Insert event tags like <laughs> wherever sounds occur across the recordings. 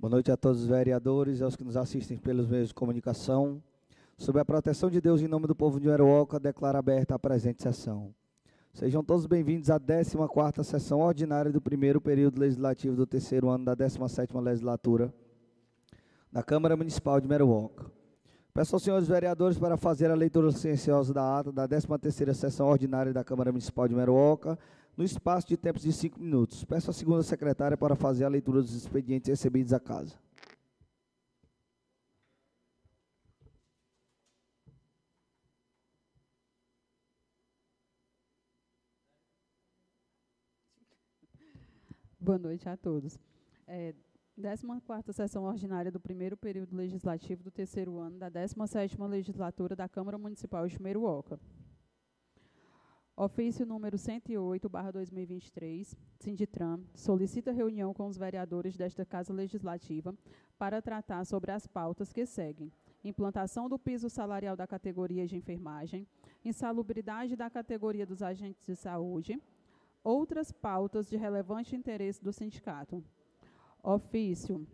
Boa noite a todos os vereadores e aos que nos assistem pelos meios de comunicação. Sob a proteção de Deus, em nome do povo de Ueruoca, declaro aberta a presente sessão. Sejam todos bem-vindos à 14ª sessão ordinária do primeiro período legislativo do terceiro ano da 17ª legislatura da Câmara Municipal de Meruoca. Peço aos senhores vereadores para fazer a leitura cienciosa da ata da 13ª sessão ordinária da Câmara Municipal de Meruoca, no espaço de tempos de cinco minutos. Peço à segunda secretária para fazer a leitura dos expedientes recebidos à casa. Boa noite a todos. É, 14ª sessão ordinária do primeiro período legislativo do terceiro ano da 17ª legislatura da Câmara Municipal de Meruoca. Ofício número 108, barra 2023, Sinditram, solicita reunião com os vereadores desta Casa Legislativa para tratar sobre as pautas que seguem. Implantação do piso salarial da categoria de enfermagem, insalubridade da categoria dos agentes de saúde, outras pautas de relevante interesse do sindicato. Ofício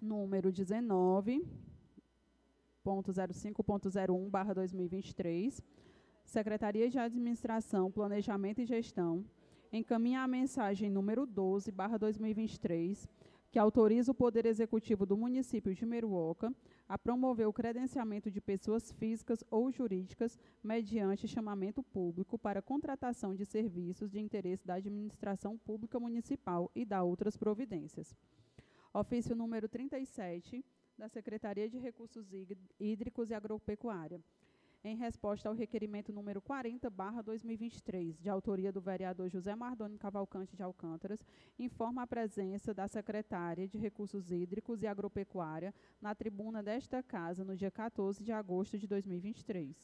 número 19.05.01 barra 2023, Secretaria de Administração, Planejamento e Gestão, encaminha a mensagem número 12 barra 2023, que autoriza o Poder Executivo do município de Meruoca a promover o credenciamento de pessoas físicas ou jurídicas mediante chamamento público para contratação de serviços de interesse da administração pública municipal e da outras providências. Ofício número 37 da Secretaria de Recursos Hídricos e Agropecuária em resposta ao requerimento número 40, barra 2023, de autoria do vereador José Mardoni Cavalcante de Alcântaras, informa a presença da secretária de Recursos Hídricos e Agropecuária na tribuna desta casa no dia 14 de agosto de 2023.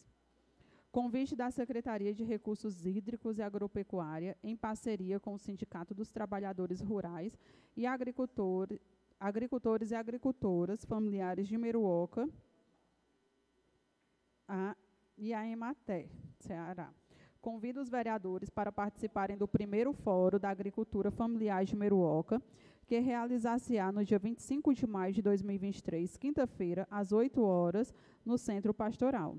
Convite da Secretaria de Recursos Hídricos e Agropecuária, em parceria com o Sindicato dos Trabalhadores Rurais e Agricultores, agricultores e Agricultoras Familiares de Meruoca, a e a Emater, Ceará. Convido os vereadores para participarem do primeiro Fórum da Agricultura Familiar de Meruoca, que realizar-se-á no dia 25 de maio de 2023, quinta-feira, às 8 horas, no Centro Pastoral.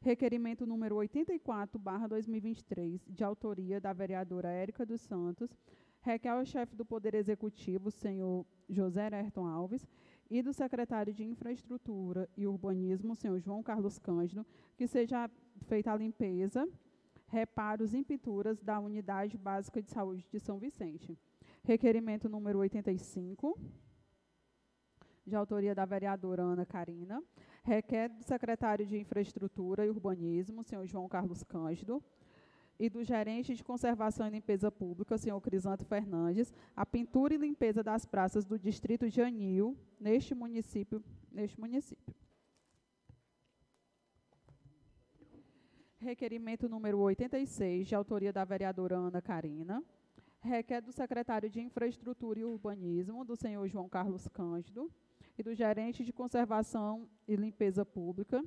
Requerimento número 84, barra 2023, de autoria da vereadora Érica dos Santos, requer ao chefe do Poder Executivo, senhor José Ayrton Alves, e do secretário de Infraestrutura e Urbanismo, senhor João Carlos Cândido, que seja feita a limpeza, reparos e pinturas da Unidade Básica de Saúde de São Vicente. Requerimento número 85, de autoria da vereadora Ana Carina, requer do secretário de Infraestrutura e Urbanismo, senhor João Carlos Cândido, e do gerente de conservação e limpeza pública, senhor Crisanto Fernandes, a pintura e limpeza das praças do distrito de Anil, neste município, neste município. Requerimento número 86, de autoria da vereadora Ana Carina, requer do secretário de Infraestrutura e Urbanismo, do senhor João Carlos Cândido, e do gerente de conservação e limpeza pública,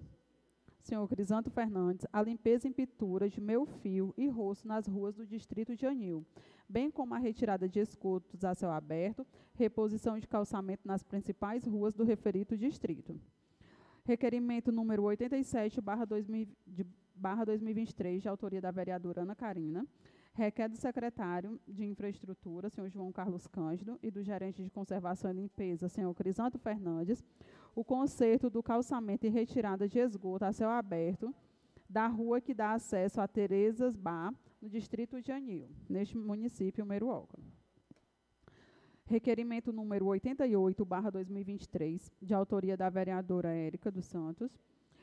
senhor Crisanto Fernandes, a limpeza em pintura de meu fio e rosto nas ruas do distrito de Anil, bem como a retirada de escudos a céu aberto, reposição de calçamento nas principais ruas do referido distrito. Requerimento número 87, barra, 2000, de, barra 2023, de autoria da vereadora Ana Carina, requer do secretário de Infraestrutura, senhor João Carlos Cândido, e do gerente de Conservação e Limpeza, senhor Crisanto Fernandes, o conserto do calçamento e retirada de esgoto a céu aberto da rua que dá acesso a Terezas Bar, no distrito de Anil, neste município Meruoca. Requerimento número 88, barra 2023, de autoria da vereadora Érica dos Santos,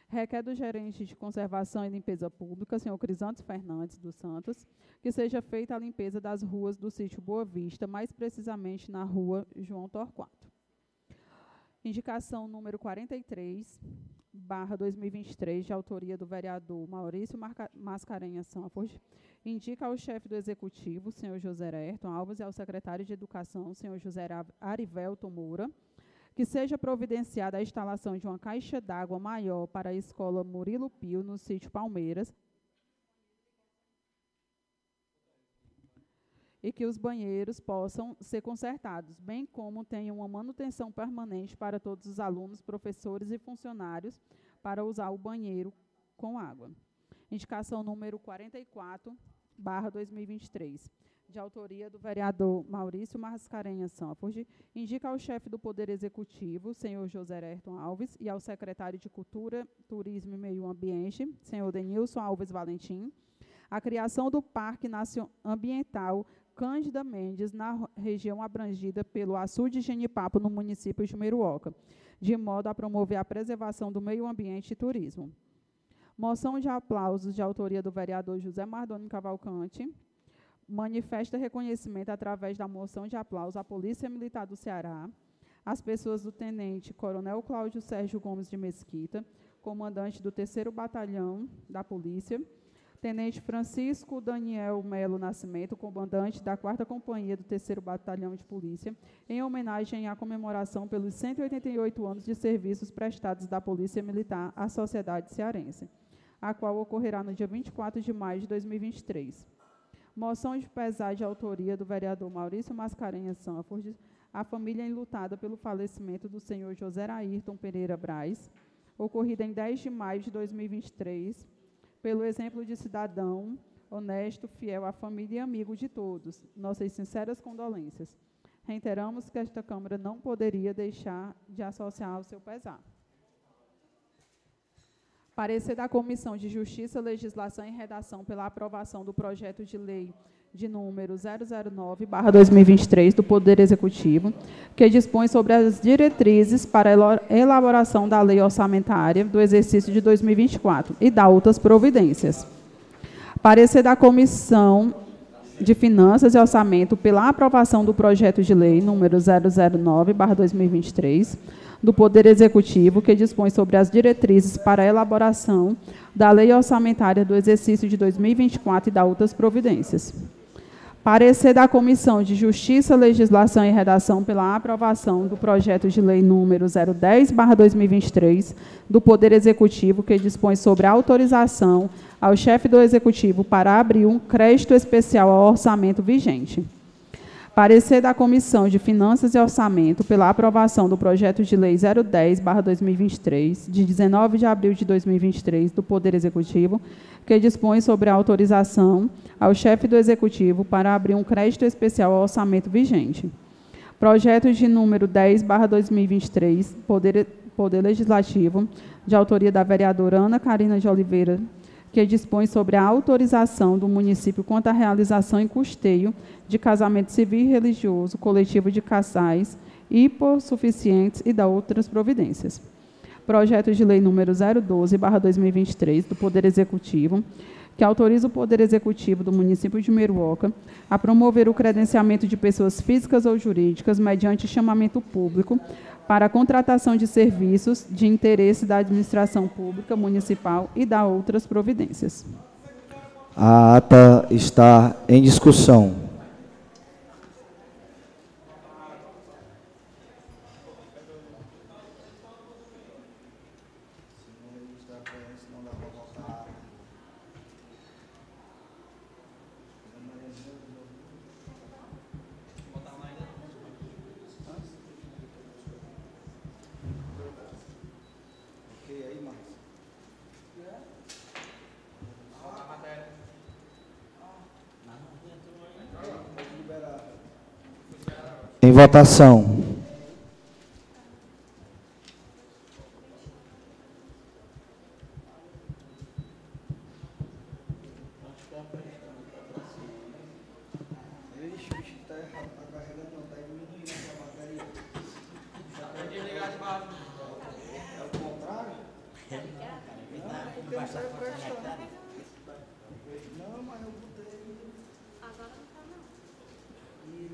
requer do gerente de conservação e limpeza pública, senhor Crisantos Fernandes dos Santos, que seja feita a limpeza das ruas do sítio Boa Vista, mais precisamente na rua João Torquato. Indicação número 43, barra 2023, de autoria do vereador Maurício Mascarenhas Sanford, indica ao chefe do Executivo, senhor José Ayrton Alves, e ao secretário de Educação, senhor José Arivelto Moura, que seja providenciada a instalação de uma caixa d'água maior para a escola Murilo Pio, no sítio Palmeiras, e que os banheiros possam ser consertados, bem como tenham uma manutenção permanente para todos os alunos, professores e funcionários para usar o banheiro com água. Indicação número 44, barra 2023 de autoria do vereador Maurício Mascarenhas Sanford, indica ao chefe do Poder Executivo, senhor José Ayrton Alves, e ao secretário de Cultura, Turismo e Meio Ambiente, senhor Denilson Alves Valentim, a criação do Parque Ambiental Cândida Mendes, na região abrangida pelo açude de Genipapo, no município de Meruoca, de modo a promover a preservação do meio ambiente e turismo. Moção de aplausos de autoria do vereador José Mardoni Cavalcante, manifesta reconhecimento através da moção de aplauso à Polícia Militar do Ceará, às pessoas do Tenente Coronel Cláudio Sérgio Gomes de Mesquita, comandante do 3 Batalhão da Polícia, Tenente Francisco Daniel Melo Nascimento, comandante da 4 Companhia do 3 Batalhão de Polícia, em homenagem à comemoração pelos 188 anos de serviços prestados da Polícia Militar à sociedade cearense, a qual ocorrerá no dia 24 de maio de 2023. Moção de pesar de autoria do vereador Maurício Mascarenhas Sanford, a família enlutada pelo falecimento do senhor José Ayrton Pereira Braz, ocorrida em 10 de maio de 2023, pelo exemplo de cidadão honesto, fiel à família e amigo de todos. Nossas sinceras condolências. Reiteramos que esta Câmara não poderia deixar de associar o seu pesar. Parecer da Comissão de Justiça, Legislação e Redação pela aprovação do projeto de lei de número 009/2023 do Poder Executivo, que dispõe sobre as diretrizes para elaboração da lei orçamentária do exercício de 2024 e da outras providências. Parecer da Comissão de Finanças e Orçamento pela aprovação do projeto de lei número 009/2023 do Poder Executivo, que dispõe sobre as diretrizes para a elaboração da Lei Orçamentária do Exercício de 2024 e da outras providências. Parecer da Comissão de Justiça, Legislação e Redação pela aprovação do projeto de lei número 010/2023 do Poder Executivo, que dispõe sobre a autorização ao chefe do Executivo para abrir um crédito especial ao orçamento vigente. Parecer da Comissão de Finanças e Orçamento pela aprovação do projeto de lei 010/2023 de 19 de abril de 2023 do Poder Executivo, que dispõe sobre a autorização ao chefe do Executivo para abrir um crédito especial ao orçamento vigente. Projeto de número 10/2023, Poder Poder Legislativo, de autoria da vereadora Ana Carina de Oliveira que dispõe sobre a autorização do município quanto à realização e custeio de casamento civil e religioso, coletivo de casais hipossuficientes e da outras providências. Projeto de lei número 012/2023 do Poder Executivo, que autoriza o Poder Executivo do município de Meruoca a promover o credenciamento de pessoas físicas ou jurídicas mediante chamamento público para a contratação de serviços de interesse da administração pública municipal e da outras providências. A ata está em discussão. Em votação.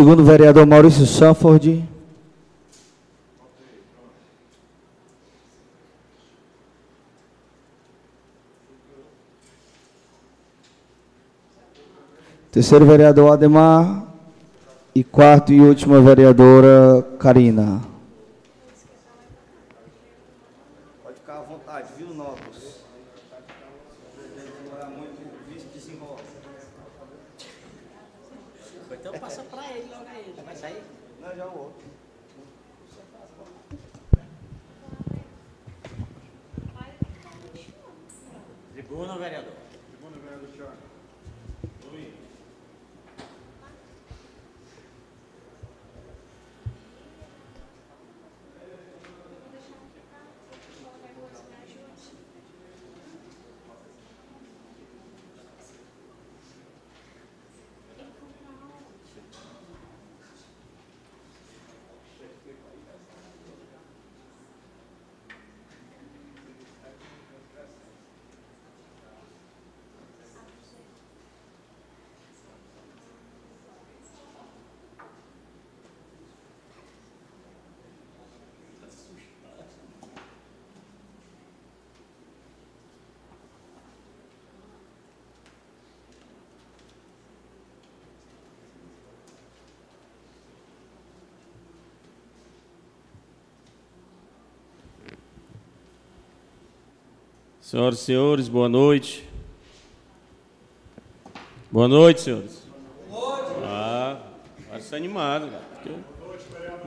Segundo vereador Maurício Sanford. Terceiro vereador Ademar. E quarto e última vereadora Karina. Senhoras e senhores, boa noite. Boa noite, senhores. Boa noite. Ah, ser animado, cara.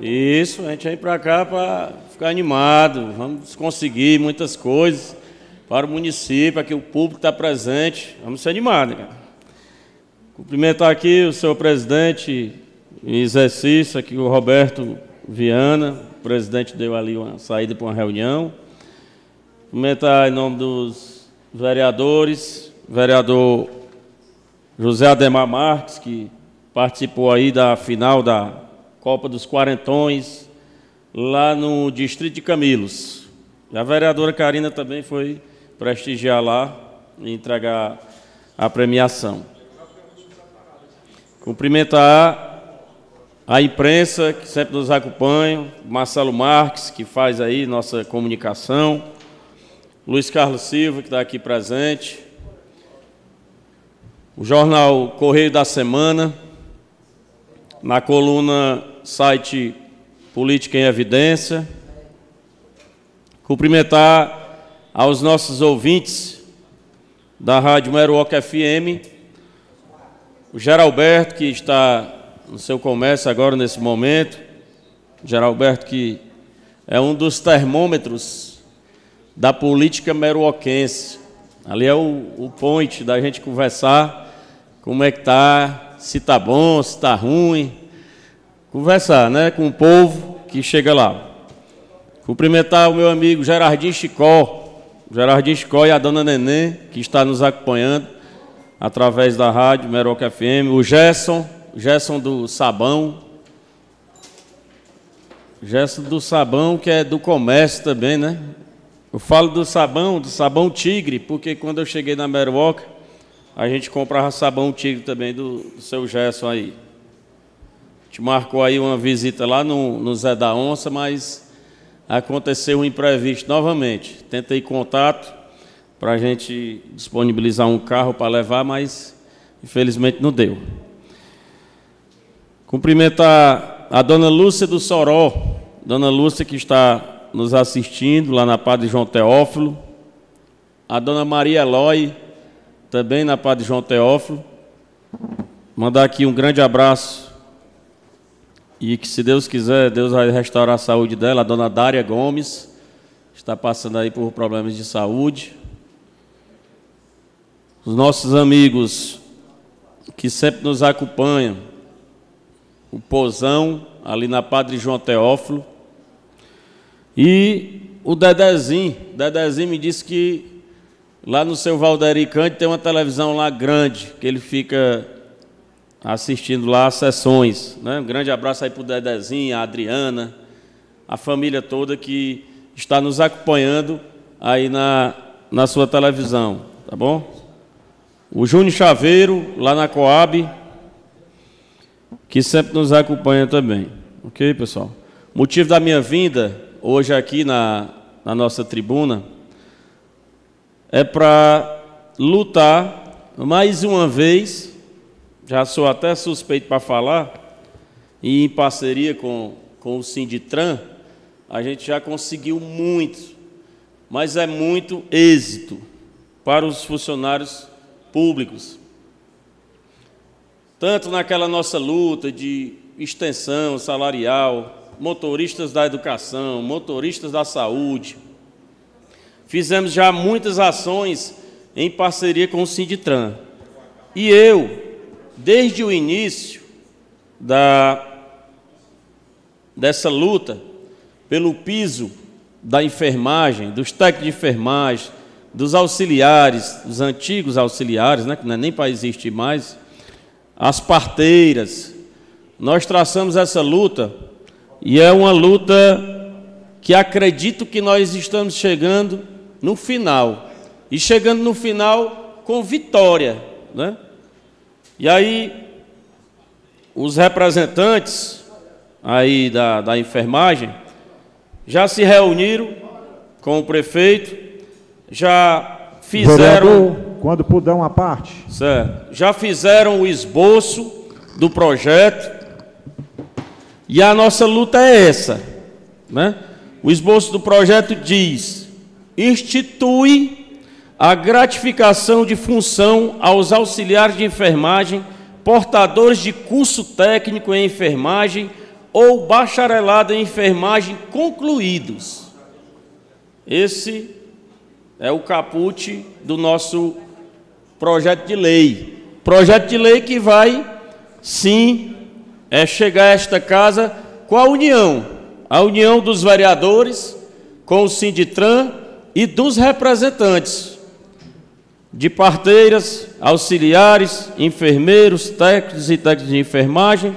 Isso, a gente vem para cá para ficar animado. Vamos conseguir muitas coisas para o município, aqui o público está presente. Vamos ser animados, cara. Cumprimentar aqui o seu presidente em exercício, aqui o Roberto Viana. O presidente deu ali uma saída para uma reunião. Cumprimentar em nome dos vereadores, vereador José Ademar Marques, que participou aí da final da Copa dos Quarentões, lá no Distrito de Camilos. E a vereadora Karina também foi prestigiar lá e entregar a premiação. Cumprimentar a imprensa que sempre nos acompanha, Marcelo Marques, que faz aí nossa comunicação, Luiz Carlos Silva, que está aqui presente, o jornal Correio da Semana, na coluna site Política em Evidência. Cumprimentar aos nossos ouvintes da Rádio Meruoca FM, o Geralberto, que está no seu comércio agora nesse momento, Geralberto, que é um dos termômetros da política meruoquense. Ali é o, o point da gente conversar como é que tá, se tá bom, se tá ruim. Conversar, né, com o povo que chega lá. Cumprimentar o meu amigo Gerardinho Chicó, Gerardinho Chicó e a dona Nenê, que está nos acompanhando através da rádio Meroca FM, o Gerson, Gerson do Sabão, Gerson do Sabão, que é do comércio também, né? Eu falo do sabão, do sabão tigre, porque quando eu cheguei na Meruoca, a gente comprava sabão tigre também do, do seu Gerson aí. Gente marcou aí uma visita lá no, no Zé da Onça, mas aconteceu um imprevisto novamente. Tentei contato para a gente disponibilizar um carro para levar, mas infelizmente não deu. Cumprimentar a dona Lúcia do Soró, dona Lúcia que está nos assistindo lá na Padre João Teófilo, a dona Maria Eloy, também na Padre João Teófilo. Mandar aqui um grande abraço e que, se Deus quiser, Deus vai restaurar a saúde dela. A dona Dária Gomes está passando aí por problemas de saúde. Os nossos amigos que sempre nos acompanham, o Pozão, ali na Padre João Teófilo, e o Dedezinho, Dedezinho me disse que lá no seu Valdericante tem uma televisão lá grande, que ele fica assistindo lá as sessões. Né? Um grande abraço aí para o Dedezinho, a Adriana, a família toda que está nos acompanhando aí na, na sua televisão, tá bom? O Júnior Chaveiro, lá na Coab. que sempre nos acompanha também. Ok, pessoal? Motivo da minha vinda hoje aqui na, na nossa tribuna é para lutar mais uma vez, já sou até suspeito para falar, e em parceria com, com o Sinditran, a gente já conseguiu muito, mas é muito êxito para os funcionários públicos. Tanto naquela nossa luta de extensão salarial, motoristas da educação, motoristas da saúde. Fizemos já muitas ações em parceria com o Sinditran. E eu, desde o início da, dessa luta pelo piso da enfermagem, dos técnicos de enfermagem, dos auxiliares, dos antigos auxiliares, né, que não é nem para existir mais, as parteiras. Nós traçamos essa luta e é uma luta que acredito que nós estamos chegando no final. E chegando no final com vitória. Né? E aí, os representantes aí da, da enfermagem já se reuniram com o prefeito, já fizeram. Vereador, quando puder uma parte. Certo. Já fizeram o esboço do projeto. E a nossa luta é essa. Né? O esboço do projeto diz: institui a gratificação de função aos auxiliares de enfermagem, portadores de curso técnico em enfermagem ou bacharelado em enfermagem concluídos. Esse é o caput do nosso projeto de lei. Projeto de lei que vai, sim, é chegar a esta casa com a união, a união dos vereadores, com o Sinditran e dos representantes de parteiras, auxiliares, enfermeiros, técnicos e técnicos de enfermagem,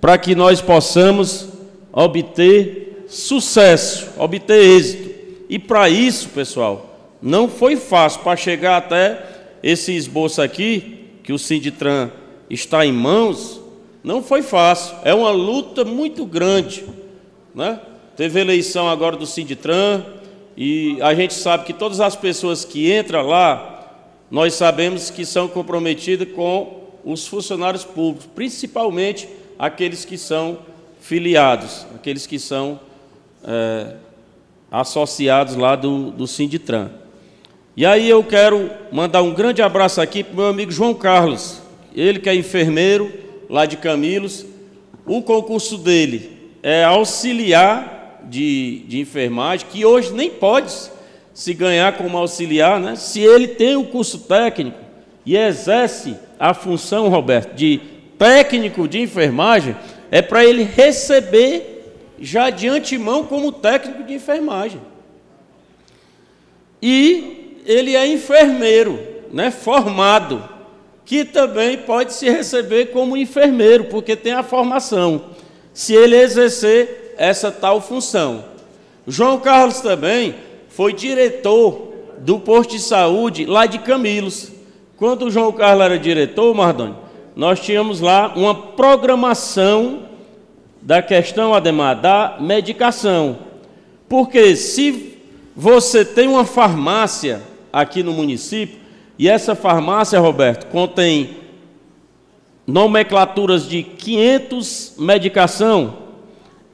para que nós possamos obter sucesso, obter êxito. E para isso, pessoal, não foi fácil para chegar até esse esboço aqui, que o Sinditran está em mãos, não foi fácil. É uma luta muito grande. Né? Teve eleição agora do Sinditran, e a gente sabe que todas as pessoas que entram lá, nós sabemos que são comprometidas com os funcionários públicos, principalmente aqueles que são filiados, aqueles que são é, associados lá do, do Sinditran. E aí eu quero mandar um grande abraço aqui para o meu amigo João Carlos, ele que é enfermeiro lá de Camilos. O concurso dele é auxiliar de, de enfermagem, que hoje nem pode se ganhar como auxiliar, né? se ele tem o curso técnico e exerce a função, Roberto, de técnico de enfermagem, é para ele receber já de antemão como técnico de enfermagem. E ele é enfermeiro, né, formado, que também pode se receber como enfermeiro, porque tem a formação, se ele exercer essa tal função. João Carlos também foi diretor do posto de saúde lá de Camilos. Quando o João Carlos era diretor, Mardoni, nós tínhamos lá uma programação da questão, Ademar, da medicação. Porque se você tem uma farmácia aqui no município. E essa farmácia, Roberto, contém nomenclaturas de 500 medicação.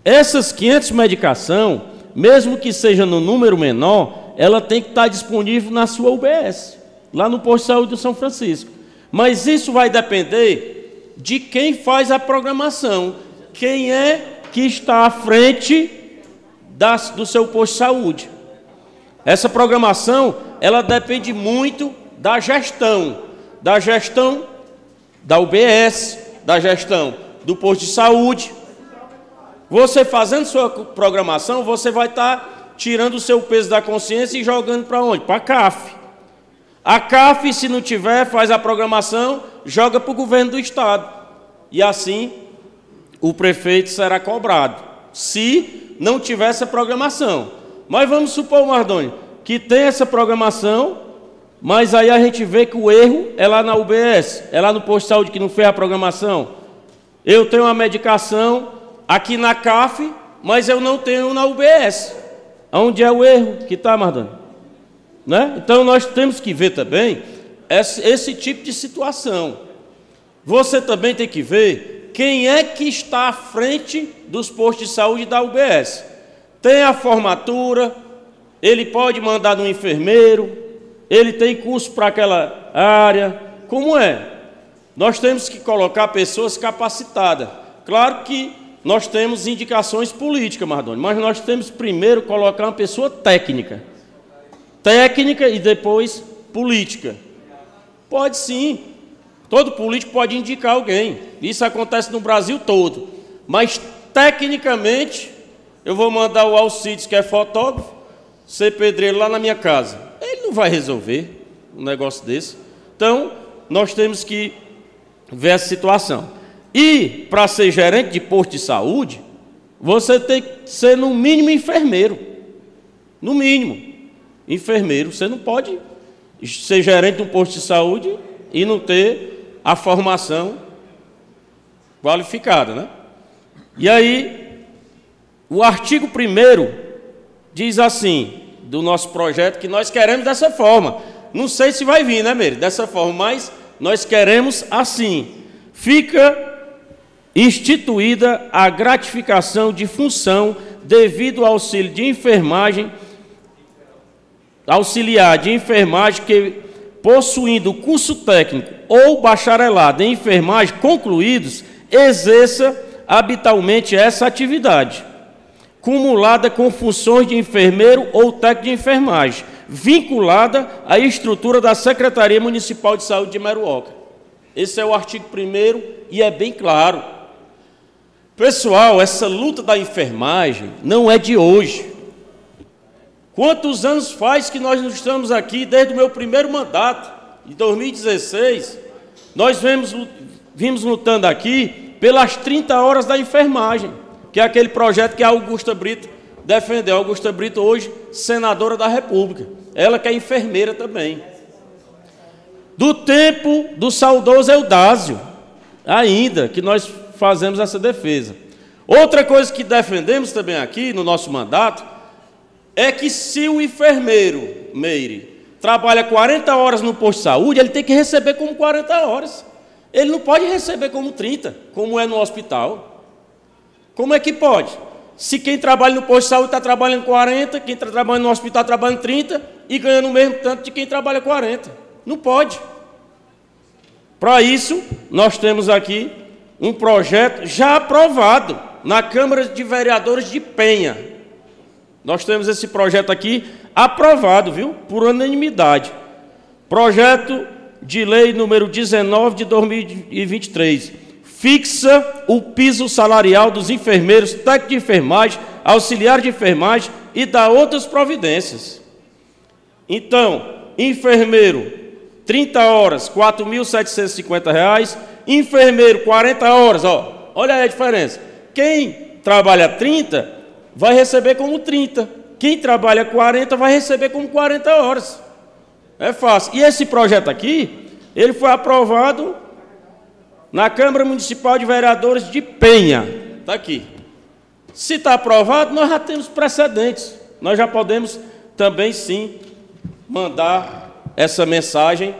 Essas 500 medicação, mesmo que seja no número menor, ela tem que estar disponível na sua UBS, lá no posto de saúde de São Francisco. Mas isso vai depender de quem faz a programação, quem é que está à frente das, do seu posto de saúde. Essa programação, ela depende muito da gestão, da gestão da UBS, da gestão do posto de saúde. Você fazendo sua programação, você vai estar tirando o seu peso da consciência e jogando para onde? Para a CAF. A CAF, se não tiver, faz a programação, joga para o governo do estado. E assim o prefeito será cobrado, se não tiver essa programação. Mas vamos supor, Mardoni, que tem essa programação, mas aí a gente vê que o erro é lá na UBS, é lá no posto de saúde que não fez a programação. Eu tenho uma medicação aqui na CAF, mas eu não tenho na UBS. Onde é o erro que está, Mardani? Né? Então nós temos que ver também esse, esse tipo de situação. Você também tem que ver quem é que está à frente dos postos de saúde da UBS. Tem a formatura, ele pode mandar no enfermeiro, ele tem curso para aquela área. Como é? Nós temos que colocar pessoas capacitadas. Claro que nós temos indicações políticas, Mardoni, mas nós temos primeiro colocar uma pessoa técnica. Técnica e depois política. Pode sim. Todo político pode indicar alguém. Isso acontece no Brasil todo. Mas tecnicamente, eu vou mandar o Alcides, que é fotógrafo, ser pedreiro lá na minha casa. Não vai resolver um negócio desse. Então, nós temos que ver essa situação. E, para ser gerente de posto de saúde, você tem que ser, no mínimo, enfermeiro. No mínimo, enfermeiro. Você não pode ser gerente de um posto de saúde e não ter a formação qualificada, né? E aí, o artigo 1 diz assim, do nosso projeto, que nós queremos dessa forma. Não sei se vai vir, né, Meire? Dessa forma, mas nós queremos assim. Fica instituída a gratificação de função devido ao auxílio de enfermagem, auxiliar de enfermagem que possuindo curso técnico ou bacharelado em enfermagem concluídos, exerça habitualmente essa atividade cumulada com funções de enfermeiro ou técnico de enfermagem, vinculada à estrutura da Secretaria Municipal de Saúde de Meruoca. Esse é o artigo 1 e é bem claro. Pessoal, essa luta da enfermagem não é de hoje. Quantos anos faz que nós estamos aqui, desde o meu primeiro mandato, em 2016, nós vimos lutando aqui pelas 30 horas da enfermagem que é aquele projeto que a Augusta Brito defendeu. A Augusta Brito, hoje, senadora da República. Ela que é enfermeira também. Do tempo do saudoso Eudásio, ainda que nós fazemos essa defesa. Outra coisa que defendemos também aqui no nosso mandato é que se o enfermeiro, Meire, trabalha 40 horas no posto de saúde, ele tem que receber como 40 horas. Ele não pode receber como 30, como é no hospital. Como é que pode? Se quem trabalha no posto de saúde está trabalhando 40, quem está trabalhando no hospital está trabalhando 30 e ganhando o mesmo tanto de quem trabalha 40. Não pode. Para isso, nós temos aqui um projeto já aprovado na Câmara de Vereadores de Penha. Nós temos esse projeto aqui aprovado, viu? Por unanimidade. Projeto de lei número 19 de 2023 fixa o piso salarial dos enfermeiros, técnico de enfermagem, auxiliar de enfermagem e dá outras providências. Então, enfermeiro, 30 horas, R$ 4.750. Enfermeiro, 40 horas, ó, olha aí a diferença. Quem trabalha 30 vai receber como 30. Quem trabalha 40 vai receber como 40 horas. É fácil. E esse projeto aqui, ele foi aprovado na Câmara Municipal de Vereadores de Penha. Está aqui. Se está aprovado, nós já temos precedentes. Nós já podemos também, sim, mandar essa mensagem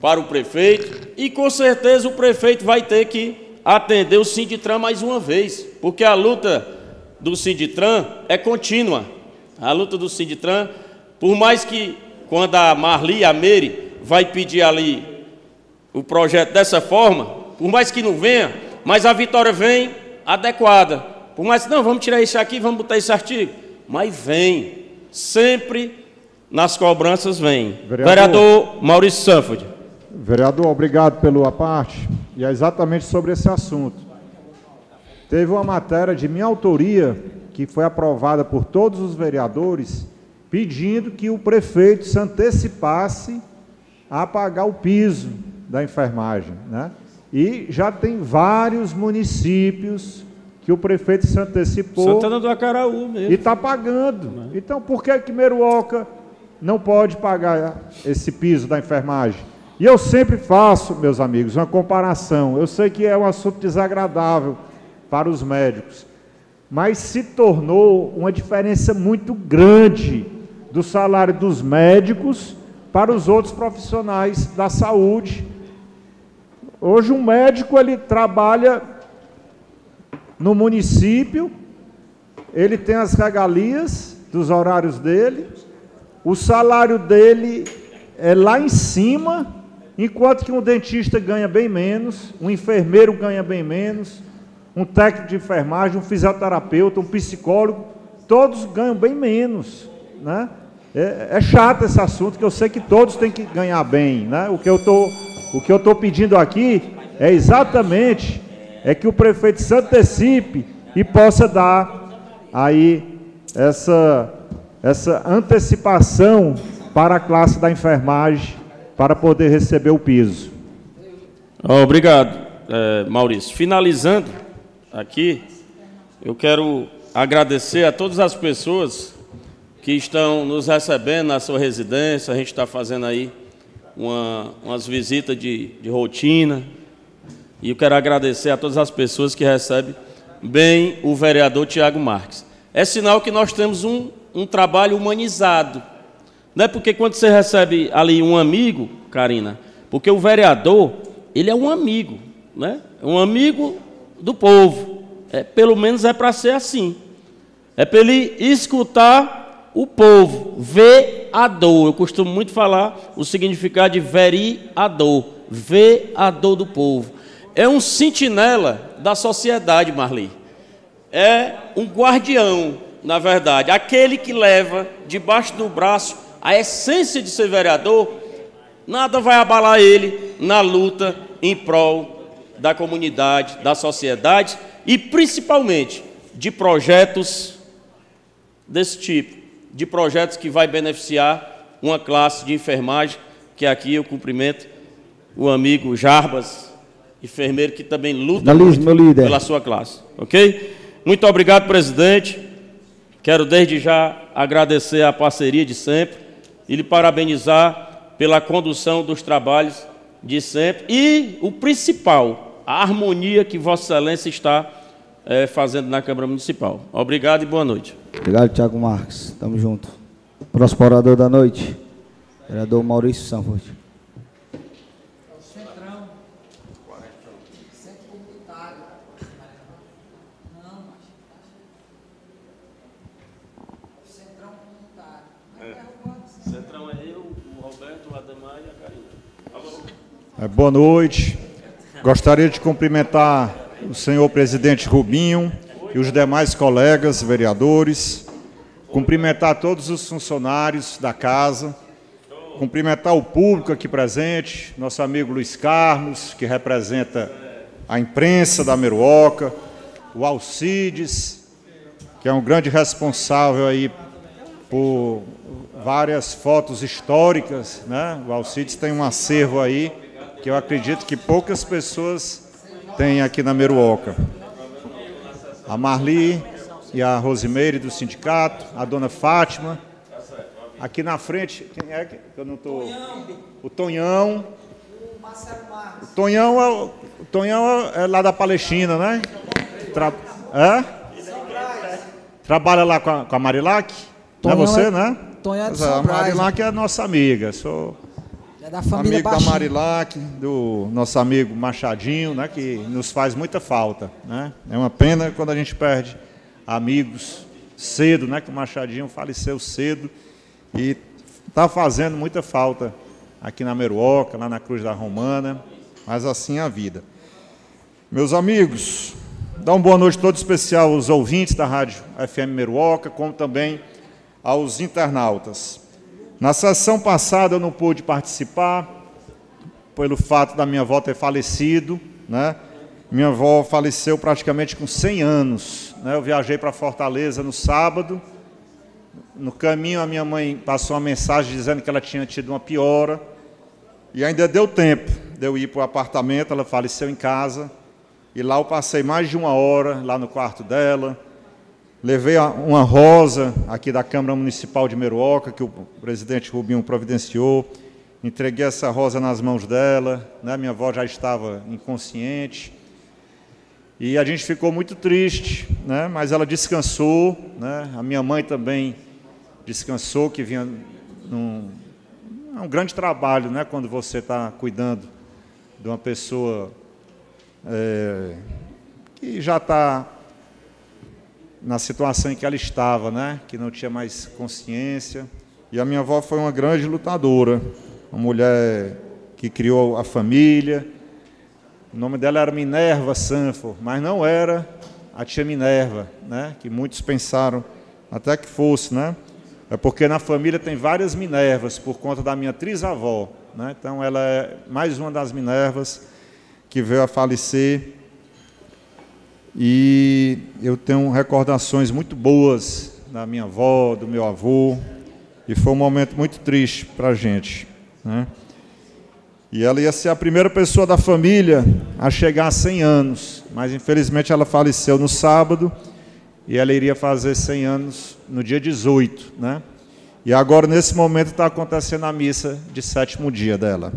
para o prefeito. E com certeza o prefeito vai ter que atender o Sinditran mais uma vez, porque a luta do Sinditran é contínua. A luta do Sinditran, por mais que quando a Marli, a Meire, vai pedir ali o projeto dessa forma, por mais que não venha, mas a vitória vem adequada. Por mais que não, vamos tirar isso aqui, vamos botar esse artigo. Mas vem, sempre nas cobranças vem. Vereador, Vereador Maurício Sanford. Vereador, obrigado pela parte. E é exatamente sobre esse assunto. Teve uma matéria de minha autoria que foi aprovada por todos os vereadores, pedindo que o prefeito se antecipasse a pagar o piso da enfermagem, né? E já tem vários municípios que o prefeito se antecipou. Santana do Acaraú mesmo. E está pagando. Então, por que que Meruoca não pode pagar esse piso da enfermagem? E eu sempre faço, meus amigos, uma comparação. Eu sei que é um assunto desagradável para os médicos, mas se tornou uma diferença muito grande do salário dos médicos para os outros profissionais da saúde. Hoje um médico ele trabalha no município, ele tem as regalias dos horários dele, o salário dele é lá em cima, enquanto que um dentista ganha bem menos, um enfermeiro ganha bem menos, um técnico de enfermagem, um fisioterapeuta, um psicólogo, todos ganham bem menos, né? É, é chato esse assunto, que eu sei que todos têm que ganhar bem, né? O que eu tô, o que eu estou pedindo aqui é exatamente é que o prefeito se antecipe e possa dar aí essa essa antecipação para a classe da enfermagem para poder receber o piso. Obrigado, é, Maurício. Finalizando aqui, eu quero agradecer a todas as pessoas que estão nos recebendo na sua residência. A gente está fazendo aí uma, umas visitas de, de rotina. E eu quero agradecer a todas as pessoas que recebem bem o vereador Tiago Marques. É sinal que nós temos um, um trabalho humanizado. Não é porque quando você recebe ali um amigo, Karina, porque o vereador, ele é um amigo, né? É um amigo do povo. É, pelo menos é para ser assim. É para ele escutar o povo, ver a dor. Eu costumo muito falar o significado de vereador, ver a dor do povo. É um sentinela da sociedade, Marli. É um guardião, na verdade, aquele que leva debaixo do braço a essência de ser vereador. Nada vai abalar ele na luta em prol da comunidade, da sociedade e principalmente de projetos desse tipo de projetos que vai beneficiar uma classe de enfermagem, que aqui eu cumprimento o amigo Jarbas, enfermeiro que também luta pela sua classe. Ok? Muito obrigado, presidente. Quero desde já agradecer a parceria de sempre e lhe parabenizar pela condução dos trabalhos de sempre e o principal, a harmonia que Vossa Excelência está é, fazendo na Câmara Municipal. Obrigado e boa noite. Obrigado, Tiago Marques. Tamo junto. Próximo orador da noite, vereador Maurício Sanford. É, boa noite. Gostaria de cumprimentar o senhor presidente Rubinho e os demais colegas vereadores, cumprimentar todos os funcionários da casa, cumprimentar o público aqui presente, nosso amigo Luiz Carlos, que representa a imprensa da Meruoca, o Alcides, que é um grande responsável aí por várias fotos históricas, né? O Alcides tem um acervo aí que eu acredito que poucas pessoas tem aqui na Meruoca. A Marli e a Rosimeire do sindicato, a dona Fátima. Aqui na frente, quem é que eu não estou? O Tonhão. O Tonhão é, o Tonhão é lá da Palestina, né? Tra... É? Trabalha lá com a, com a Marilac? Não é você, é... né? Tonhão é de A Marilac é nossa amiga. Sou é da família Amigo Baixinho. da Marilac, do nosso amigo Machadinho, né, que nos faz muita falta. Né? É uma pena quando a gente perde amigos cedo, né, que o Machadinho faleceu cedo e está fazendo muita falta aqui na Meruoca, lá na Cruz da Romana, mas assim é a vida. Meus amigos, dá uma boa noite todo especial aos ouvintes da Rádio FM Meruoca, como também aos internautas. Na sessão passada eu não pude participar, pelo fato da minha avó ter falecido, né? Minha avó faleceu praticamente com 100 anos. Né? Eu viajei para Fortaleza no sábado. No caminho, a minha mãe passou uma mensagem dizendo que ela tinha tido uma piora. E ainda deu tempo de eu ir para o apartamento. Ela faleceu em casa. E lá eu passei mais de uma hora, lá no quarto dela. Levei uma rosa aqui da Câmara Municipal de Meruoca, que o presidente Rubinho providenciou, entreguei essa rosa nas mãos dela, né? minha avó já estava inconsciente. E a gente ficou muito triste, né? mas ela descansou, né? a minha mãe também descansou, que vinha num é um grande trabalho né? quando você está cuidando de uma pessoa é, que já está na situação em que ela estava, né? que não tinha mais consciência. E a minha avó foi uma grande lutadora, uma mulher que criou a família. O nome dela era Minerva Sanford, mas não era a tia Minerva, né? que muitos pensaram até que fosse. Né? É porque na família tem várias Minervas, por conta da minha trisavó. Né? Então ela é mais uma das Minervas que veio a falecer. E eu tenho recordações muito boas da minha avó, do meu avô, e foi um momento muito triste para a gente. Né? E ela ia ser a primeira pessoa da família a chegar a 100 anos, mas infelizmente ela faleceu no sábado e ela iria fazer 100 anos no dia 18. Né? E agora, nesse momento, está acontecendo a missa de sétimo dia dela.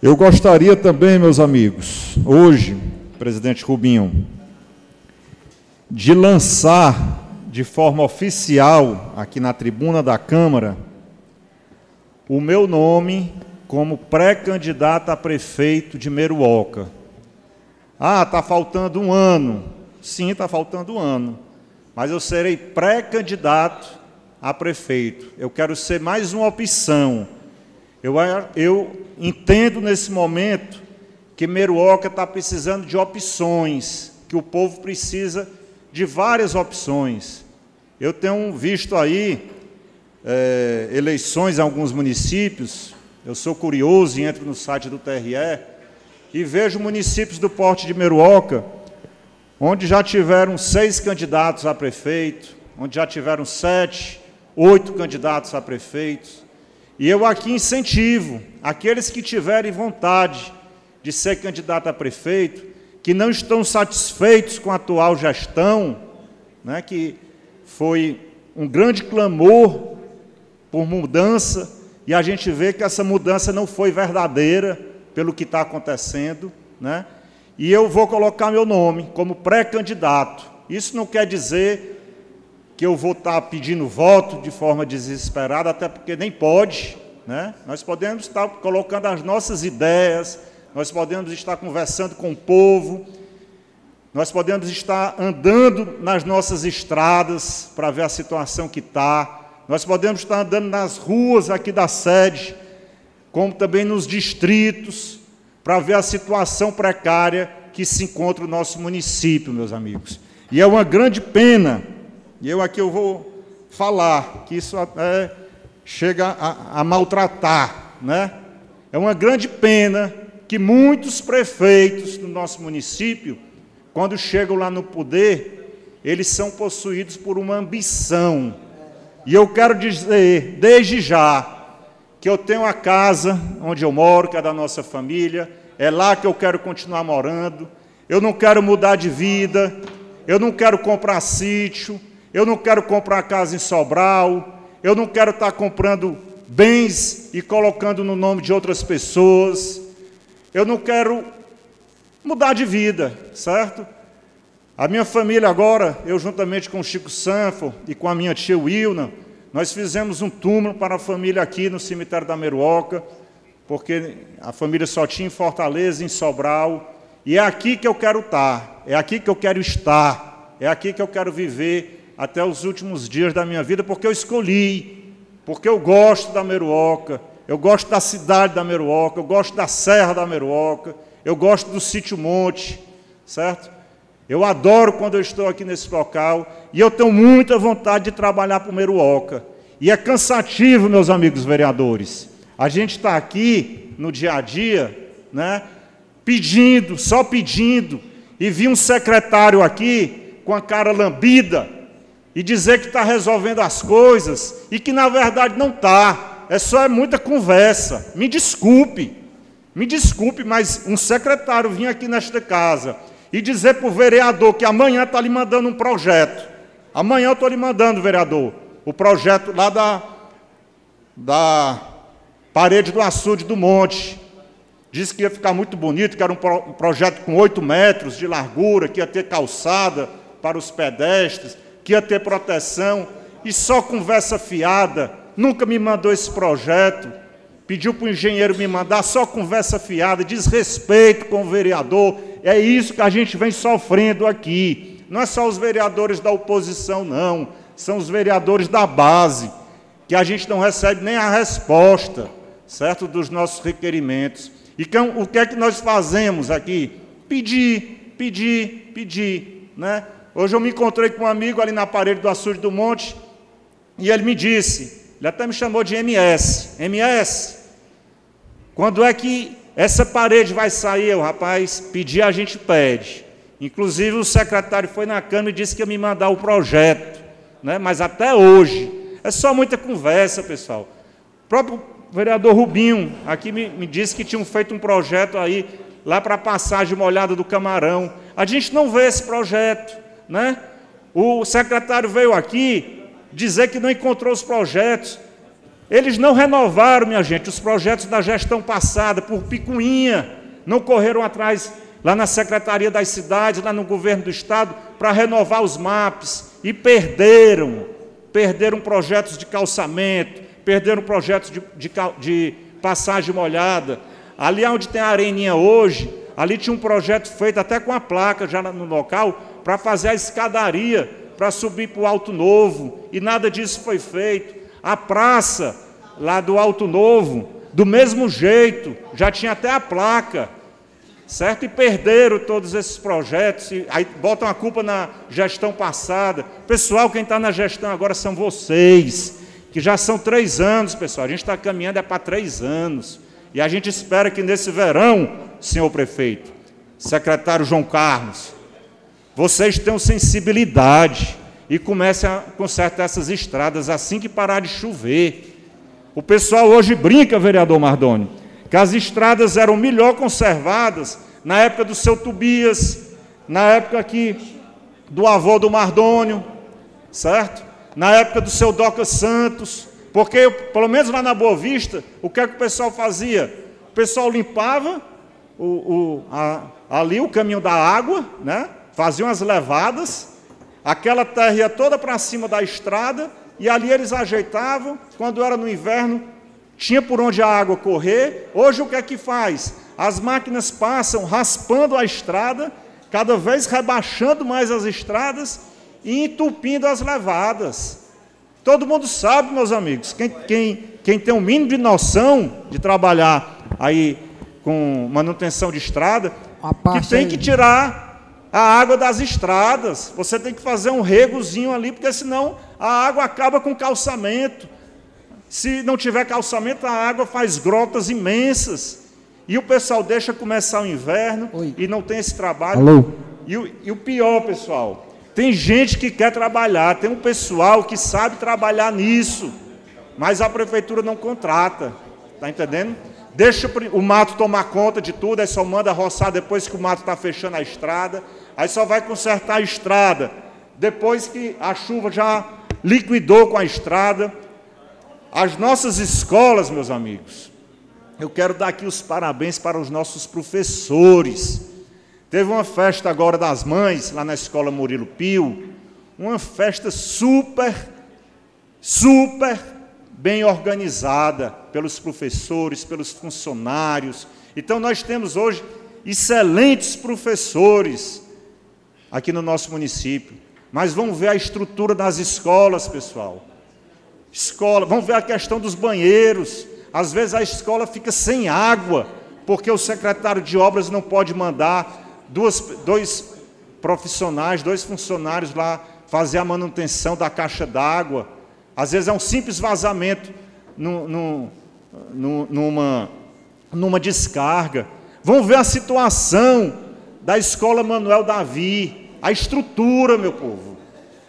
Eu gostaria também, meus amigos, hoje, presidente Rubinho, de lançar de forma oficial, aqui na tribuna da Câmara, o meu nome como pré-candidato a prefeito de Meruoca. Ah, está faltando um ano. Sim, está faltando um ano. Mas eu serei pré-candidato a prefeito. Eu quero ser mais uma opção. Eu, eu entendo nesse momento que Meruoca está precisando de opções, que o povo precisa de várias opções. Eu tenho visto aí é, eleições em alguns municípios, eu sou curioso e entro no site do TRE e vejo municípios do porte de Meruoca, onde já tiveram seis candidatos a prefeito, onde já tiveram sete, oito candidatos a prefeitos. E eu aqui incentivo aqueles que tiverem vontade de ser candidato a prefeito, que não estão satisfeitos com a atual gestão, né, que foi um grande clamor por mudança, e a gente vê que essa mudança não foi verdadeira pelo que está acontecendo, né? E eu vou colocar meu nome como pré-candidato. Isso não quer dizer que eu vou estar pedindo voto de forma desesperada, até porque nem pode, né? Nós podemos estar colocando as nossas ideias, nós podemos estar conversando com o povo, nós podemos estar andando nas nossas estradas para ver a situação que está, nós podemos estar andando nas ruas aqui da sede, como também nos distritos, para ver a situação precária que se encontra o nosso município, meus amigos. E é uma grande pena e eu aqui eu vou falar que isso é, chega a, a maltratar, né? É uma grande pena que muitos prefeitos do nosso município, quando chegam lá no poder, eles são possuídos por uma ambição. E eu quero dizer, desde já, que eu tenho a casa onde eu moro, que é da nossa família, é lá que eu quero continuar morando. Eu não quero mudar de vida, eu não quero comprar sítio, eu não quero comprar casa em Sobral, eu não quero estar comprando bens e colocando no nome de outras pessoas, eu não quero mudar de vida, certo? A minha família agora, eu juntamente com o Chico Sanfo e com a minha tia Wilna, nós fizemos um túmulo para a família aqui no cemitério da Meruoca, porque a família só tinha em Fortaleza, em Sobral, e é aqui que eu quero estar, é aqui que eu quero estar, é aqui que eu quero viver até os últimos dias da minha vida, porque eu escolhi, porque eu gosto da Meruoca, eu gosto da cidade da Meruoca, eu gosto da Serra da Meruoca, eu gosto do sítio Monte, certo? Eu adoro quando eu estou aqui nesse local e eu tenho muita vontade de trabalhar para o Meruoca. E é cansativo, meus amigos vereadores. A gente está aqui no dia a dia, né, pedindo, só pedindo, e vi um secretário aqui com a cara lambida, e dizer que está resolvendo as coisas e que na verdade não está. É só é muita conversa. Me desculpe, me desculpe, mas um secretário vir aqui nesta casa e dizer para o vereador que amanhã está lhe mandando um projeto. Amanhã eu estou lhe mandando, vereador, o projeto lá da, da Parede do açude do monte. Disse que ia ficar muito bonito, que era um, pro, um projeto com 8 metros de largura, que ia ter calçada para os pedestres, que ia ter proteção, e só conversa fiada. Nunca me mandou esse projeto. Pediu para o engenheiro me mandar só conversa fiada, desrespeito com o vereador. É isso que a gente vem sofrendo aqui. Não é só os vereadores da oposição, não. São os vereadores da base, que a gente não recebe nem a resposta, certo, dos nossos requerimentos. E o que é que nós fazemos aqui? Pedir, pedir, pedir. Né? Hoje eu me encontrei com um amigo ali na parede do Açude do Monte e ele me disse, ele até me chamou de MS. MS, quando é que essa parede vai sair? Eu, rapaz, pedir a gente pede. Inclusive o secretário foi na Câmara e disse que ia me mandar o projeto. Né? Mas até hoje, é só muita conversa, pessoal. O próprio o vereador Rubinho aqui me, me disse que tinham feito um projeto aí lá para a passagem molhada do Camarão. A gente não vê esse projeto, né? O secretário veio aqui dizer que não encontrou os projetos. Eles não renovaram, minha gente, os projetos da gestão passada por picuinha, não correram atrás lá na Secretaria das Cidades, lá no governo do Estado, para renovar os maps e perderam, perderam projetos de calçamento, perderam projetos de, de, de passagem molhada. Ali onde tem a areninha hoje, ali tinha um projeto feito até com a placa já no local, para fazer a escadaria, para subir para o Alto Novo, e nada disso foi feito. A praça lá do Alto Novo, do mesmo jeito, já tinha até a placa, certo? E perderam todos esses projetos, e aí botam a culpa na gestão passada. Pessoal, quem está na gestão agora são vocês que já são três anos, pessoal. A gente está caminhando é para três anos. E a gente espera que nesse verão, senhor prefeito, secretário João Carlos, vocês tenham sensibilidade e comecem a consertar essas estradas assim que parar de chover. O pessoal hoje brinca, vereador Mardoni, que as estradas eram melhor conservadas na época do seu Tobias, na época aqui do avô do Mardônio, certo? na época do seu Doca Santos, porque, pelo menos lá na Boa Vista, o que é que o pessoal fazia? O pessoal limpava o, o, a, ali o caminho da água, né? Faziam as levadas, aquela terra ia toda para cima da estrada, e ali eles ajeitavam, quando era no inverno, tinha por onde a água correr. Hoje o que é que faz? As máquinas passam raspando a estrada, cada vez rebaixando mais as estradas, e entupindo as levadas. Todo mundo sabe, meus amigos, quem, quem, quem tem um mínimo de noção de trabalhar aí com manutenção de estrada, que tem aí. que tirar a água das estradas. Você tem que fazer um regozinho ali, porque senão a água acaba com o calçamento. Se não tiver calçamento, a água faz grotas imensas. E o pessoal deixa começar o inverno Oi. e não tem esse trabalho. Alô? E, e o pior, pessoal, tem gente que quer trabalhar, tem um pessoal que sabe trabalhar nisso, mas a prefeitura não contrata. Está entendendo? Deixa o mato tomar conta de tudo, aí só manda roçar depois que o mato está fechando a estrada, aí só vai consertar a estrada depois que a chuva já liquidou com a estrada. As nossas escolas, meus amigos, eu quero dar aqui os parabéns para os nossos professores Teve uma festa agora das mães, lá na escola Murilo Pio, uma festa super, super bem organizada pelos professores, pelos funcionários. Então, nós temos hoje excelentes professores aqui no nosso município. Mas vamos ver a estrutura das escolas, pessoal. Escola, vamos ver a questão dos banheiros. Às vezes a escola fica sem água, porque o secretário de obras não pode mandar duas, dois profissionais, dois funcionários lá fazer a manutenção da caixa d'água. Às vezes é um simples vazamento no, no, no, numa, numa descarga. Vamos ver a situação da escola Manuel Davi, a estrutura, meu povo.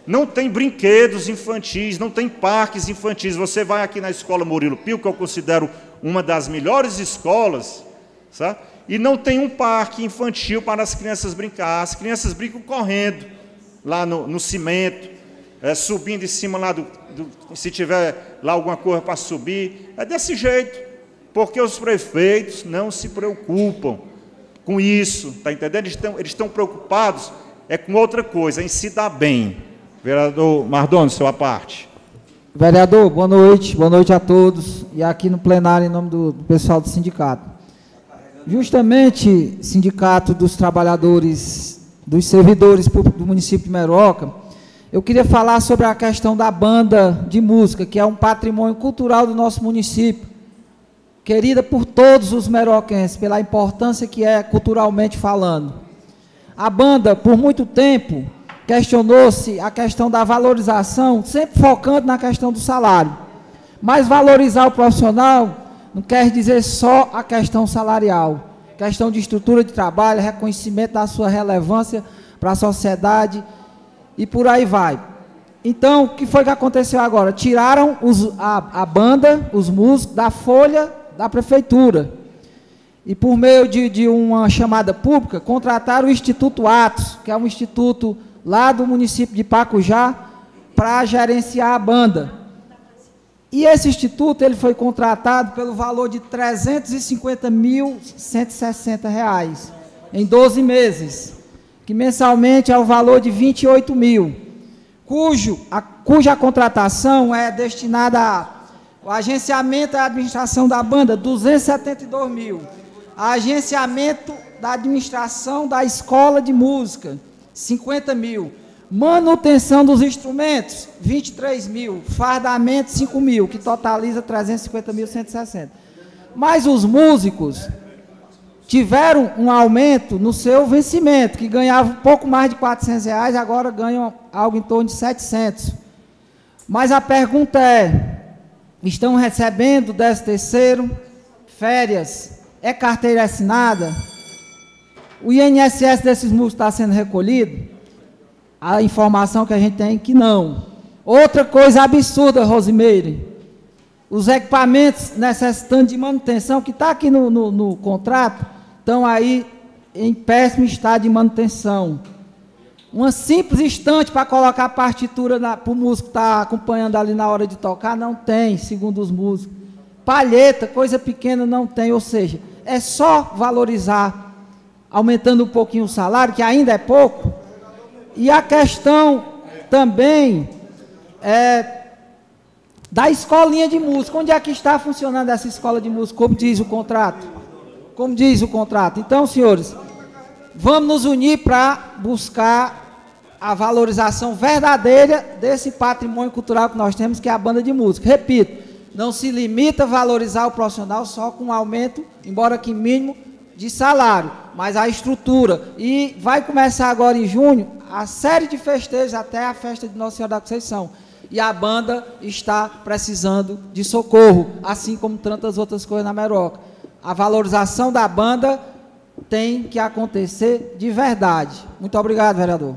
Não tem brinquedos infantis, não tem parques infantis. Você vai aqui na escola Murilo Pio, que eu considero uma das melhores escolas, sabe? e não tem um parque infantil para as crianças brincar. As crianças brincam correndo lá no, no cimento, é, subindo em cima lá do, do, Se tiver lá alguma coisa para subir. É desse jeito. Porque os prefeitos não se preocupam com isso, está entendendo? Eles estão, eles estão preocupados é com outra coisa, em se dar bem. Vereador Mardoni, sua parte. Vereador, boa noite, boa noite a todos. E aqui no plenário, em nome do, do pessoal do sindicato. Justamente, Sindicato dos Trabalhadores, dos Servidores do município de Meroca, eu queria falar sobre a questão da banda de música, que é um patrimônio cultural do nosso município, querida por todos os meroquenses, pela importância que é culturalmente falando. A banda, por muito tempo, questionou-se a questão da valorização, sempre focando na questão do salário. Mas valorizar o profissional não quer dizer só a questão salarial, questão de estrutura de trabalho, reconhecimento da sua relevância para a sociedade e por aí vai. Então, o que foi que aconteceu agora? Tiraram os, a, a banda, os músicos, da folha da prefeitura. E por meio de, de uma chamada pública, contrataram o Instituto Atos, que é um instituto lá do município de Pacujá, para gerenciar a banda. E esse instituto ele foi contratado pelo valor de R$ 350.160 em 12 meses que mensalmente é o valor de 28 mil, cujo, a, cuja contratação é destinada ao agenciamento e administração da banda, 272 mil, agenciamento da administração da escola de música, 50 mil, manutenção dos instrumentos, 23 mil, fardamento, 5 mil, que totaliza 350.160. Mas os músicos, tiveram um aumento no seu vencimento, que ganhavam pouco mais de 400 reais, agora ganham algo em torno de 700. Mas a pergunta é, estão recebendo 10 terceiro, férias, é carteira assinada? O INSS desses músicos está sendo recolhido? A informação que a gente tem é que não. Outra coisa absurda, Rosimeire, os equipamentos necessitando de manutenção, que está aqui no, no, no contrato, estão aí em péssimo estado de manutenção. Uma simples estante para colocar a partitura para o músico estar tá acompanhando ali na hora de tocar, não tem, segundo os músicos. Palheta, coisa pequena, não tem. Ou seja, é só valorizar, aumentando um pouquinho o salário, que ainda é pouco. E a questão também é da escolinha de música. Onde é que está funcionando essa escola de música, como diz o contrato? como diz o contrato. Então, senhores, vamos nos unir para buscar a valorização verdadeira desse patrimônio cultural que nós temos, que é a banda de música. Repito, não se limita a valorizar o profissional só com um aumento, embora que mínimo, de salário, mas a estrutura. E vai começar agora em junho a série de festejos até a festa de Nossa Senhora da Conceição. E a banda está precisando de socorro, assim como tantas outras coisas na Meroca a valorização da banda tem que acontecer de verdade. Muito obrigado, vereador.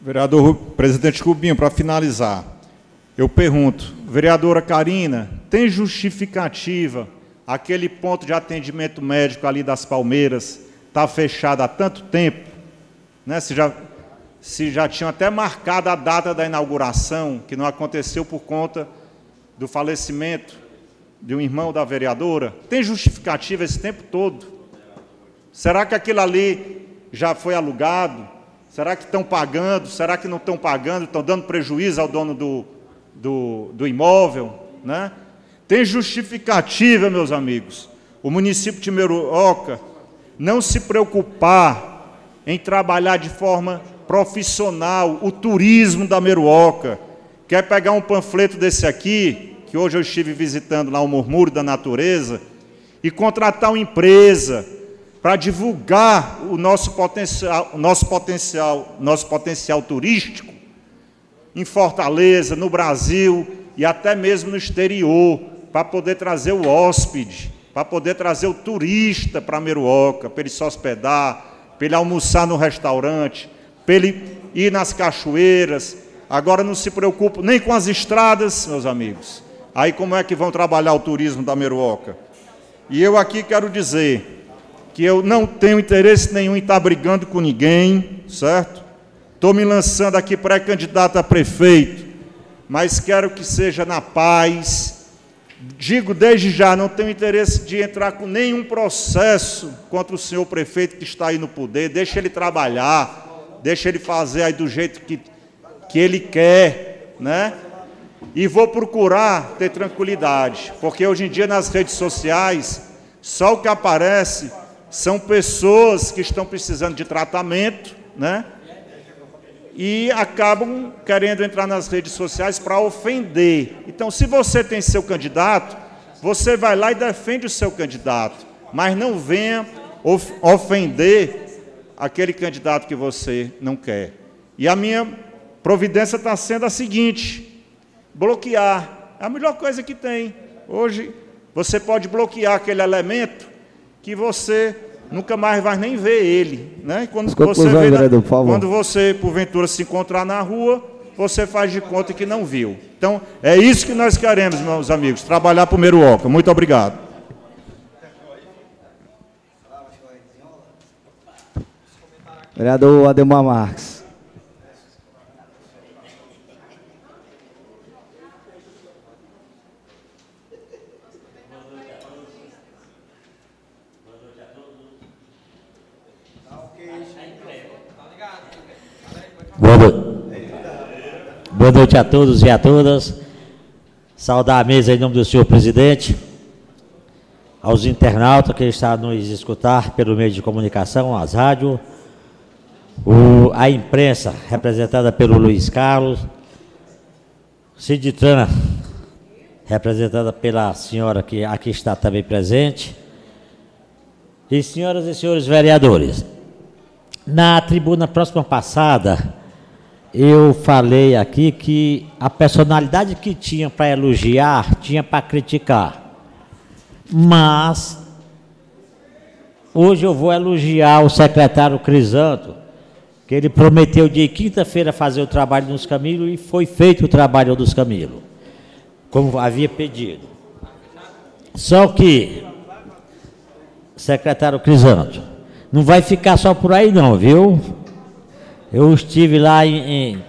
Vereador presidente Cubinho, para finalizar, eu pergunto, vereadora Karina, tem justificativa aquele ponto de atendimento médico ali das Palmeiras está fechado há tanto tempo, né? Se já, se já tinham até marcado a data da inauguração, que não aconteceu por conta do falecimento de um irmão da vereadora, tem justificativa esse tempo todo? Será que aquilo ali já foi alugado? Será que estão pagando? Será que não estão pagando? Estão dando prejuízo ao dono do, do, do imóvel? Né? Tem justificativa, meus amigos. O município de Meruoca não se preocupar em trabalhar de forma profissional o turismo da Meruoca. Quer pegar um panfleto desse aqui, que hoje eu estive visitando lá o Murmúrio da Natureza, e contratar uma empresa para divulgar o nosso potencial, nosso potencial, nosso potencial turístico em Fortaleza, no Brasil e até mesmo no exterior, para poder trazer o hóspede, para poder trazer o turista para Meruoca, para ele se hospedar, para ele almoçar no restaurante, para ele ir nas cachoeiras. Agora não se preocupe nem com as estradas, meus amigos. Aí como é que vão trabalhar o turismo da Meruoca? E eu aqui quero dizer que eu não tenho interesse nenhum em estar brigando com ninguém, certo? Estou me lançando aqui pré-candidato a prefeito, mas quero que seja na paz, digo desde já, não tenho interesse de entrar com nenhum processo contra o senhor prefeito que está aí no poder. Deixa ele trabalhar, deixa ele fazer aí do jeito que, que ele quer, né? E vou procurar ter tranquilidade, porque hoje em dia nas redes sociais, só o que aparece são pessoas que estão precisando de tratamento, né? E acabam querendo entrar nas redes sociais para ofender. Então, se você tem seu candidato, você vai lá e defende o seu candidato, mas não venha of ofender aquele candidato que você não quer. E a minha providência está sendo a seguinte: bloquear. É a melhor coisa que tem. Hoje, você pode bloquear aquele elemento que você nunca mais vai nem ver ele. Né? Quando, você vê, favor. quando você, porventura, se encontrar na rua, você faz de conta que não viu. Então, é isso que nós queremos, meus amigos, trabalhar para o Meruoca. Muito obrigado. Vereador Ademar Marques. Boa noite. Boa noite a todos e a todas. Saudar a mesa em nome do senhor presidente, aos internautas que estão nos escutar pelo meio de comunicação, as rádios, o, a imprensa representada pelo Luiz Carlos, Ciditrana, representada pela senhora que aqui está também presente, e senhoras e senhores vereadores. Na tribuna próxima passada, eu falei aqui que a personalidade que tinha para elogiar tinha para criticar. Mas hoje eu vou elogiar o secretário Crisanto, que ele prometeu de quinta-feira fazer o trabalho nos Camilos e foi feito o trabalho dos Camilos, como havia pedido. Só que, secretário Crisanto, não vai ficar só por aí não, viu? Eu estive lá em, em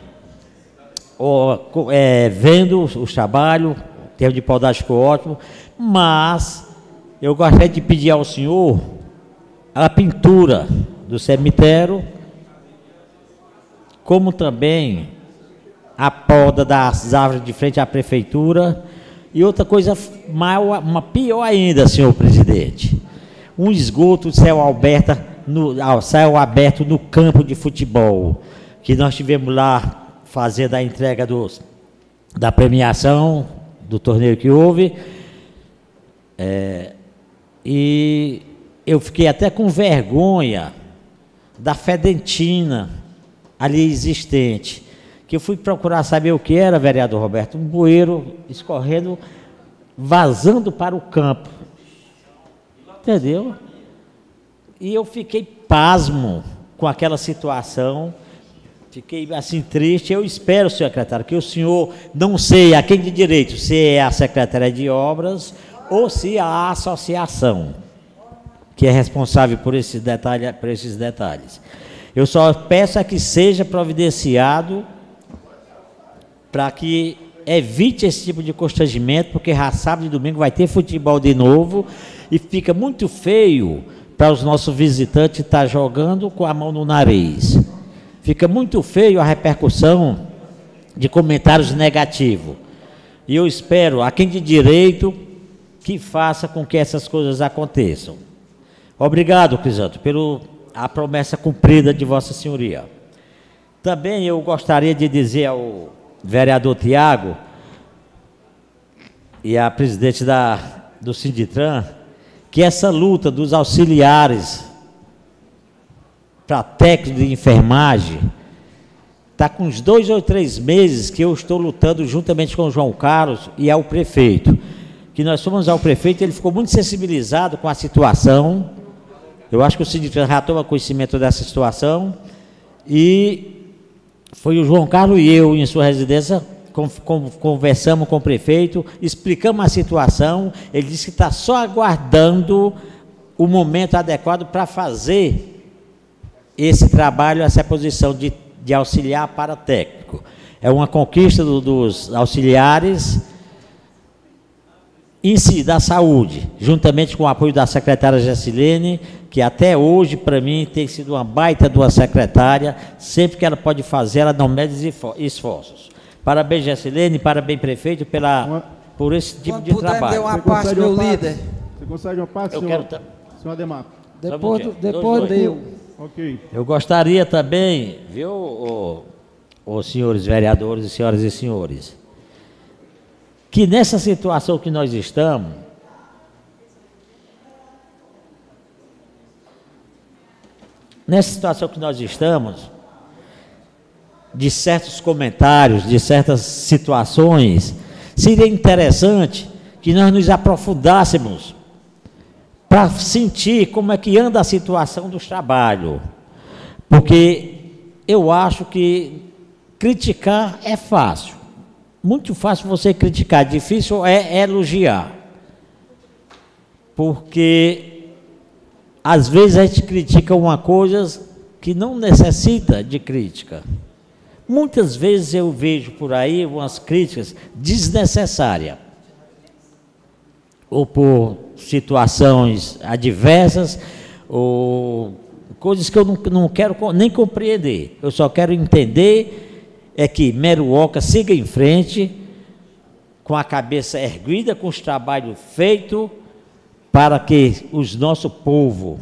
é, vendo o trabalho, o termo de paudagem ficou ótimo, mas eu gostaria de pedir ao senhor a pintura do cemitério, como também a poda das árvores de frente à prefeitura, e outra coisa mal, uma pior ainda, senhor presidente, um esgoto de céu aberto no, ao céu aberto no campo de futebol, que nós tivemos lá fazendo a entrega dos, da premiação do torneio que houve. É, e eu fiquei até com vergonha da fedentina ali existente, que eu fui procurar saber o que era, vereador Roberto, um bueiro escorrendo, vazando para o campo. Entendeu? E eu fiquei pasmo com aquela situação. Fiquei assim triste. Eu espero, secretário, que o senhor não sei a quem de direito, se é a Secretaria de Obras ou se é a associação que é responsável por esses detalhes, por esses detalhes. Eu só peço a que seja providenciado para que evite esse tipo de constrangimento, porque sábado e domingo vai ter futebol de novo e fica muito feio para os nossos visitantes estar tá jogando com a mão no nariz. Fica muito feio a repercussão de comentários negativos. E eu espero, a quem de direito, que faça com que essas coisas aconteçam. Obrigado, Crisanto, pela promessa cumprida de Vossa Senhoria. Também eu gostaria de dizer ao vereador Tiago e à presidente da, do Sinditran que essa luta dos auxiliares para técnico de enfermagem está com uns dois ou três meses que eu estou lutando juntamente com o João Carlos e ao prefeito. Que nós fomos ao prefeito, ele ficou muito sensibilizado com a situação. Eu acho que o sindicato já toma conhecimento dessa situação. E foi o João Carlos e eu, em sua residência, conversamos com o prefeito, explicamos a situação, ele disse que está só aguardando o momento adequado para fazer esse trabalho, essa posição de, de auxiliar para técnico. É uma conquista do, dos auxiliares em si, da saúde, juntamente com o apoio da secretária Gessilene, que até hoje, para mim, tem sido uma baita de uma secretária, sempre que ela pode fazer, ela não mede esforços. Parabéns, Gessilene, parabéns, prefeito, pela, uma, por esse tipo de trabalho. Uma Você parte, meu líder. Você consegue uma parte, Eu senhor, quero senhor Ademar? Depois, um depois deu. Ok. Eu gostaria também, viu, os senhores vereadores e senhoras e senhores, que nessa situação que nós estamos, nessa situação que nós estamos, de certos comentários, de certas situações, seria interessante que nós nos aprofundássemos para sentir como é que anda a situação dos trabalhos. Porque eu acho que criticar é fácil. Muito fácil você criticar, difícil é elogiar. Porque às vezes a gente critica uma coisa que não necessita de crítica. Muitas vezes eu vejo por aí umas críticas desnecessárias, ou por situações adversas, ou coisas que eu não, quero nem compreender. Eu só quero entender é que Meruoca siga em frente, com a cabeça erguida, com os trabalhos feitos, para que os nosso povo,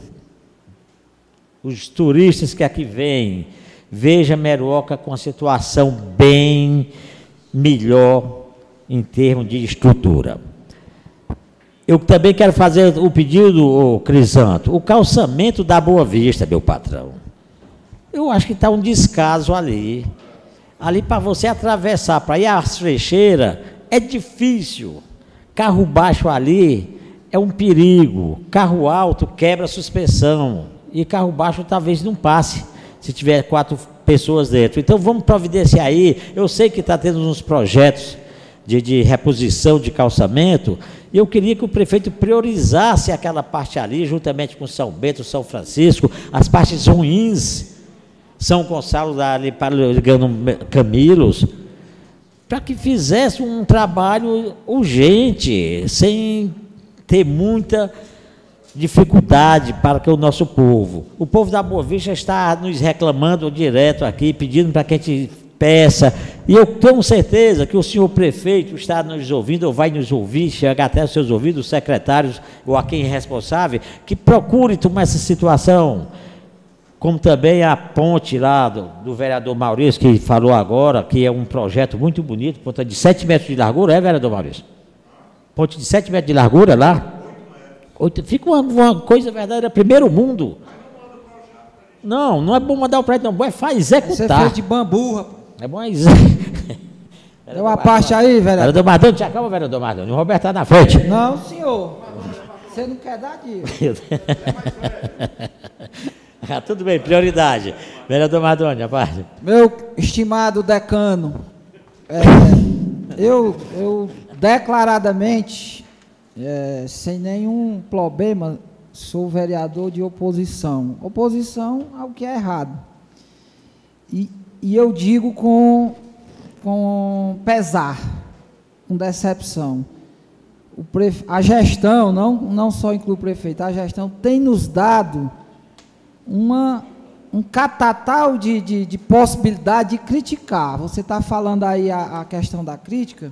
os turistas que aqui vêm, veja Meruoca com a situação bem melhor em termos de estrutura. Eu também quero fazer o pedido, oh, Crisanto, o calçamento da Boa Vista, meu patrão. Eu acho que está um descaso ali. Ali para você atravessar para ir às frecheiras é difícil. Carro baixo ali é um perigo. Carro alto quebra a suspensão. E carro baixo talvez não passe se tiver quatro pessoas dentro. Então vamos providenciar aí. Eu sei que está tendo uns projetos de, de reposição de calçamento. E eu queria que o prefeito priorizasse aquela parte ali, juntamente com São Bento, São Francisco, as partes ruins são Gonçalo ali para ligando Camilos, para que fizesse um trabalho urgente, sem ter muita dificuldade para que o nosso povo. O povo da Boa Vista está nos reclamando direto aqui, pedindo para que a gente peça. E eu tenho certeza que o senhor prefeito está nos ouvindo, ou vai nos ouvir, chegar até os seus ouvidos, os secretários ou a quem é responsável, que procure tomar essa situação como também a ponte lá do, do, vereador Maurício, que falou agora, que é um projeto muito bonito, ponta de 7 metros de largura, é, vereador Maurício? Ponte de 7 metros de largura lá? Fica uma, uma coisa verdadeira, primeiro mundo. Não, não é bom mandar o prédio, não, é bom é fazer executar. Você é feito de bambu, rapaz. É bom executar. <laughs> Deu uma parte aí, vereador. Vereador Mardoni, já calma, vereador Mardoni. O Roberto está na frente. Não, senhor. Você não quer dar disso. <laughs> Ah, tudo bem, prioridade. Vereador Madrone, a parte. Meu estimado decano, é, eu, eu declaradamente, é, sem nenhum problema, sou vereador de oposição. Oposição ao que é errado. E, e eu digo com, com pesar, com decepção. Prefe... A gestão, não, não só inclui o prefeito, a gestão tem nos dado uma, um catatal de, de, de possibilidade de criticar. Você está falando aí a, a, questão da crítica,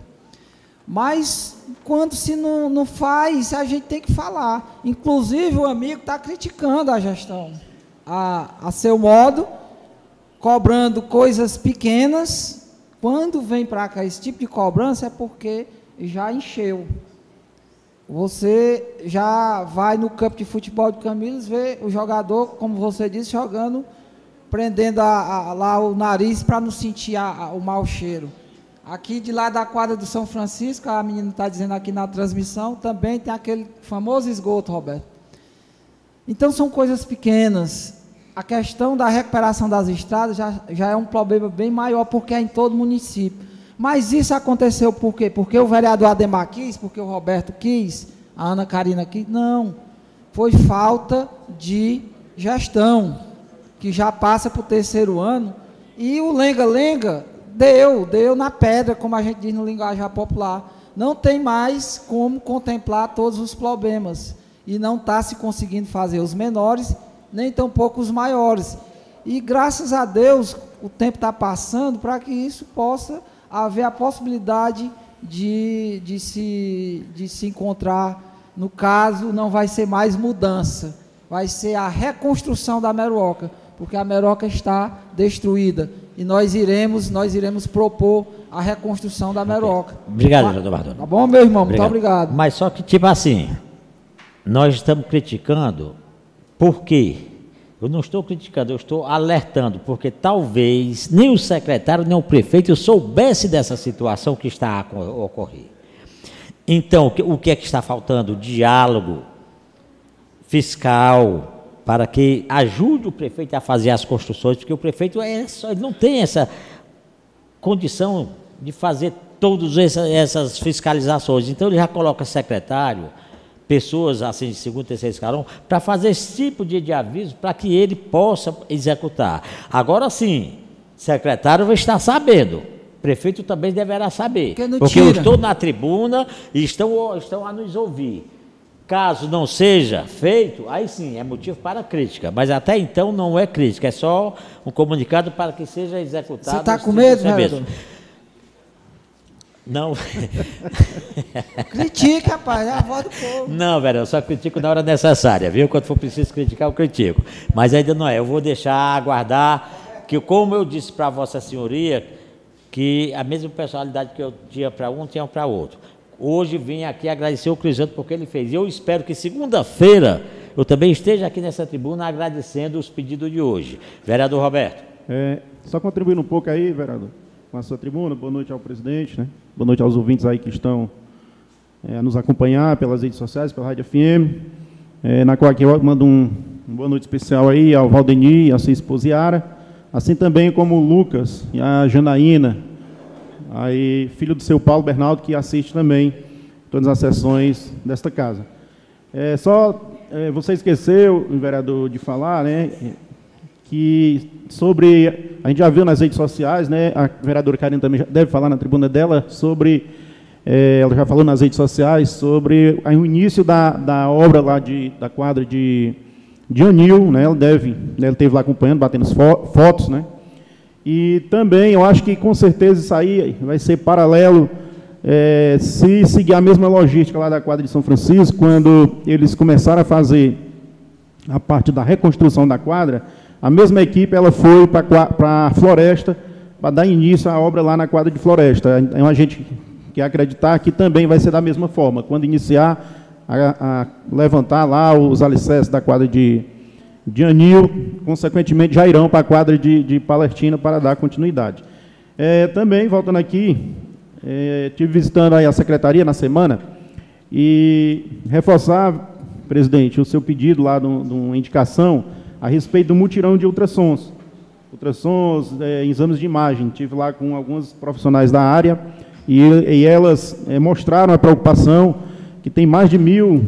mas quando se não, não faz, a gente tem que falar. Inclusive, o amigo está criticando a gestão a, a seu modo, cobrando coisas pequenas. Quando vem para cá esse tipo de cobrança, é porque já encheu. Você já vai no campo de futebol de Camilos, vê o jogador, como você disse, jogando, prendendo a, a, lá o nariz para não sentir a, o mau cheiro. Aqui de lá da quadra do São Francisco, a menina está dizendo aqui na transmissão, também tem aquele famoso esgoto, Roberto. Então são coisas pequenas. A questão da recuperação das estradas já, já é um problema bem maior, porque é em todo município. Mas isso aconteceu por quê? Porque o vereador Ademar quis, porque o Roberto quis, a Ana Karina quis? Não. Foi falta de gestão, que já passa para o terceiro ano. E o lenga-lenga deu, deu na pedra, como a gente diz no linguajar popular. não tem mais como contemplar todos os problemas e não está se conseguindo fazer os menores, nem tampouco os maiores. E graças a Deus, o tempo está passando para que isso possa haver a possibilidade de, de, se, de se encontrar. No caso, não vai ser mais mudança, vai ser a reconstrução da Meroca, porque a Meroca está destruída. E nós iremos, nós iremos propor a reconstrução da Meroca. Obrigado, doutor Bardoni. Tá bom, meu irmão? Obrigado. Muito obrigado. Mas só que, tipo assim, nós estamos criticando, por quê? Eu não estou criticando, eu estou alertando, porque talvez nem o secretário, nem o prefeito soubesse dessa situação que está a ocorrer. Então, o que é que está faltando? Diálogo fiscal, para que ajude o prefeito a fazer as construções, porque o prefeito é só, ele não tem essa condição de fazer todas essas fiscalizações. Então, ele já coloca secretário, pessoas assim de segundo, terceiro escalão, para fazer esse tipo de, de aviso para que ele possa executar. Agora sim, secretário vai estar sabendo. Prefeito também deverá saber. Porque, porque eu estou na tribuna e estão, estão a nos ouvir. Caso não seja feito, aí sim é motivo para crítica. Mas até então não é crítica, é só um comunicado para que seja executado. Você está com medo, né? Não. <laughs> Critique, rapaz, é a voz do povo. Não, velho, eu só critico na hora necessária, viu? Quando for preciso criticar, eu critico. Mas ainda não é. Eu vou deixar aguardar que, como eu disse para Vossa Senhoria, que a mesma personalidade que eu tinha para um, tinha para outro. Hoje vim aqui agradecer o Crisanto porque ele fez. E eu espero que segunda-feira eu também esteja aqui nessa tribuna agradecendo os pedidos de hoje. Vereador Roberto. É, só contribuindo um pouco aí, vereador com a sua tribuna. Boa noite ao presidente, né? boa noite aos ouvintes aí que estão é, a nos acompanhar pelas redes sociais, pela Rádio FM, é, na qual aqui eu mando um, uma boa noite especial aí ao Valdeni, a sua esposa Yara, assim também como o Lucas e a Janaína, aí, filho do seu Paulo Bernardo, que assiste também todas as sessões desta casa. É, só é, você esqueceu, vereador, de falar, né, que sobre, a gente já viu nas redes sociais, né, a vereadora Karine também deve falar na tribuna dela, sobre, é, ela já falou nas redes sociais, sobre o início da, da obra lá de, da quadra de, de Anil, né, ela deve, né, ela esteve lá acompanhando, batendo fo fotos, né, e também eu acho que com certeza isso aí vai ser paralelo é, se seguir a mesma logística lá da quadra de São Francisco, quando eles começaram a fazer a parte da reconstrução da quadra, a mesma equipe ela foi para a floresta para dar início à obra lá na quadra de floresta. Então a gente quer acreditar que também vai ser da mesma forma. Quando iniciar a, a levantar lá os alicerces da quadra de, de Anil, consequentemente já irão para a quadra de, de Palestina para dar continuidade. É, também, voltando aqui, é, estive visitando a secretaria na semana e reforçar, presidente, o seu pedido lá de uma indicação a respeito do mutirão de ultrassons. Ultrassons, é, exames de imagem. Tive lá com alguns profissionais da área e, e elas é, mostraram a preocupação que tem mais de mil,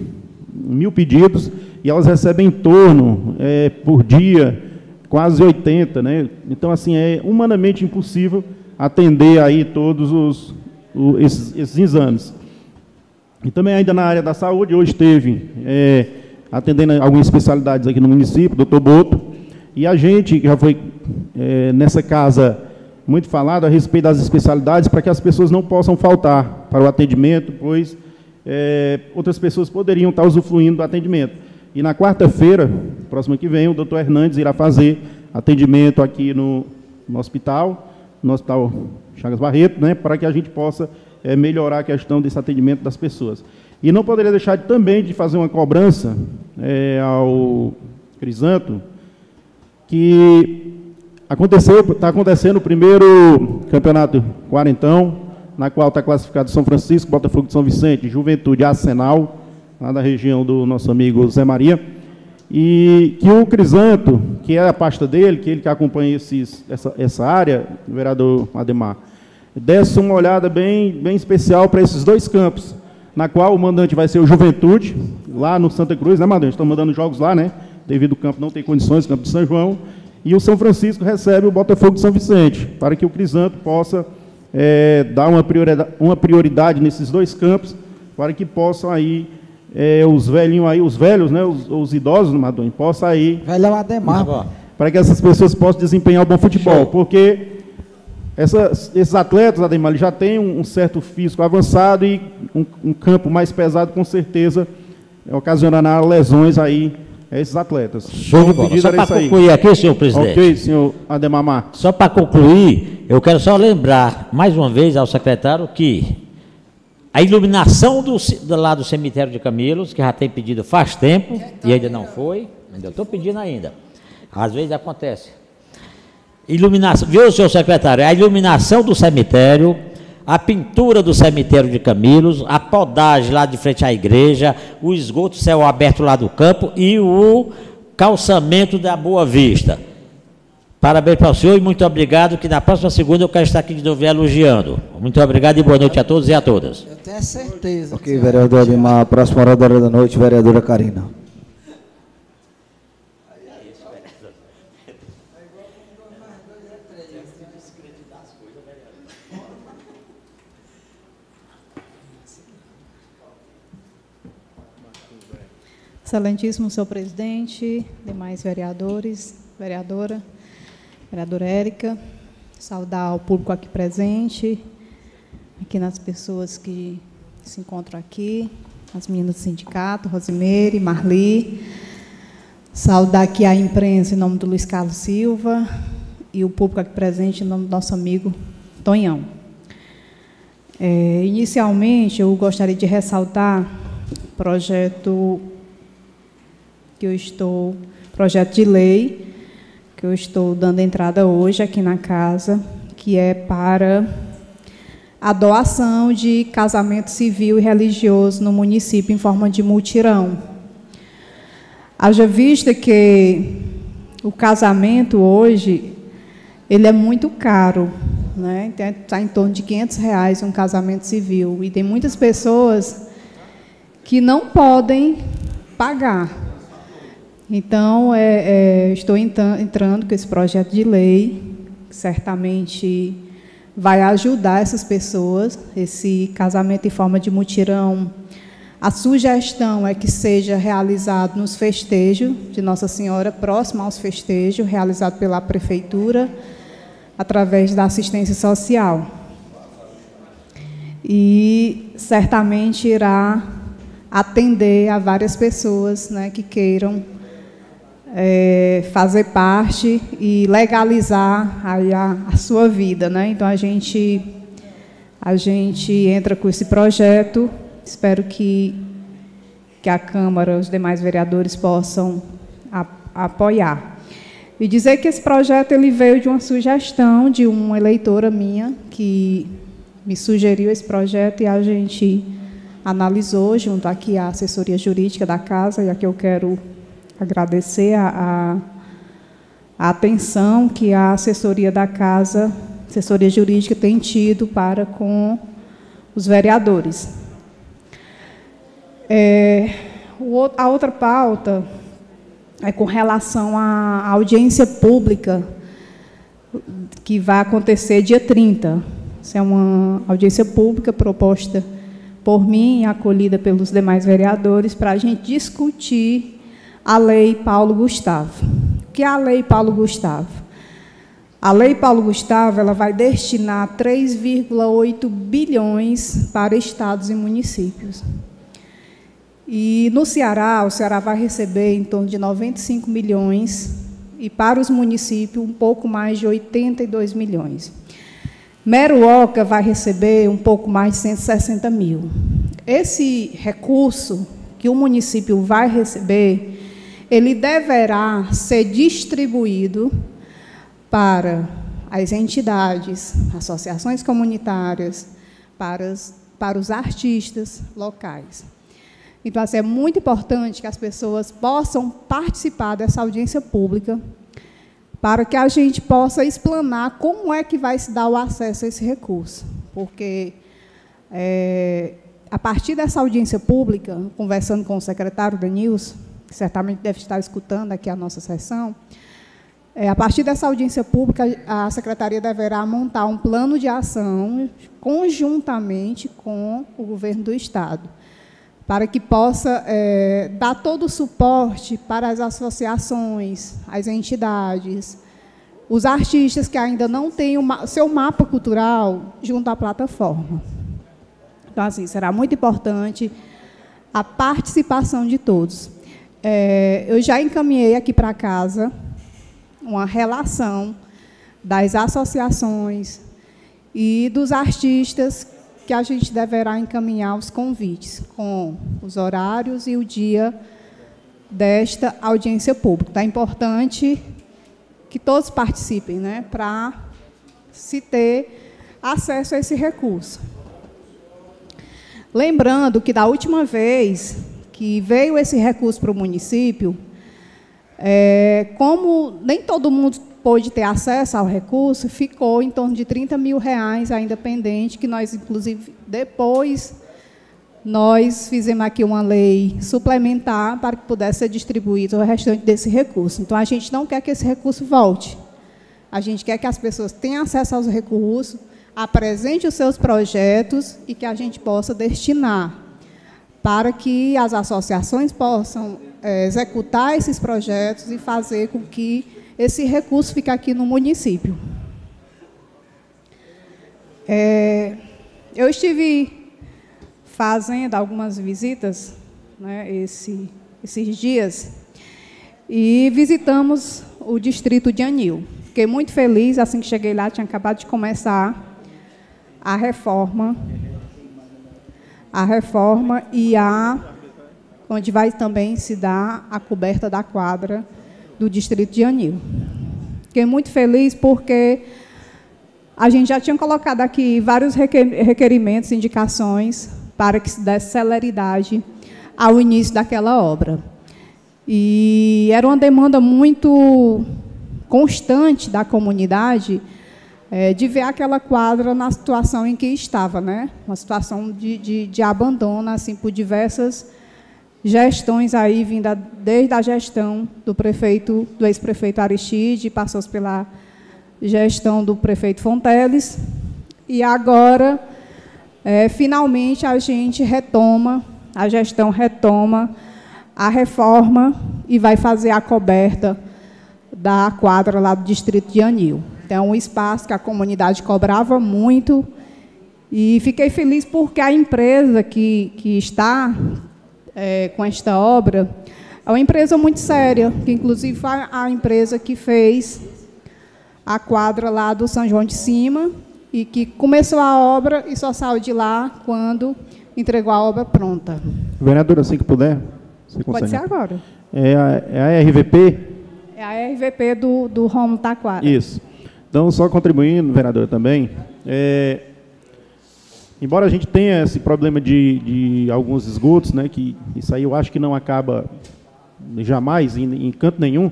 mil pedidos e elas recebem em torno, é, por dia, quase 80. Né? Então, assim, é humanamente impossível atender aí todos os, esses, esses, exames. E também ainda na área da saúde, hoje teve... É, atendendo algumas especialidades aqui no município, doutor Boto, e a gente, que já foi é, nessa casa muito falado a respeito das especialidades, para que as pessoas não possam faltar para o atendimento, pois é, outras pessoas poderiam estar usufruindo do atendimento. E na quarta-feira, próxima que vem, o doutor Hernandes irá fazer atendimento aqui no, no hospital, no Hospital Chagas Barreto, né, para que a gente possa é, melhorar a questão desse atendimento das pessoas. E não poderia deixar de, também de fazer uma cobrança é, ao Crisanto, que aconteceu, está acontecendo o primeiro campeonato quarentão, na qual está classificado São Francisco, Botafogo de São Vicente, Juventude Arsenal, lá da região do nosso amigo Zé Maria, e que o Crisanto, que é a pasta dele, que ele que acompanha esses, essa, essa área, o vereador Ademar, desse uma olhada bem, bem especial para esses dois campos, na qual o mandante vai ser o Juventude, lá no Santa Cruz, né, mandante? Estão mandando jogos lá, né? Devido ao campo não ter condições, campo de São João. E o São Francisco recebe o Botafogo de São Vicente, para que o Crisanto possa é, dar uma prioridade, uma prioridade nesses dois campos para que possam aí é, os velhinhos aí, os velhos, né, os, os idosos no Madonho, possam aí Velho é o Ademar. para que essas pessoas possam desempenhar o bom futebol, porque essas, esses atletas, Ademar, eles já têm um, um certo físico avançado e um, um campo mais pesado, com certeza, ocasionará lesões aí a esses atletas. Show de bola. pedido Só para concluir aqui, senhor presidente. Ok, senhor Ademar Mar. Só para concluir, eu quero só lembrar mais uma vez ao secretário que a iluminação do, lá do cemitério de Camilos, que já tem pedido faz tempo e ainda não foi, ainda estou pedindo ainda. Às vezes acontece. Iluminação, viu, senhor secretário? A iluminação do cemitério, a pintura do cemitério de Camilos, a podagem lá de frente à igreja, o esgoto céu aberto lá do campo e o calçamento da Boa Vista. Parabéns para o senhor e muito obrigado, que na próxima segunda eu quero estar aqui de novo elogiando. Muito obrigado e boa noite a todos e a todas. Eu tenho certeza. Ok, vereador Ademar. Próxima oradora da noite, vereadora Karina. Excelentíssimo senhor presidente, demais vereadores, vereadora, vereadora Érica, saudar o público aqui presente, aqui nas pessoas que se encontram aqui, as meninas do sindicato, Rosimeire, Marli, saudar aqui a imprensa em nome do Luiz Carlos Silva e o público aqui presente em nome do nosso amigo Tonhão. É, inicialmente, eu gostaria de ressaltar o projeto que eu estou, projeto de lei, eu estou dando entrada hoje aqui na casa, que é para a doação de casamento civil e religioso no município em forma de multirão. Haja vista que o casamento hoje, ele é muito caro, né? Está em torno de 500 reais um casamento civil, e tem muitas pessoas que não podem pagar. Então, é, é, estou entra- entrando com esse projeto de lei, que certamente vai ajudar essas pessoas, esse casamento em forma de mutirão. A sugestão é que seja realizado nos festejos de Nossa Senhora, próximo aos festejos, realizado pela Prefeitura, através da assistência social. E certamente irá atender a várias pessoas né, que queiram é, fazer parte e legalizar a, a sua vida, né? Então a gente a gente entra com esse projeto. Espero que que a Câmara, os demais vereadores possam a- apoiar. E dizer que esse projeto ele veio de uma sugestão de uma eleitora minha que me sugeriu esse projeto e a gente analisou junto aqui à assessoria jurídica da casa e aqui eu quero agradecer a, a, atenção que a assessoria da casa, assessoria jurídica, tem tido para com os vereadores. É, a outra pauta é com relação à audiência pública que vai acontecer dia 30. Isso é uma audiência pública proposta por mim e acolhida pelos demais vereadores para a gente discutir a Lei Paulo Gustavo. O que é a Lei Paulo Gustavo? A Lei Paulo Gustavo ela vai destinar 3,8 bilhões para estados e municípios. E no Ceará, o Ceará vai receber em torno de 95 milhões e para os municípios um pouco mais de 82 milhões. Meruoca vai receber um pouco mais de 160 mil. Esse recurso que o município vai receber, ele deverá ser distribuído para as entidades, associações comunitárias, para os, para os artistas locais. Então, assim, é muito importante que as pessoas possam participar dessa audiência pública, para que a gente possa explanar como é que vai se dar o acesso a esse recurso. Porque, é, a partir dessa audiência pública, conversando com o secretário Danilson, que certamente deve estar escutando aqui a nossa sessão, É, a partir dessa audiência pública, a Secretaria deverá montar um plano de ação conjuntamente com o governo do Estado, para que possa é, dar todo o suporte para as associações, as entidades, os artistas que ainda não têm o seu mapa cultural junto à plataforma. Então, assim, será muito importante a participação de todos. É, eu já encaminhei aqui para casa uma relação das associações e dos artistas que a gente deverá encaminhar os convites, com os horários e o dia desta audiência pública. É importante que todos participem, né, para se ter acesso a esse recurso. Lembrando que da última vez que veio esse recurso para o município, é, como nem todo mundo pôde ter acesso ao recurso, ficou em torno de 30 mil reais ainda pendente, que nós, inclusive, depois, nós fizemos aqui uma lei suplementar para que pudesse ser distribuído o restante desse recurso. Então, a gente não quer que esse recurso volte. A gente quer que as pessoas tenham acesso aos recursos, apresente os seus projetos e que a gente possa destinar para que as associações possam é, executar esses projetos e fazer com que esse recurso fique aqui no município. É, eu estive fazendo algumas visitas né, esse, esses dias e visitamos o distrito de Anil. Fiquei muito feliz, assim que cheguei lá, tinha acabado de começar a reforma, a reforma e a onde vai também se dar a coberta da quadra do distrito de Anil. Fiquei muito feliz porque a gente já tinha colocado aqui vários requerimentos, indicações para que se desse celeridade ao início daquela obra. E era uma demanda muito constante da comunidade é, de ver aquela quadra na situação em que estava, né? Uma situação de, de, de abandono, assim, por diversas gestões aí vinda desde a gestão do prefeito, do ex-prefeito Aristide, passou pela gestão do prefeito Fonteles, e agora, é, finalmente, a gente retoma, a gestão retoma a reforma e vai fazer a coberta da quadra lá do distrito de Anil. Então, um espaço que a comunidade cobrava muito. E fiquei feliz porque a empresa que, que está é, com esta obra é uma empresa muito séria, que inclusive foi a empresa que fez a quadra lá do São João de Cima e que começou a obra e só saiu de lá quando entregou a obra pronta. Vereadora, assim que puder. Pode ser agora. É a, é a RVP? É a RVP do, do Romo Taquara. Isso. Então, só contribuindo, vereador, também, é, embora a gente tenha esse problema de, de, alguns esgotos, né, que isso aí eu acho que não acaba jamais em, em canto nenhum,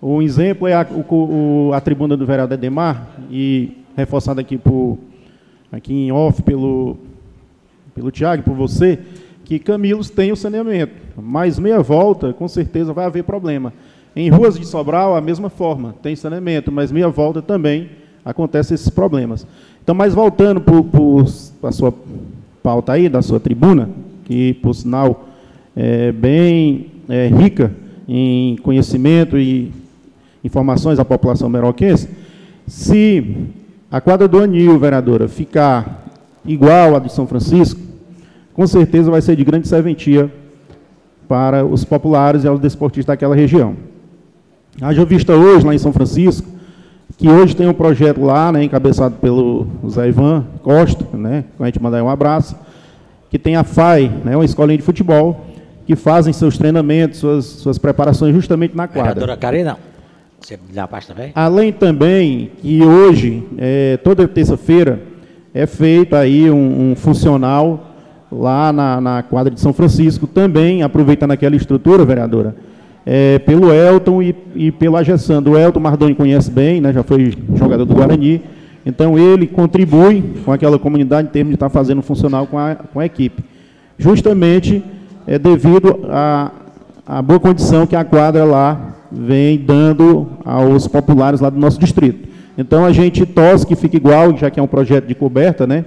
um exemplo é a, o, a tribuna do vereador Edemar, e reforçado aqui, por, aqui em off pelo, pelo Tiago, por você, que Camilos tem o saneamento, mas meia volta, com certeza vai haver problema. Em ruas de Sobral, a mesma forma, tem saneamento, mas meia volta também acontecem esses problemas. Então, mas voltando para a sua pauta aí, da sua tribuna, que, por sinal, é bem é, rica em conhecimento e informações à população meroquense, se a quadra do Anil, vereadora, ficar igual à de São Francisco, com certeza vai ser de grande serventia para os populares e aos desportistas daquela região. Haja vista hoje, lá em São Francisco, que hoje tem um projeto lá, né, encabeçado pelo Zé Ivan Costa, né, com a gente mandar um abraço, que tem a FAI, né, uma escolinha de futebol, que fazem seus treinamentos, suas, suas preparações justamente na quadra. Vereadora Karina, você dá a pasta também? Além também que hoje, é, toda terça-feira, é feito aí um, um funcional lá na, na quadra de São Francisco, também aproveitando aquela estrutura, vereadora, é, pelo Elton e, e pelo Agessando. O Elton Mardoni conhece bem, né, já foi jogador do Guarani, então ele contribui com aquela comunidade em termos de estar fazendo funcional com a, com a equipe. Justamente é, devido à boa condição que a quadra lá vem dando aos populares lá do nosso distrito. Então a gente torce que fique igual, já que é um projeto de coberta, né?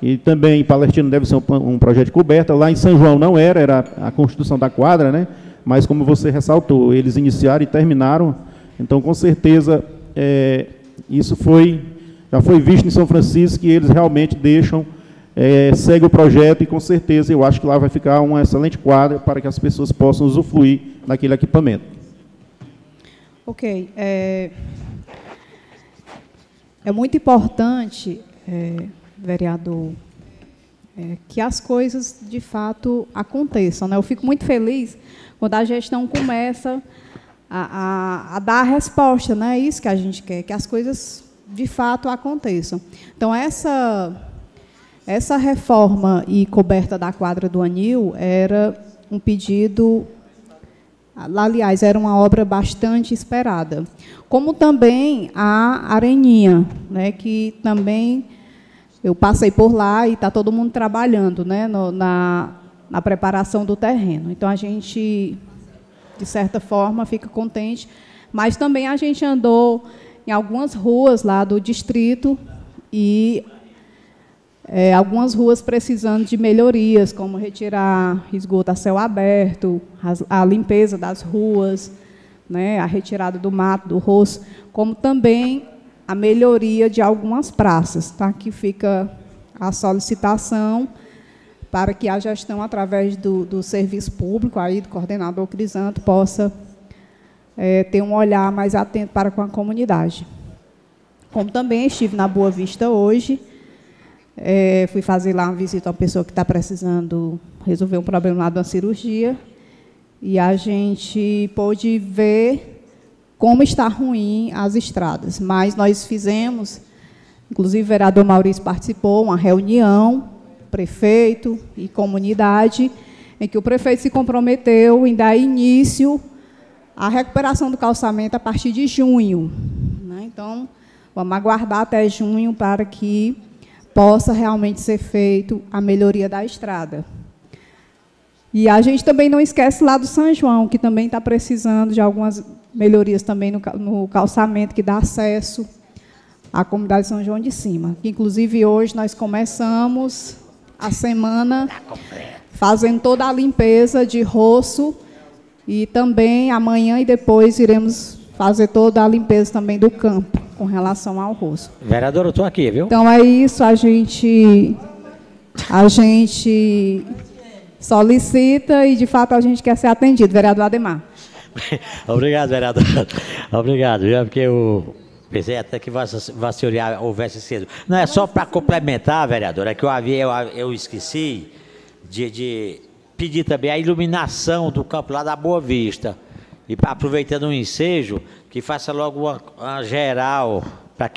E também Palestino deve ser um, um, projeto de coberta. Lá em São João não era, era a construção da quadra, né? Mas como você ressaltou, eles iniciaram e terminaram. Então, com certeza, é, isso foi já foi visto em São Francisco que eles realmente deixam, é, segue o projeto e com certeza eu acho que lá vai ficar uma excelente quadra para que as pessoas possam usufruir daquele equipamento. Ok. É, é muito importante, é, vereador, é, que as coisas de fato aconteçam. Né? Eu fico muito feliz quando a gestão começa a, a, a dar a resposta, né? é isso que a gente quer, que as coisas de fato aconteçam. Então, essa, essa reforma e coberta da quadra do Anil era um pedido, aliás, era uma obra bastante esperada. Como também a Areninha, né, que também eu passei por lá e está todo mundo trabalhando né, no, na, na preparação do terreno. Então, a gente, de certa forma, fica contente, mas também a gente andou em algumas ruas lá do distrito e é, algumas ruas precisando de melhorias, como retirar esgoto a céu aberto, a, a limpeza das ruas, né, a retirada do mato, do rosto, como também a melhoria de algumas praças. Tá? Aqui fica a solicitação para que a gestão, através do, do serviço público, aí, do coordenador Crisanto, possa é, ter um olhar mais atento para com a comunidade. Como também estive na Boa Vista hoje, é, fui fazer lá uma visita a uma pessoa que está precisando resolver um problema lá de uma cirurgia, e a gente pôde ver como está ruim as estradas. Mas nós fizemos, inclusive o vereador Maurício participou, uma reunião, prefeito e comunidade, em que o prefeito se comprometeu em dar início a recuperação do calçamento a partir de junho. Né? Então, vamos aguardar até junho para que possa realmente ser feito a melhoria da estrada. E a gente também não esquece lá do São João, que também está precisando de algumas melhorias também no, no calçamento que dá acesso à comunidade de São João de Cima. Inclusive, hoje nós começamos a semana tá fazendo toda a limpeza de roço e também amanhã e depois iremos fazer toda a limpeza também do campo com relação ao rosto. Vereador, eu estou aqui, viu? Então é isso, a gente a gente solicita e de fato a gente quer ser atendido, vereador Ademar. <laughs> Obrigado, vereador. Obrigado, viu? Porque eu pensei até que vacilar houvesse cedo. Não, é só para complementar, vereador, é que eu havia, eu, eu esqueci de, de pedir também a iluminação do campo lá da Boa Vista. E aproveitando o um ensejo, que faça logo uma, uma geral para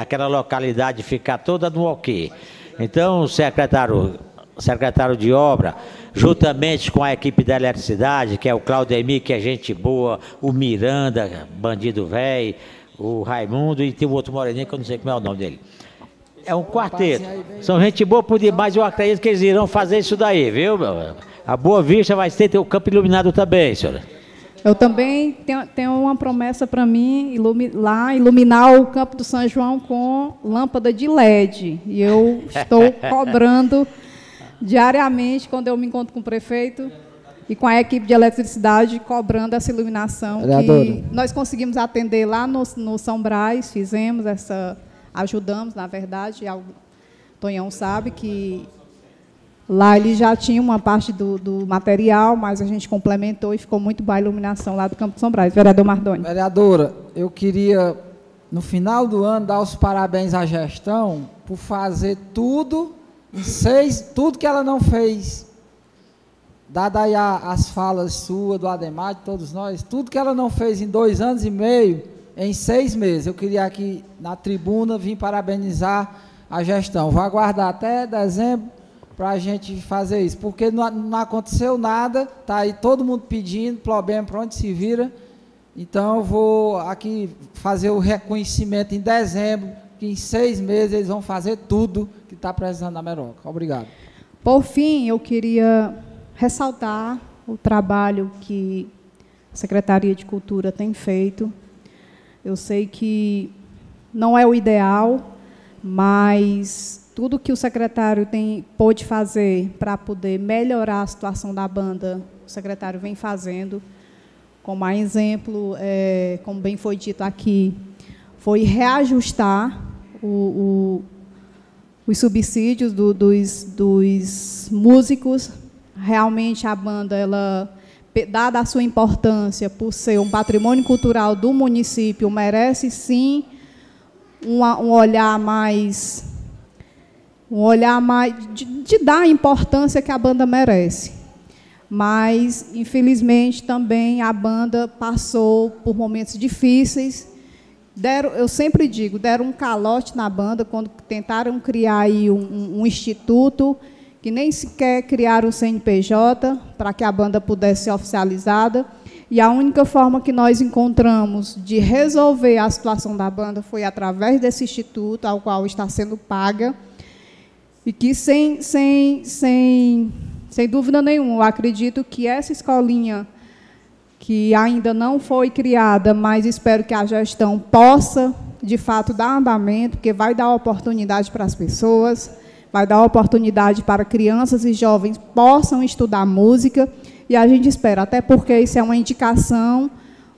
aquela localidade ficar toda no ok. Então, secretário, secretário de obra, juntamente com a equipe da eletricidade, que é o Claudemir, que é gente boa, o Miranda, bandido velho, o Raimundo e tem o outro moreninho que eu não sei como é o nome dele. É um quarteto. São gente boa por demais, eu acredito que eles irão fazer isso daí, viu? A Boa Vista vai ter o campo iluminado também, senhora. Eu também tenho, tenho uma promessa para mim ilumi, lá iluminar o campo do São João com lâmpada de LED. E eu estou <laughs> cobrando diariamente quando eu me encontro com o prefeito e com a equipe de eletricidade cobrando essa iluminação Vereadora. que nós conseguimos atender lá no, no São Brás, fizemos essa, ajudamos, na verdade, o Tonhão sabe que Lá ele já tinha uma parte do, do, material, mas a gente complementou e ficou muito boa a iluminação lá do Campo de São Brás. Vereador Mardoni. Vereadora, eu queria, no final do ano, dar os parabéns à gestão por fazer tudo em seis, tudo que ela não fez. Dada aí a, as falas suas, do Ademar, de todos nós, tudo que ela não fez em dois anos e meio, em seis meses. Eu queria aqui na tribuna vir parabenizar a gestão. Vou aguardar até dezembro para a gente fazer isso, porque não, não aconteceu nada, está aí todo mundo pedindo, problema para onde se vira. Então eu vou aqui fazer o reconhecimento em dezembro, que em seis meses eles vão fazer tudo que está precisando na Meroca. Obrigado. Por fim, eu queria ressaltar o trabalho que a Secretaria de Cultura tem feito. Eu sei que não é o ideal, mas tudo que o secretário tem pôde fazer para poder melhorar a situação da banda, o secretário vem fazendo. Como a exemplo, é, como bem foi dito aqui, foi reajustar o, o, os subsídios do, dos, dos músicos. Realmente a banda, ela, dada a sua importância por ser um patrimônio cultural do município, merece sim um, olhar mais um olhar mais de, de, dar a importância que a banda merece. Mas, infelizmente, também a banda passou por momentos difíceis. Deram, eu sempre digo, deram um calote na banda quando tentaram criar aí um, um, um instituto, que nem sequer criaram o CNPJ para que a banda pudesse ser oficializada. E a única forma que nós encontramos de resolver a situação da banda foi através desse instituto, ao qual está sendo paga, e que, sem, sem, sem, sem dúvida nenhuma, acredito que essa escolinha, que ainda não foi criada, mas espero que a gestão possa, de fato, dar andamento, porque vai dar oportunidade para as pessoas, vai dar oportunidade para crianças e jovens possam estudar música e a gente espera, até porque isso é uma indicação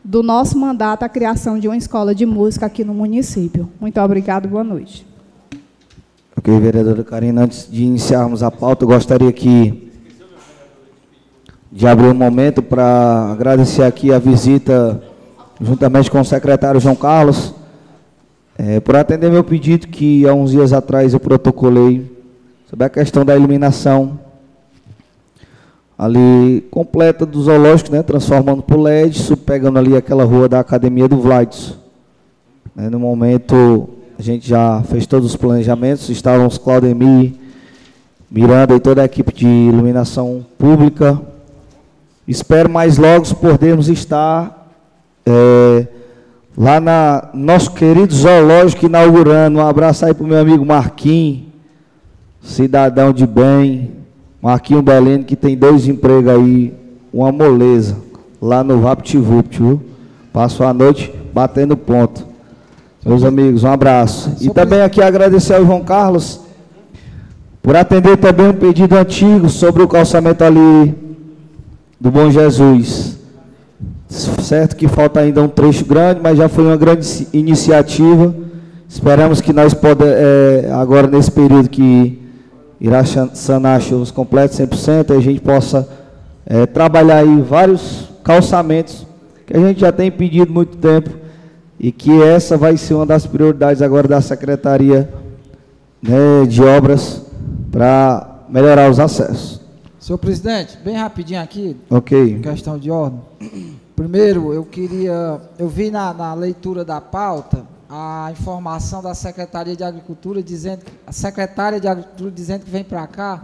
do nosso mandato, a criação de uma escola de música aqui no município. Muito obrigado, boa noite. Ok, vereadora Karina, antes de iniciarmos a pauta, eu gostaria que de abrir um momento para agradecer aqui a visita, juntamente com o secretário João Carlos, é, por atender meu pedido que há uns dias atrás eu protocolei sobre a questão da iluminação ali completa do zoológico, né, transformando para o LED, pegando ali aquela rua da Academia do Vlades. Né, no momento, a gente já fez todos os planejamentos, estavam os Claudemir, Miranda e toda a equipe de iluminação pública. Espero mais logo podermos estar é, lá na nosso querido zoológico inaugurando. Um abraço aí para o meu amigo Marquinhos, cidadão de bem, Marquinho Belene, que tem dois empregos aí, uma moleza, lá no VaptVupt, viu? Passou a noite batendo ponto. Meus amigos, um abraço. E também aqui agradecer ao João Carlos por atender também um pedido antigo sobre o calçamento ali do Bom Jesus. Certo que falta ainda um trecho grande, mas já foi uma grande iniciativa. Esperamos que nós podemos, é, agora nesse período que irá sanar chuvas completas 100%, e a gente possa é, trabalhar aí vários calçamentos que a gente já tem pedido muito tempo e que essa vai ser uma das prioridades agora da Secretaria né, de Obras para melhorar os acessos. Senhor presidente, bem rapidinho aqui, ok questão de ordem. Primeiro, eu queria, eu vi na, na leitura da pauta a informação da Secretaria de Agricultura dizendo, a secretária de Agricultura dizendo que vem para cá,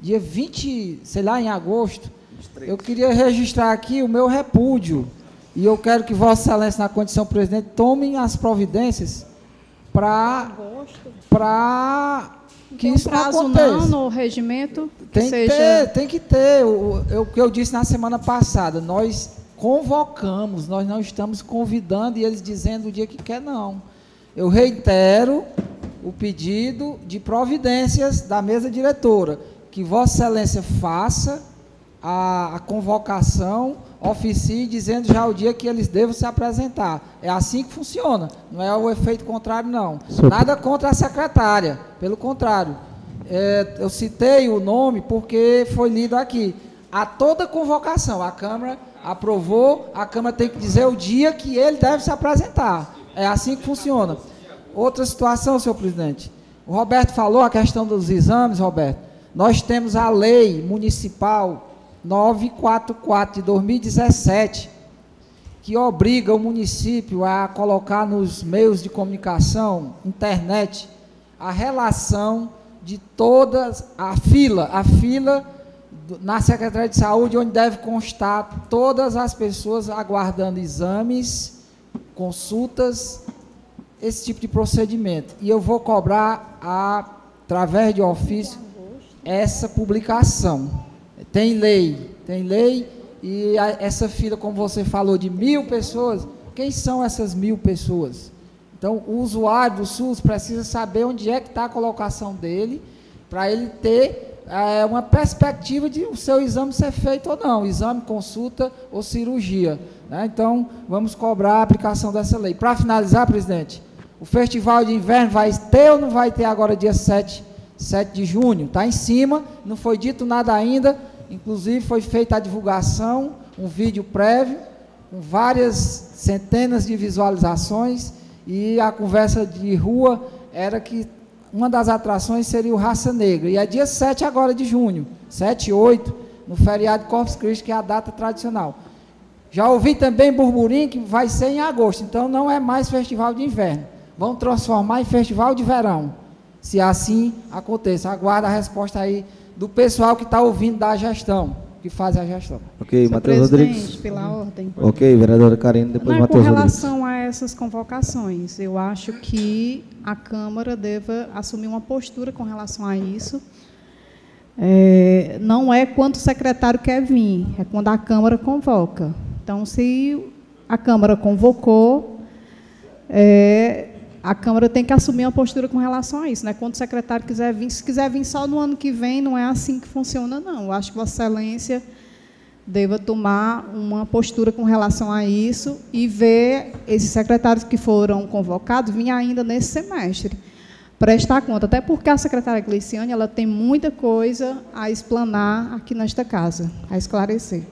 dia 20, sei lá, em agosto. Eu queria registrar aqui o meu repúdio. E eu quero que Vossa Excelência, na condição presidente, tomem as providências para para que isso prazo não aconteça. não no regimento tem que seja... ter, tem que ter. O, o, o que eu disse na semana passada, nós convocamos, nós não estamos convidando e eles dizendo o dia que quer, não. Eu reitero o pedido de providências da mesa diretora, que Vossa Excelência faça a, a convocação, oficie, dizendo já o dia que eles devam se apresentar. É assim que funciona, não é o efeito contrário, não. Nada contra a secretária, pelo contrário. É, eu citei o nome porque foi lido aqui. A toda convocação, a Câmara aprovou, a Câmara tem que dizer o dia que ele deve se apresentar. É assim que funciona. Outra situação, senhor presidente. O Roberto falou a questão dos exames, Roberto. Nós temos a lei municipal 944 de 2017, que obriga o município a colocar nos meios de comunicação, internet, a relação de todas a fila, a fila na Secretaria de Saúde, onde deve constar todas as pessoas aguardando exames, consultas, esse tipo de procedimento. E eu vou cobrar, a, através de ofício, essa publicação. Tem lei, tem lei, E a, essa fila, como você falou, de mil pessoas, quem são essas mil pessoas? Então, o usuário do SUS precisa saber onde é que está a colocação dele, para ele ter é, uma perspectiva de o seu exame ser feito ou não, exame, consulta ou cirurgia. Né? Então, vamos cobrar a aplicação dessa lei. Para finalizar, presidente, o Festival de Inverno vai ter ou não vai ter agora dia 7, 7 de junho? Está em cima, não foi dito nada ainda, inclusive foi feita a divulgação, um vídeo prévio, com várias centenas de visualizações, e a conversa de rua era que uma das atrações seria o Raça Negra. E é dia 7 agora de junho, 7 e 8, no feriado de Corpus Christi, que é a data tradicional. Já ouvi também burburinho que vai ser em agosto, então não é mais festival de inverno. Vão transformar em festival de verão. Se assim aconteça. Aguarda a resposta aí do pessoal que está ouvindo da gestão que faz a gestão. Ok, Matheus Rodrigues. pela ordem. Ok, vereadora Karine, depois Matheus Rodrigues. Com relação essas convocações, eu acho que a Câmara deva assumir uma postura com relação a isso. É, não é quando o secretário quer vir, é quando a Câmara convoca. Então, se a Câmara convocou, é, a Câmara tem que assumir uma postura com relação a isso. Né? Quando o secretário quiser vir, se quiser vir só no ano que vem, não é assim que funciona, não. Eu acho que Vossa Excelência deva tomar uma postura com relação a isso e ver esses secretários que foram convocados vir ainda nesse semestre. Prestar conta, até porque a secretária Gliciane ela tem muita coisa a explanar aqui nesta casa, a esclarecer.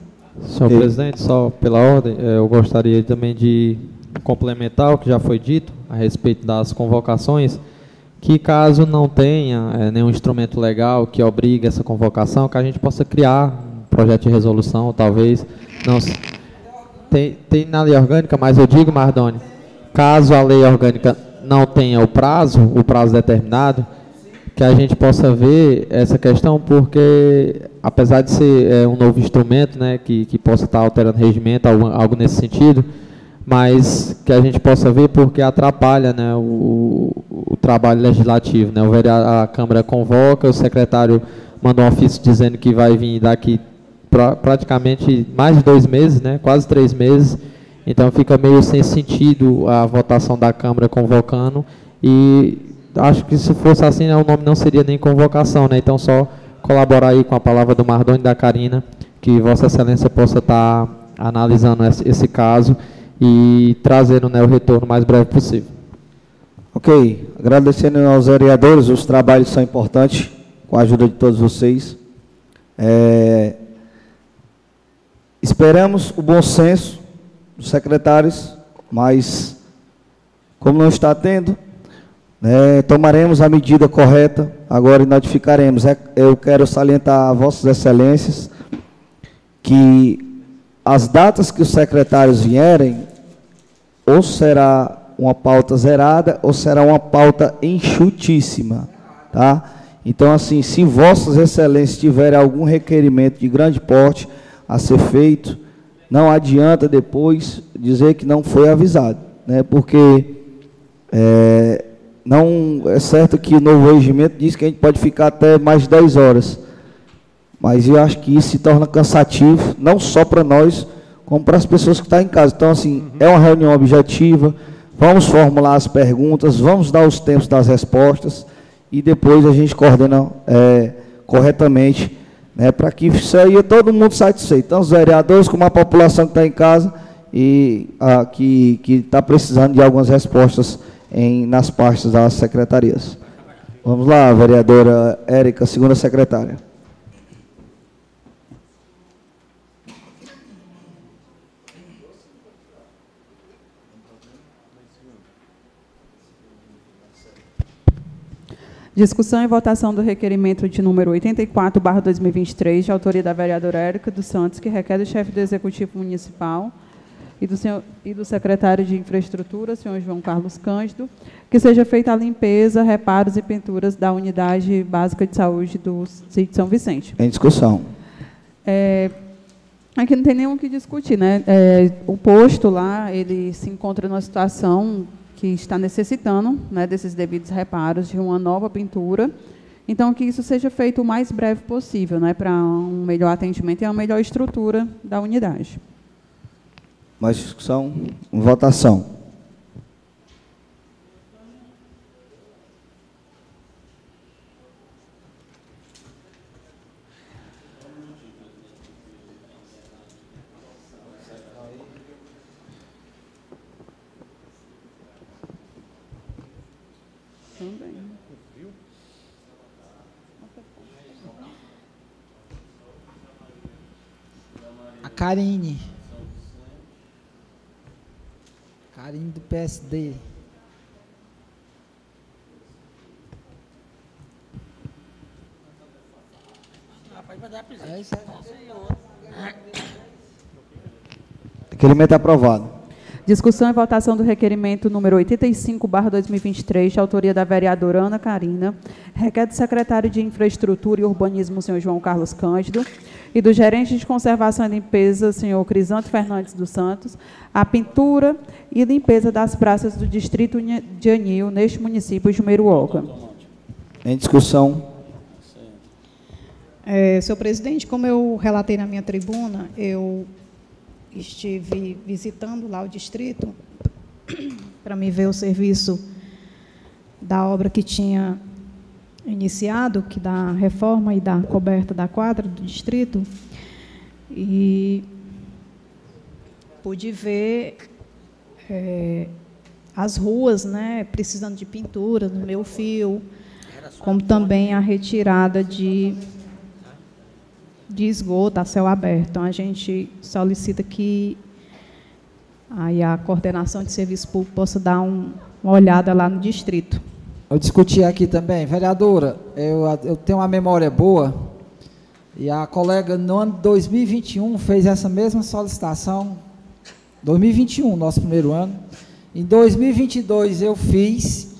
Senhor presidente, só pela ordem, eh, eu gostaria também de complementar o que já foi dito a respeito das convocações, que caso não tenha é, nenhum instrumento legal que obrigue essa convocação, que a gente possa criar projeto de resolução, talvez. Não, tem, tem na lei orgânica, mas eu digo, Mardoni, caso a lei orgânica não tenha o prazo, o prazo determinado, que a gente possa ver essa questão, porque apesar de ser é, um novo instrumento, né, que, que possa estar alterando regimento, algo, algo nesse sentido, mas que a gente possa ver porque atrapalha né, o, o trabalho legislativo. Né? O vereador, a Câmara convoca, o secretário manda um ofício dizendo que vai vir daqui pra, praticamente mais de dois meses, né, quase três meses, então fica meio sem sentido a votação da Câmara convocando e acho que se fosse assim o nome não seria nem convocação, né? Então só colaborar aí com a palavra do Mardoni e da Karina, que Vossa Excelência possa estar analisando esse, esse caso e trazendo né, o retorno mais breve possível. Ok, agradecendo aos vereadores, os trabalhos são importantes, com a ajuda de todos vocês. É, esperamos o bom senso dos secretários, mas como não está tendo, né, tomaremos a medida correta agora e notificaremos. É, eu quero salientar a Vossas Excelências que as datas que os secretários vierem, ou será uma pauta zerada, ou será uma pauta enxutíssima, tá? Então, assim, se vossas excelências tiverem algum requerimento de grande porte a ser feito, não adianta depois dizer que não foi avisado, né? Porque é, não é certo que o novo regimento diz que a gente pode ficar até mais de 10 horas. Mas eu acho que isso se torna cansativo, não só para nós, como para as pessoas que estão em casa. Então, assim, é uma reunião objetiva, vamos formular as perguntas, vamos dar os tempos das respostas e depois a gente coordena é, corretamente né, para que saia todo mundo satisfeito. Então, os vereadores, como a população que está em casa e a, que está precisando de algumas respostas em, nas partes das secretarias. Vamos lá, vereadora Érica, segunda secretária. Discussão e votação do requerimento de número 84, 2023, de autoria da vereadora Érica dos Santos, que requer do chefe do Executivo Municipal e do, senhor, e do secretário de Infraestrutura, senhor João Carlos Cândido, que seja feita a limpeza, reparos e pinturas da unidade básica de saúde do sítio São Vicente. Em discussão. É, aqui não tem nenhum que discutir, né? É, o posto lá, ele se encontra numa situação que está necessitando né, desses devidos reparos de uma nova pintura Então, que isso seja feito o mais breve possível, né, para um melhor atendimento e uma melhor estrutura da unidade. Mais discussão? Votação. Também. A Karine. Karine PSD. É isso aí. Requerimento aprovado. Discussão e votação do requerimento número 85, barra 2023, de autoria da vereadora Ana Carina, requer do secretário de Infraestrutura e Urbanismo, senhor João Carlos Cândido, e do gerente de Conservação e Limpeza, senhor Crisanto Fernandes dos Santos, a pintura e limpeza das praças do distrito de Anil, neste município de Meruoca. Em discussão. É, senhor presidente, como eu relatei na minha tribuna, eu estive visitando lá o distrito <clears throat> para me ver o serviço da obra que tinha iniciado, que da reforma e da coberta da quadra do distrito, e pude ver é, as ruas, né, precisando de pintura no meu fio, como também a retirada de de esgoto a céu aberto. Então, a gente solicita que aí a coordenação de serviço público possa dar um, uma olhada lá no distrito. Eu discuti aqui também, vereadora, eu, eu tenho uma memória boa, e a colega no ano de 2021 fez essa mesma solicitação, 2021, nosso primeiro ano. Em 2022 eu fiz,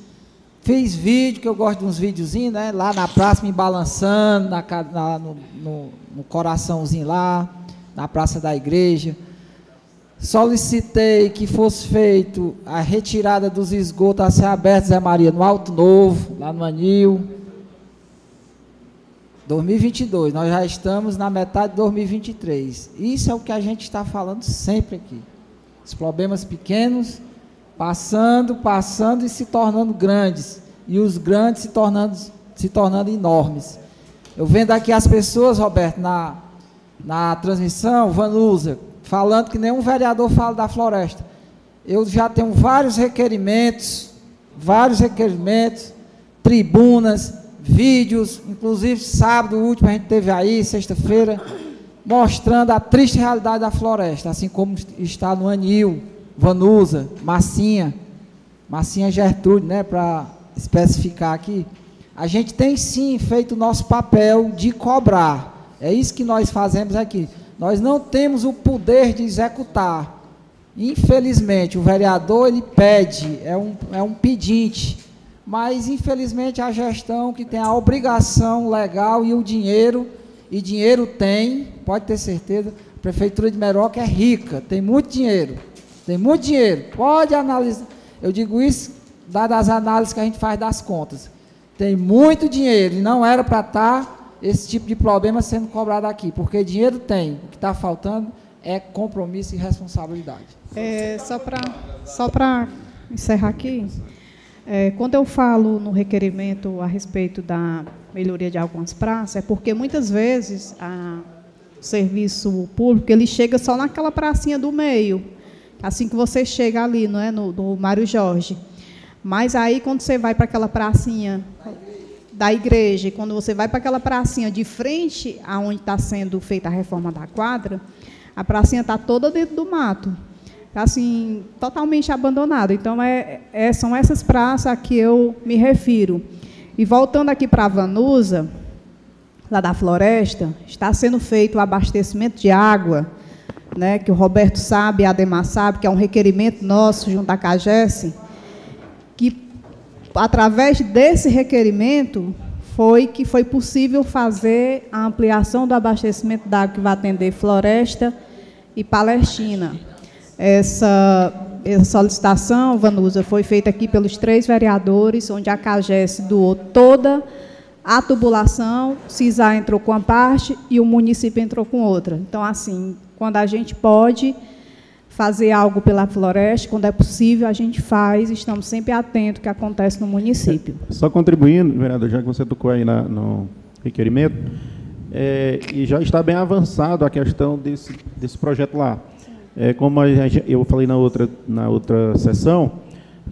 fiz vídeo, que eu gosto de uns videozinhos, né? Lá na praça me balançando, na, na no, no, no coraçãozinho lá, na praça da igreja. Solicitei que fosse feito a retirada dos esgotos a céu aberto, Zé Maria, no Alto Novo, lá no Anil. 2022, nós já estamos na metade de 2023. Isso é o que a gente está falando sempre aqui. Os problemas pequenos passando, passando e se tornando grandes. E os grandes se tornando, se tornando enormes. Eu vendo aqui as pessoas, Roberto, na, na transmissão, Vanusa, falando que nenhum vereador fala da floresta. Eu já tenho vários requerimentos, vários requerimentos, tribunas, vídeos, inclusive sábado último a gente teve aí, sexta-feira, mostrando a triste realidade da floresta, assim como está no Anil, Vanusa, Massinha, Massinha Gertrude, né, para especificar aqui. A gente tem sim feito o nosso papel de cobrar. É isso que nós fazemos aqui. Nós não temos o poder de executar. Infelizmente, o vereador ele pede, é um, é um pedinte. Mas, infelizmente, a gestão que tem a obrigação legal e o dinheiro, e dinheiro tem, pode ter certeza, a Prefeitura de Meroca é rica, tem muito dinheiro. Tem muito dinheiro. Pode analisar. Eu digo isso, dadas as análises que a gente faz das contas. Tem muito dinheiro e não era para estar tá esse tipo de problema sendo cobrado aqui, porque dinheiro tem. O que está faltando é compromisso e responsabilidade. É, só para só encerrar aqui, é, quando eu falo no requerimento a respeito da melhoria de algumas praças, é porque muitas vezes a, o serviço público ele chega só naquela pracinha do meio, assim que você chega ali, não é, no, no Mário Jorge. Mas aí, quando você vai para aquela pracinha da igreja, e quando você vai para aquela pracinha de frente aonde está sendo feita a reforma da quadra, a pracinha está toda dentro do mato. Tá, assim, totalmente abandonada. Então, é, é, são essas praças a que eu me refiro. E voltando aqui para a Vanusa, lá da floresta, está sendo feito o abastecimento de água, né, que o Roberto sabe, a Ademar sabe, que é um requerimento nosso junto à CAGES, através desse requerimento, foi que foi possível fazer a ampliação do abastecimento d'água que vai atender Floresta e Palestina. Essa, essa solicitação, Vanusa, foi feita aqui pelos três vereadores, onde a CAGES doou toda a tubulação, CISA entrou com uma parte e o município entrou com outra. Então, assim, quando a gente pode fazer algo pela floresta, quando é possível, a gente faz, estamos sempre atentos ao que acontece no município. Só contribuindo, vereador, já que você tocou aí na, no requerimento, é, e já está bem avançado a questão desse, desse projeto lá. É, como a eu falei na outra, na outra sessão,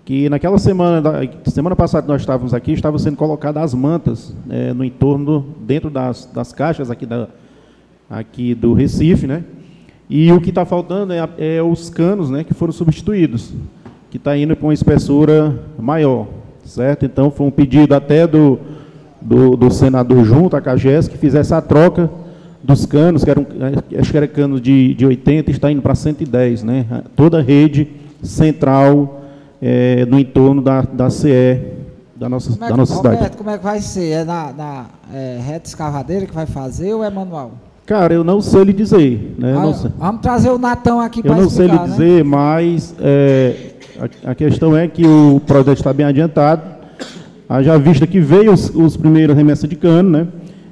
que naquela semana, da, semana passada nós estávamos aqui, estavam sendo colocadas as mantas é, no entorno, dentro das, das caixas aqui, da, aqui do Recife, né? E o que está faltando é, é, os canos, né, que foram substituídos, que está indo para uma espessura maior, certo? Então foi um pedido até do, do, do senador junto, a CAGES, que fizesse a troca dos canos, que eram, acho que era cano de, de 80, está indo para 110, né? Toda a rede central é, no entorno da, da CE da nossa, como é da nossa Roberto, cidade. como é que vai ser? É na, na é, reta escavadeira que vai fazer ou é manual? Cara, eu não sei lhe dizer. Né? Ah, não sei. Vamos trazer o Natão aqui para Eu não sei explicar, lhe né? dizer, mas é, a, a questão é que o projeto está bem adiantado. Haja vista que veio os, os primeiros remessas de cano, né?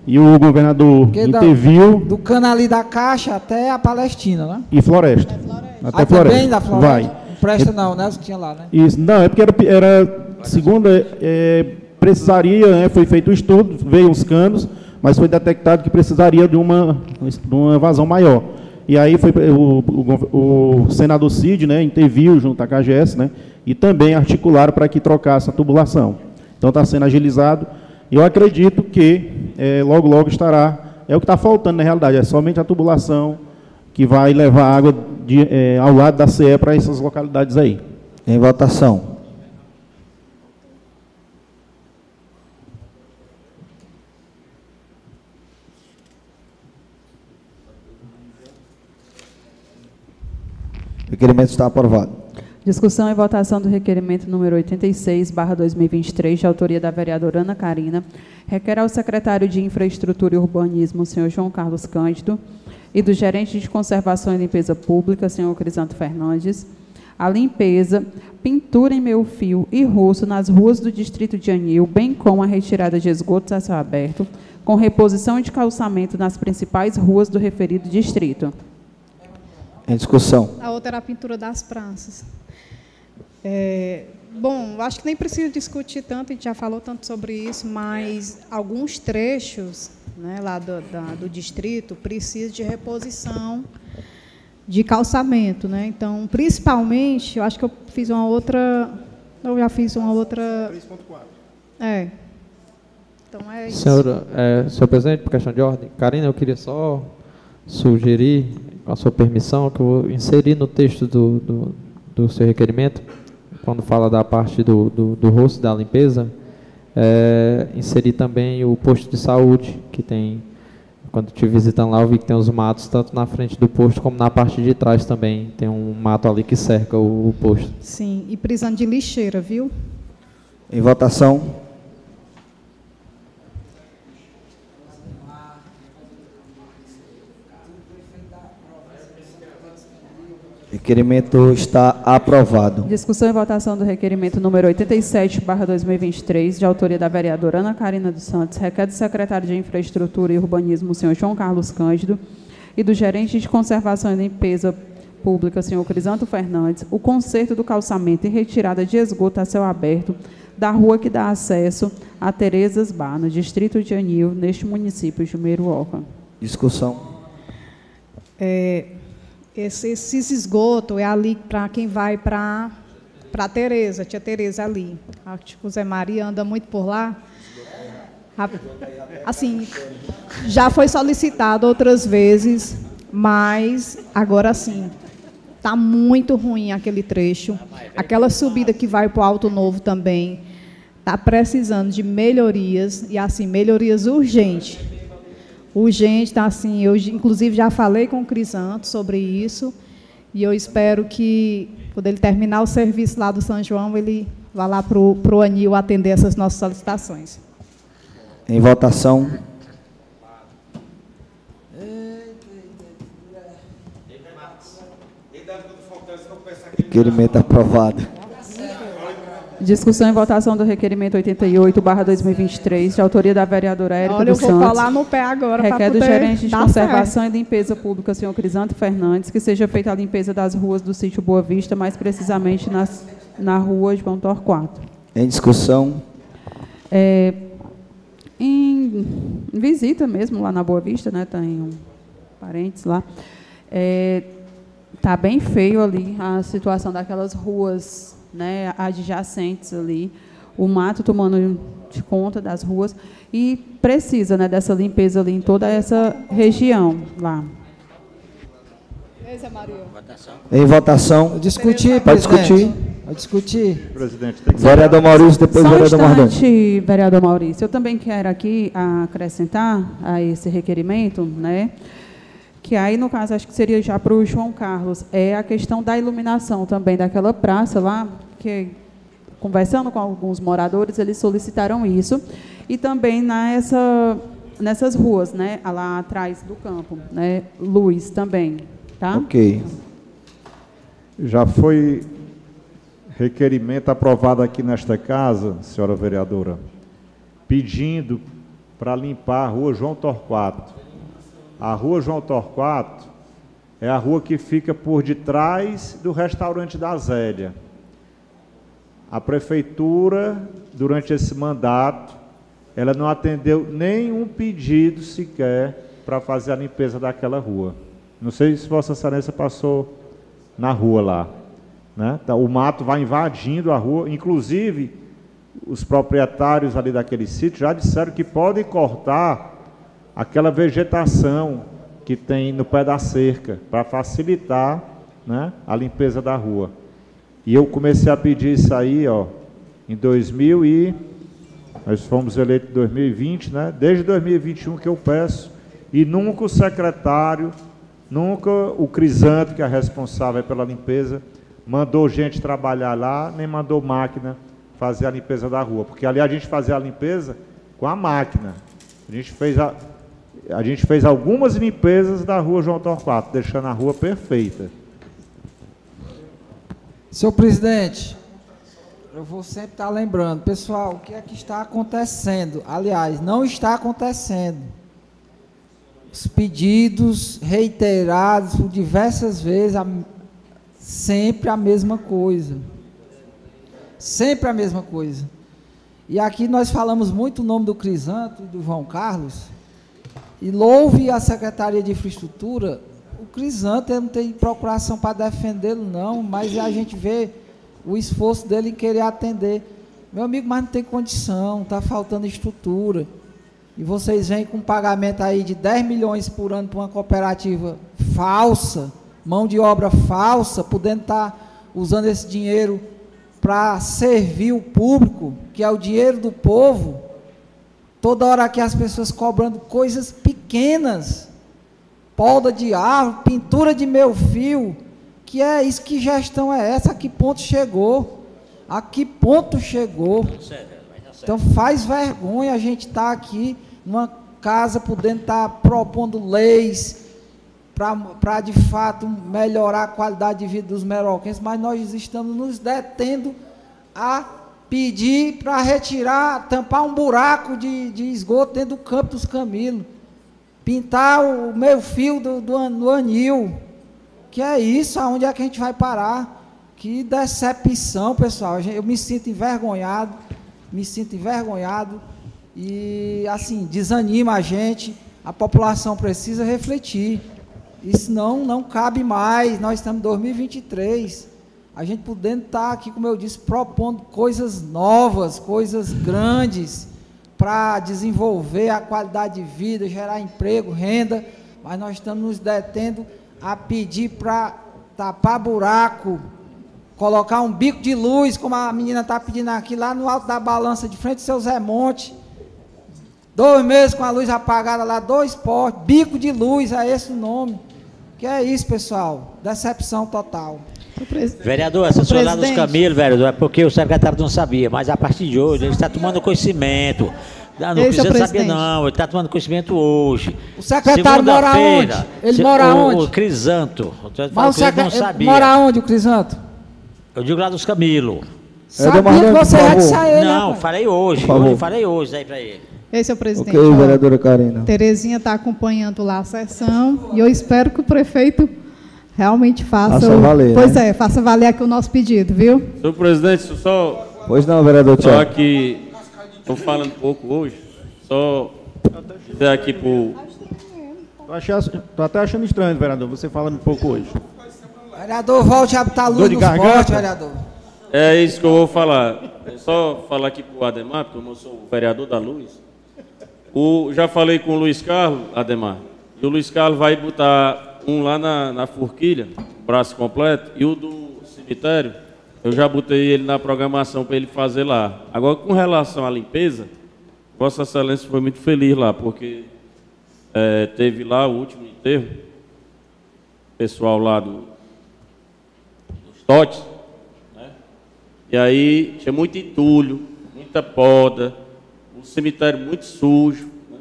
E o governador Porque da- interviu Do cano ali da Caixa até a Palestina, né? e floresta. Até ah, floresta. também da floresta? Vai. Não presta não, né? Os que tinha lá, né? Isso, não, é porque era, era segunda, é, precisaria, né, foi feito o estudo, veio os canos, mas foi detectado que precisaria de uma, de uma vazão maior. E aí foi o, o, o senador Cid, né, interviu junto à KGS, né, e também articularam para que trocasse a tubulação. Então está sendo agilizado. E eu acredito que é, logo, logo estará. É o que está faltando na realidade, é somente a tubulação que vai levar água de, é, ao lado da CE para essas localidades aí. Em votação. Requerimento está aprovado. Discussão e votação do requerimento número 86, barra 2023, de autoria da vereadora Ana Carina, requer ao secretário de Infraestrutura e Urbanismo, senhor João Carlos Cândido, e do gerente de Conservação e Limpeza Pública, senhor Crisanto Fernandes, a limpeza, pintura em meio fio e rosto nas ruas do distrito de Anil, bem como a retirada de esgotos a céu aberto, com reposição de calçamento nas principais ruas do referido distrito. Em discussão. A outra era a pintura das praças. É, bom, eu acho que nem preciso discutir tanto, a gente já falou tanto sobre isso, mas alguns trechos né, lá do, da- do distrito precisam de reposição de calçamento. Né? Então, principalmente, eu acho que eu fiz uma outra. Eu já fiz uma outra. 3.4. É. Então é isso. Senhora, é, senhor presidente, por questão de ordem, Karina, eu queria só sugerir, com a sua permissão, que eu vou inserir no texto do, do, do seu requerimento, quando fala da parte do, do, do rosto da limpeza, é, inserir também o posto de saúde, que tem, quando estive visitando lá, eu vi que tem os matos, tanto na frente do posto como na parte de trás também. Tem um mato ali que cerca o, o posto. Sim, e precisando de lixeira, viu? Em votação. Requerimento está aprovado. Discussão e votação do requerimento número 87, barra 2023, de autoria da vereadora Ana Carina dos Santos, requer do secretário de Infraestrutura e Urbanismo, senhor João Carlos Cândido, e do gerente de Conservação e Limpeza Pública, senhor Crisanto Fernandes, o conserto do calçamento e retirada de esgoto a céu aberto da rua que dá acesso a Terezas Bar, no distrito de Anil, neste município de Meiruoca. Discussão. É, esse, esses esgotos é ali para quem vai para para Tereza, tia Tereza ali. Acho que o Zé Maria anda muito por lá. Assim, já foi solicitado outras vezes, mas agora sim, está muito ruim aquele trecho. Aquela subida que vai para o Alto Novo também está precisando de melhorias e assim melhorias urgentes. Urgente, tá assim, eu inclusive já falei com o Crisanto sobre isso, e eu espero que, quando ele terminar o serviço lá do São João, ele vá lá para o Anil atender essas nossas solicitações. Em votação. Requerimento aprovado. Discussão e votação do requerimento 88, barra 2023, de autoria da vereadora Érica Olha, eu dos vou Santos. colar no pé agora Requer do gerente de conservação certo. e limpeza pública, senhor Crisanto Fernandes, que seja feita a limpeza das ruas do sítio Boa Vista, mais precisamente nas, na rua João Torquato. Em discussão. É, em, em visita mesmo lá na Boa Vista, né? Tem um parentes lá. É, tá bem feio ali a situação daquelas ruas, né? Adjacentes ali. O mato tomando de conta das ruas e precisa, né? Dessa limpeza ali em toda essa região lá. Em votação. Discutir, Pode discutir. Pode discutir. Presidente, tem que Vereador Maurício, depois Só um vereador Mardani. instante, vereador Maurício. Eu também quero aqui acrescentar a esse requerimento, né? Que aí, no caso, acho que seria já para o João Carlos, é a questão da iluminação também daquela praça lá, que conversando com alguns moradores, eles solicitaram isso. E também nessa, nessas ruas, né? Lá atrás do campo, né? Luz também, tá? Ok. Já foi requerimento aprovado aqui nesta casa, senhora vereadora, pedindo para limpar a rua João Torquato. A rua João Torquato é a rua que fica por detrás do restaurante da Zélia. A prefeitura, durante esse mandato, ela não atendeu nenhum pedido sequer para fazer a limpeza daquela rua. Não sei se Vossa Excelência passou na rua lá. Né? Tá, O mato vai invadindo a rua, inclusive os proprietários ali daquele sítio já disseram que podem cortar aquela vegetação que tem no pé da cerca para facilitar né, a limpeza da rua. E eu comecei a pedir isso aí, ó, em 2000 e nós fomos eleitos em 2020, né? Desde 2021 que eu peço e nunca o secretário, nunca o Crisanto, que é responsável pela limpeza, mandou gente trabalhar lá, nem mandou máquina fazer a limpeza da rua, porque ali a gente fazia a limpeza com a máquina. A gente fez a, a gente fez algumas limpezas da rua João Torquato, deixando a rua perfeita. Senhor presidente, eu vou sempre estar lembrando, pessoal, o que é que está acontecendo? Aliás, não está acontecendo. Os pedidos reiterados por diversas vezes, a- sempre a mesma coisa. Sempre a mesma coisa. E aqui nós falamos muito o nome do Crisanto e do João Carlos. E louve a Secretaria de Infraestrutura. O Crisanto ele não tem procuração para defendê-lo, não, mas a gente vê o esforço dele em querer atender. Meu amigo, mas não tem condição, está faltando estrutura. E vocês vêm com um pagamento aí de 10 milhões por ano para uma cooperativa falsa, mão de obra falsa, podendo estar usando esse dinheiro para servir o público, que é o dinheiro do povo. Toda hora aqui as pessoas cobrando coisas pequenas, poda de árvore, pintura de meu fio, que é isso, que gestão é essa? A que ponto chegou? A que ponto chegou? Então faz vergonha a gente estar aqui numa casa podendo estar propondo leis para de fato melhorar a qualidade de vida dos meroquenses, mas nós estamos nos detendo a pedir para retirar, tampar um buraco de, de esgoto dentro do campo dos Camilos, pintar o meio fio do, do, do anil. Que é isso? Aonde é que a gente vai parar? Que decepção, pessoal. Eu me sinto envergonhado, me sinto envergonhado e assim desanima a gente. A população precisa refletir. Isso não não cabe mais. Nós estamos em 2023. A gente podendo estar aqui, como eu disse, propondo coisas novas, coisas grandes para desenvolver a qualidade de vida, gerar emprego, renda, mas nós estamos nos detendo a pedir para tapar buraco, colocar um bico de luz, como a menina está pedindo aqui, lá no alto da balança, de frente ao seu Zé Monte. Dois meses com a luz apagada lá, dois postes, bico de luz, é esse o nome. Que é isso, pessoal? Decepção total. Vereador, essa senhora lá nos. Camilos, vereador, é porque o secretário não sabia, mas a partir de hoje ele está tomando conhecimento. Não, não seu precisa saber não, ele está tomando conhecimento hoje. O secretário mora Segunda-feira, onde? Ele se- mora o, onde? O Crisanto. Mas o falo que ele secre- não sabia. mora onde o Crisanto? Eu digo lá dos Camilos. Sabia que você ia a ele, Não, rapaz. falei hoje. Hoje falei hoje aí pra ele. Esse é o presidente. Ok, vereadora Karina. Terezinha está acompanhando lá a sessão e eu espero que o prefeito realmente faça, Faça o- valer, Pois né? é, faça valer aqui o nosso pedido, viu? Senhor presidente, só Pois não, vereador Só Tiago. que estou falando pouco hoje, só dizer aqui pro. Tô, achando- tô até achando estranho, vereador, você falando um pouco hoje. Vereador, volte a botar luz no esporte, vereador. É isso que eu vou falar. É só falar aqui pro Ademar, porque eu sou o vereador da Luz. O, já falei com o Luiz Carlos, Ademar, e o Luiz Carlos vai botar um lá na, na forquilha, braço completo, e o do cemitério, eu já botei ele na programação para ele fazer lá. Agora, com relação à limpeza, Vossa Excelência foi muito feliz lá, porque é, teve lá o último enterro, pessoal lá do, dos Totes, né? E aí tinha muito entulho, muita poda, um cemitério muito sujo. né?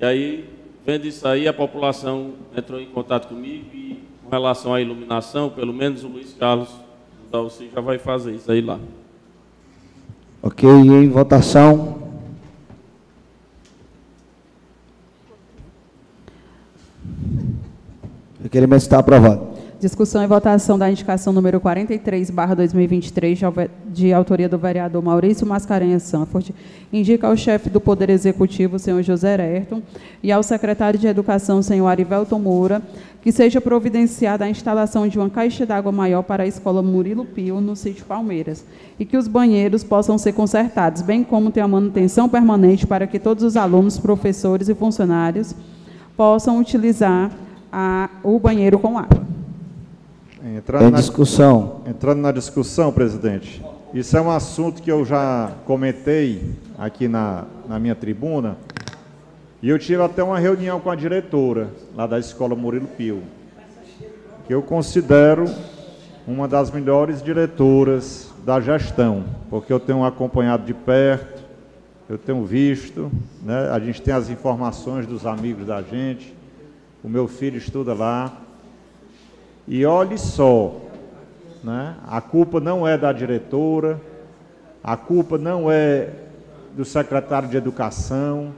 E aí, vendo isso aí, a população entrou em contato comigo e com relação à iluminação, pelo menos o Luiz Carlos da UCI já vai fazer isso aí lá. Ok, em votação. Requerimento está aprovado. Discussão e votação da indicação número 43, barra 2023, de autoria do vereador Maurício Mascarenhas Sanford, indica ao chefe do Poder Executivo, senhor José Ayrton, e ao secretário de Educação, senhor Arivelton Moura, que seja providenciada a instalação de uma caixa d'água maior para a escola Murilo Pio, no sítio Palmeiras, e que os banheiros possam ser consertados, bem como ter a manutenção permanente para que todos os alunos, professores e funcionários possam utilizar a- o banheiro com água. Entrando Em na, discussão. entrando na discussão, presidente, isso é um assunto que eu já comentei aqui na, na minha tribuna, e eu tive até uma reunião com a diretora lá da escola Murilo Pio, que eu considero uma das melhores diretoras da gestão, porque eu tenho acompanhado de perto, eu tenho visto, né, a gente tem as informações dos amigos da gente, o meu filho estuda lá, e olhe só, né? a culpa não é da diretora, a culpa não é do secretário de Educação.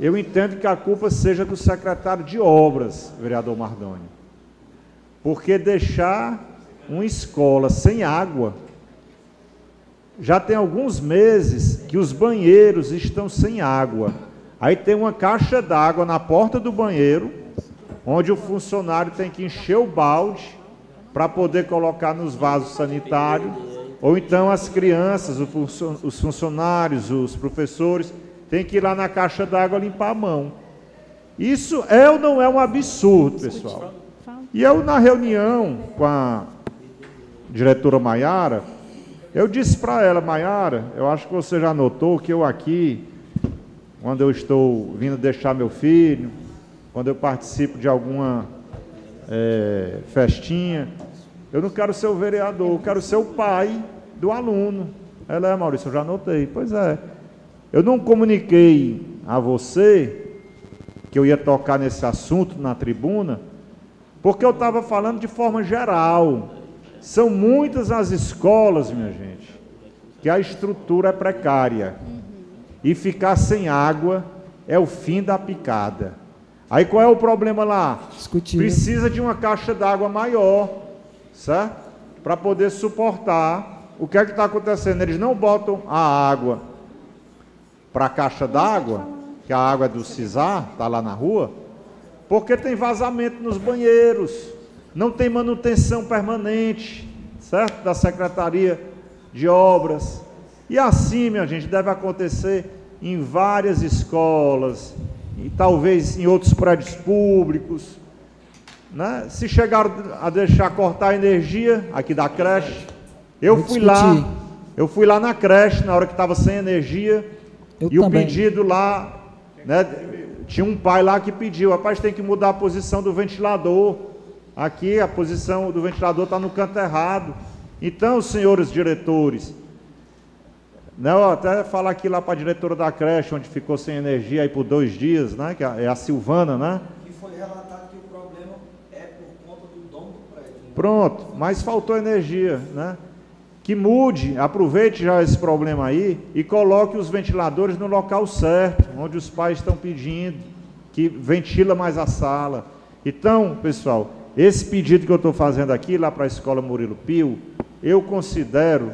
Eu entendo que a culpa seja do secretário de Obras, vereador Mardoni. Porque deixar uma escola sem água, já tem alguns meses que os banheiros estão sem água. Aí tem uma caixa d'água na porta do banheiro, onde o funcionário tem que encher o balde para poder colocar nos vasos sanitários, ou então as crianças, os funcionários, os professores, têm que ir lá na caixa d'água limpar a mão. Isso é ou não é um absurdo, pessoal? E eu, na reunião com a diretora Maiara, eu disse para ela, Maiara, eu acho que você já notou que eu aqui, quando eu estou vindo deixar meu filho, quando eu participo de alguma eh, festinha, eu não quero ser o vereador, eu quero ser o pai do aluno. Ela é, Maurício, eu já notei. Pois é. Eu não comuniquei a você que eu ia tocar nesse assunto na tribuna, porque eu estava falando de forma geral. São muitas as escolas, minha gente, que a estrutura é precária. E ficar sem água é o fim da picada. Aí qual é o problema lá? Discutir. Precisa de uma caixa d'água maior, certo? Para poder suportar. O que é que está acontecendo? Eles não botam a água para a caixa d'água, que a água é do CISAR, está lá na rua, porque tem vazamento nos banheiros, não tem manutenção permanente, certo? Da Secretaria de Obras. E assim, minha gente, deve acontecer em várias escolas, e talvez em outros prédios públicos. Né? Se chegaram a deixar cortar a energia aqui da creche, eu Vou fui discutir. lá, eu fui lá na creche na hora que estava sem energia, Eu e o também. pedido lá, né, tinha um pai lá que pediu, rapaz, tem que mudar a posição do ventilador. Aqui a posição do ventilador está no canto errado. Então, senhores diretores, eu até falar aqui lá para a diretora da creche, onde ficou sem energia aí por dois dias, né, que é a Silvana, né? E foi relatado que o problema é por conta do dono do prédio. Pronto, mas faltou energia, né? que mude, aproveite já esse problema aí e coloque os ventiladores no local certo, onde os pais estão pedindo, que ventila mais a sala. Então, pessoal, esse pedido que eu estou fazendo aqui, lá para a escola Murilo Pio, eu considero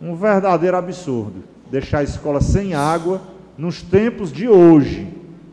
um verdadeiro absurdo. Deixar a escola sem água nos tempos de hoje.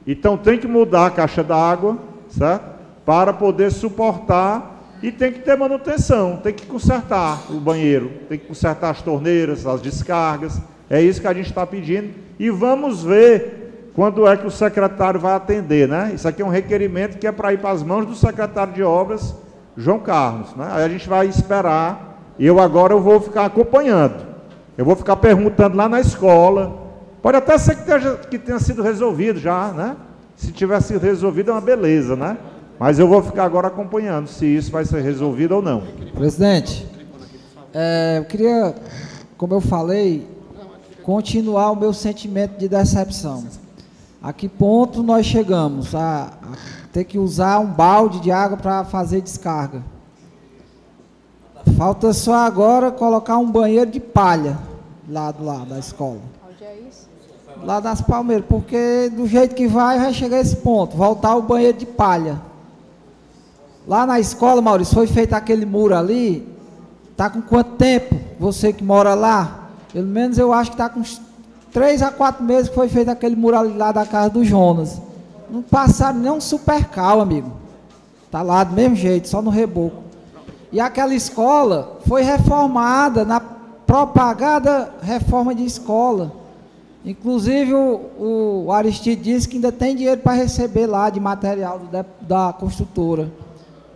Então tem que mudar a caixa d'água, certo? Para poder suportar e tem que ter manutenção, tem que consertar o banheiro, tem que consertar as torneiras, as descargas. É isso que a gente está pedindo. E vamos ver quando é que o secretário vai atender, né? Isso aqui é um requerimento que é para ir para as mãos do secretário de obras, João Carlos. Né? Aí a gente vai esperar. Eu agora eu vou ficar acompanhando. Eu vou ficar perguntando lá na escola. Pode até ser que, tenha, que tenha sido resolvido já, né? Se tivesse sido resolvido é uma beleza, né? Mas eu vou ficar agora acompanhando se isso vai ser resolvido ou não. Presidente, é, eu queria, como eu falei, continuar o meu sentimento de decepção. A que ponto nós chegamos a ter que usar um balde de água para fazer descarga? Falta só agora colocar um banheiro de palha lá do lado da escola. Onde é isso? Lá das Palmeiras, porque do jeito que vai, vai chegar esse ponto, voltar o banheiro de palha. Lá na escola, Maurício, foi feito aquele muro ali. Tá com quanto tempo? Você que mora lá? Pelo menos eu acho que está com uns três a quatro meses que foi feito aquele muro ali lá da casa do Jonas. Não passaram nem um supercal, amigo. Tá lá do mesmo jeito, só no reboco. E aquela escola foi reformada na propagada reforma de escola. Inclusive o, o Aristide disse que ainda tem dinheiro para receber lá de material da, da construtora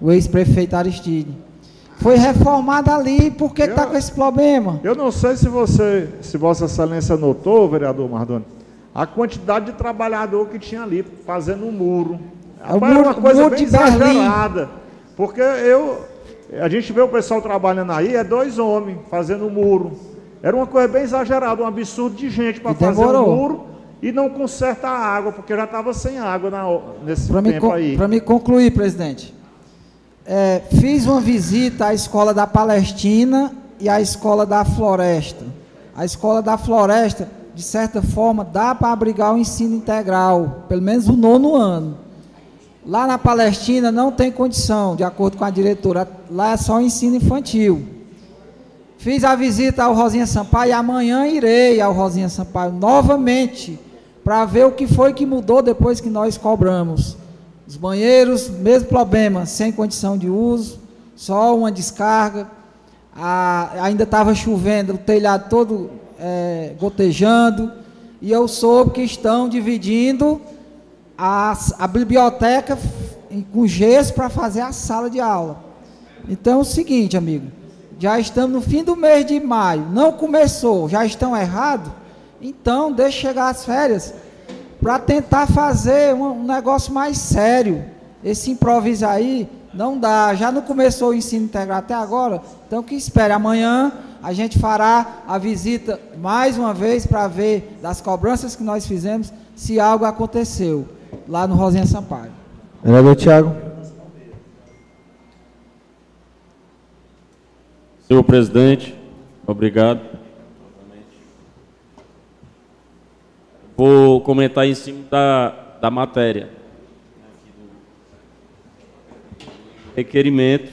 o ex-prefeito Aristide. Foi reformado ali, por que está com esse problema? Eu não sei se você, se Vossa Excelência notou, vereador Mardoni, a quantidade de trabalhador que tinha ali fazendo um muro. É um muro, uma coisa muro bem exagerada. Berlim. Porque eu, a gente vê o pessoal trabalhando aí, é dois homens fazendo um muro. Era uma coisa bem exagerada, um absurdo de gente para fazer um muro e não conserta a água, porque já estava sem água na, nesse pra tempo aí. Para me concluir, presidente, é, fiz uma visita à escola da Palestina e à escola da Floresta. A escola da Floresta, de certa forma, dá para abrigar o ensino integral, pelo menos o nono ano. Lá na Palestina não tem condição, de acordo com a diretora, lá é só ensino infantil. Fiz a visita ao Rosinha Sampaio e amanhã irei ao Rosinha Sampaio novamente para ver o que foi que mudou depois que nós cobramos. Os banheiros, mesmo problema, sem condição de uso, só uma descarga. A, ainda estava chovendo, o telhado todo é, gotejando. E eu soube que estão dividindo a, a biblioteca com gesso para fazer a sala de aula. Então é o seguinte, amigo. Já estamos no fim do mês de maio. Não começou, já estão errados? Então, deixe chegar as férias para tentar fazer um, um, negócio mais sério. Esse improviso aí não dá. Já não começou o ensino integral até agora, então que espere. Amanhã a gente fará a visita mais uma vez para ver das cobranças que nós fizemos se algo aconteceu lá no Rosinha Sampaio. Vereador Tiago. Senhor presidente, obrigado. Vou comentar em cima da, da matéria. Requerimento,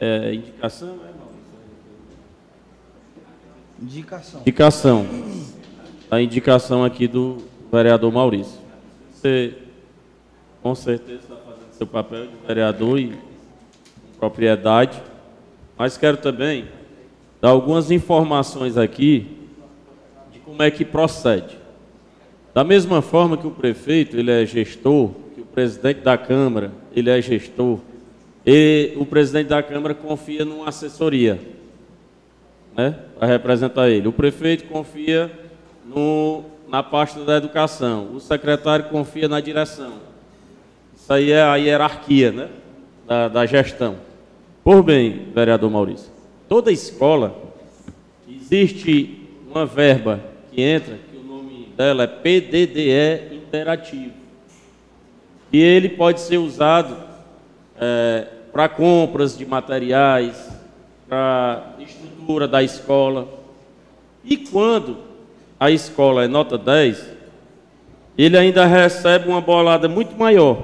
é, indicação, né? Indicação. Indicação. A indicação aqui do vereador Maurício. Você, com certeza, está fazendo seu papel de vereador e propriedade, mas quero também dar algumas informações aqui de como é que procede. Da mesma forma que o prefeito ele é gestor, que o presidente da Câmara ele é gestor, e o presidente da Câmara confia numa assessoria, né, para representar ele. O prefeito confia no, na pasta da educação, o secretário confia na direção. Isso aí é a hierarquia, né, da, da gestão. Por bem, vereador Maurício, toda escola existe uma verba que entra dela é PDDE interativo. E ele pode ser usado é, para compras de materiais, para estrutura da escola. E quando a escola é nota 10, ele ainda recebe uma bolada muito maior.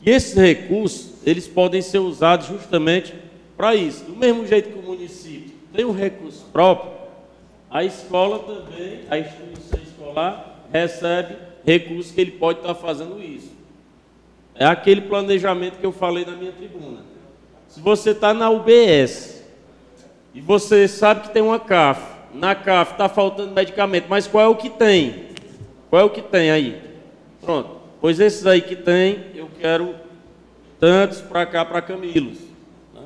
E esses recursos, eles podem ser usados justamente para isso. Do mesmo jeito que o município tem um recurso próprio, a escola também, a instituição escolar, recebe recursos que ele pode estar fazendo isso. É aquele planejamento que eu falei na minha tribuna. Se você está na UBS e você sabe que tem uma CAF, na CAF está faltando medicamento, mas qual é o que tem? Qual é o que tem aí? Pronto. Pois esses aí que tem, eu quero tantos para cá, para Camilos. Né?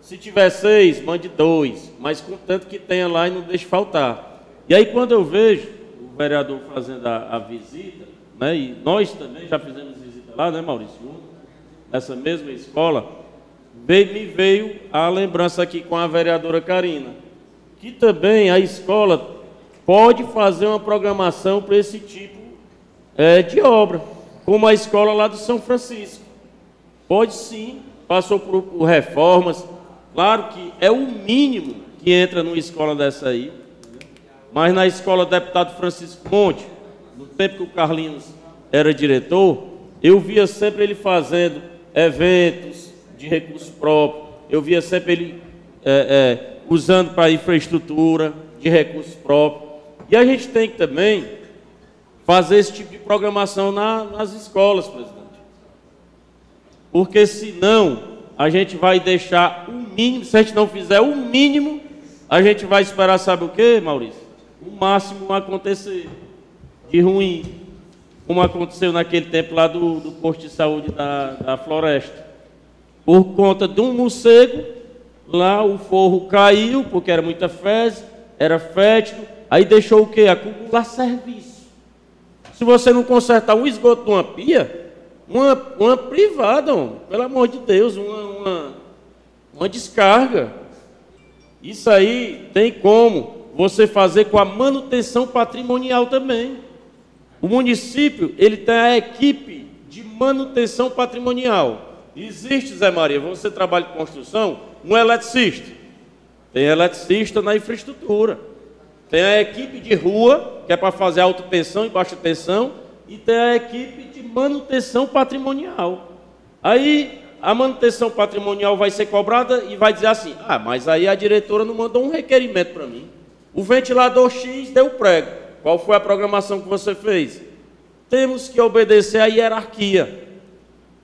Se tiver seis, mande dois, mas com tanto que tenha lá e não deixe faltar. E aí quando eu vejo o vereador fazendo a, a visita, né, e nós também já fizemos visita lá, né, Maurício? Nessa mesma escola, me veio a lembrança aqui com a vereadora Karina, que também a escola pode fazer uma programação para esse tipo é, de obra, como a escola lá do São Francisco. Pode sim, passou por, por reformas, claro que é o mínimo que entra numa escola dessa aí, mas na escola do deputado Francisco Monte, no tempo que o Carlinhos era diretor, eu via sempre ele fazendo eventos de recurso próprio, eu via sempre ele é, é, usando para infraestrutura de recurso próprio. E a gente tem que também fazer esse tipo de programação na, nas escolas, presidente. Porque senão a gente vai deixar o mínimo, se a gente não fizer o mínimo, a gente vai esperar, sabe o que, Maurício? O máximo acontecer de ruim, como aconteceu naquele tempo lá do, do posto de saúde da, da floresta. Por conta de um morcego, lá o forro caiu, porque era muita fezes, era fétido, Aí deixou o quê? Acumular serviço. Se você não consertar um esgoto de uma pia, uma, uma privada, homem, pelo amor de Deus, uma, uma, uma descarga. Isso aí tem como você fazer com a manutenção patrimonial também. O município, ele tem a equipe de manutenção patrimonial. Existe, Zé Maria, você trabalha com construção, um eletricista. Tem eletricista na infraestrutura. Tem a equipe de rua, que é para fazer alta tensão e baixa tensão, e tem a equipe de manutenção patrimonial. Aí a manutenção patrimonial vai ser cobrada e vai dizer assim: ah, mas aí a diretora não mandou um requerimento para mim. O ventilador X deu prego. Qual foi a programação que você fez? Temos que obedecer à hierarquia,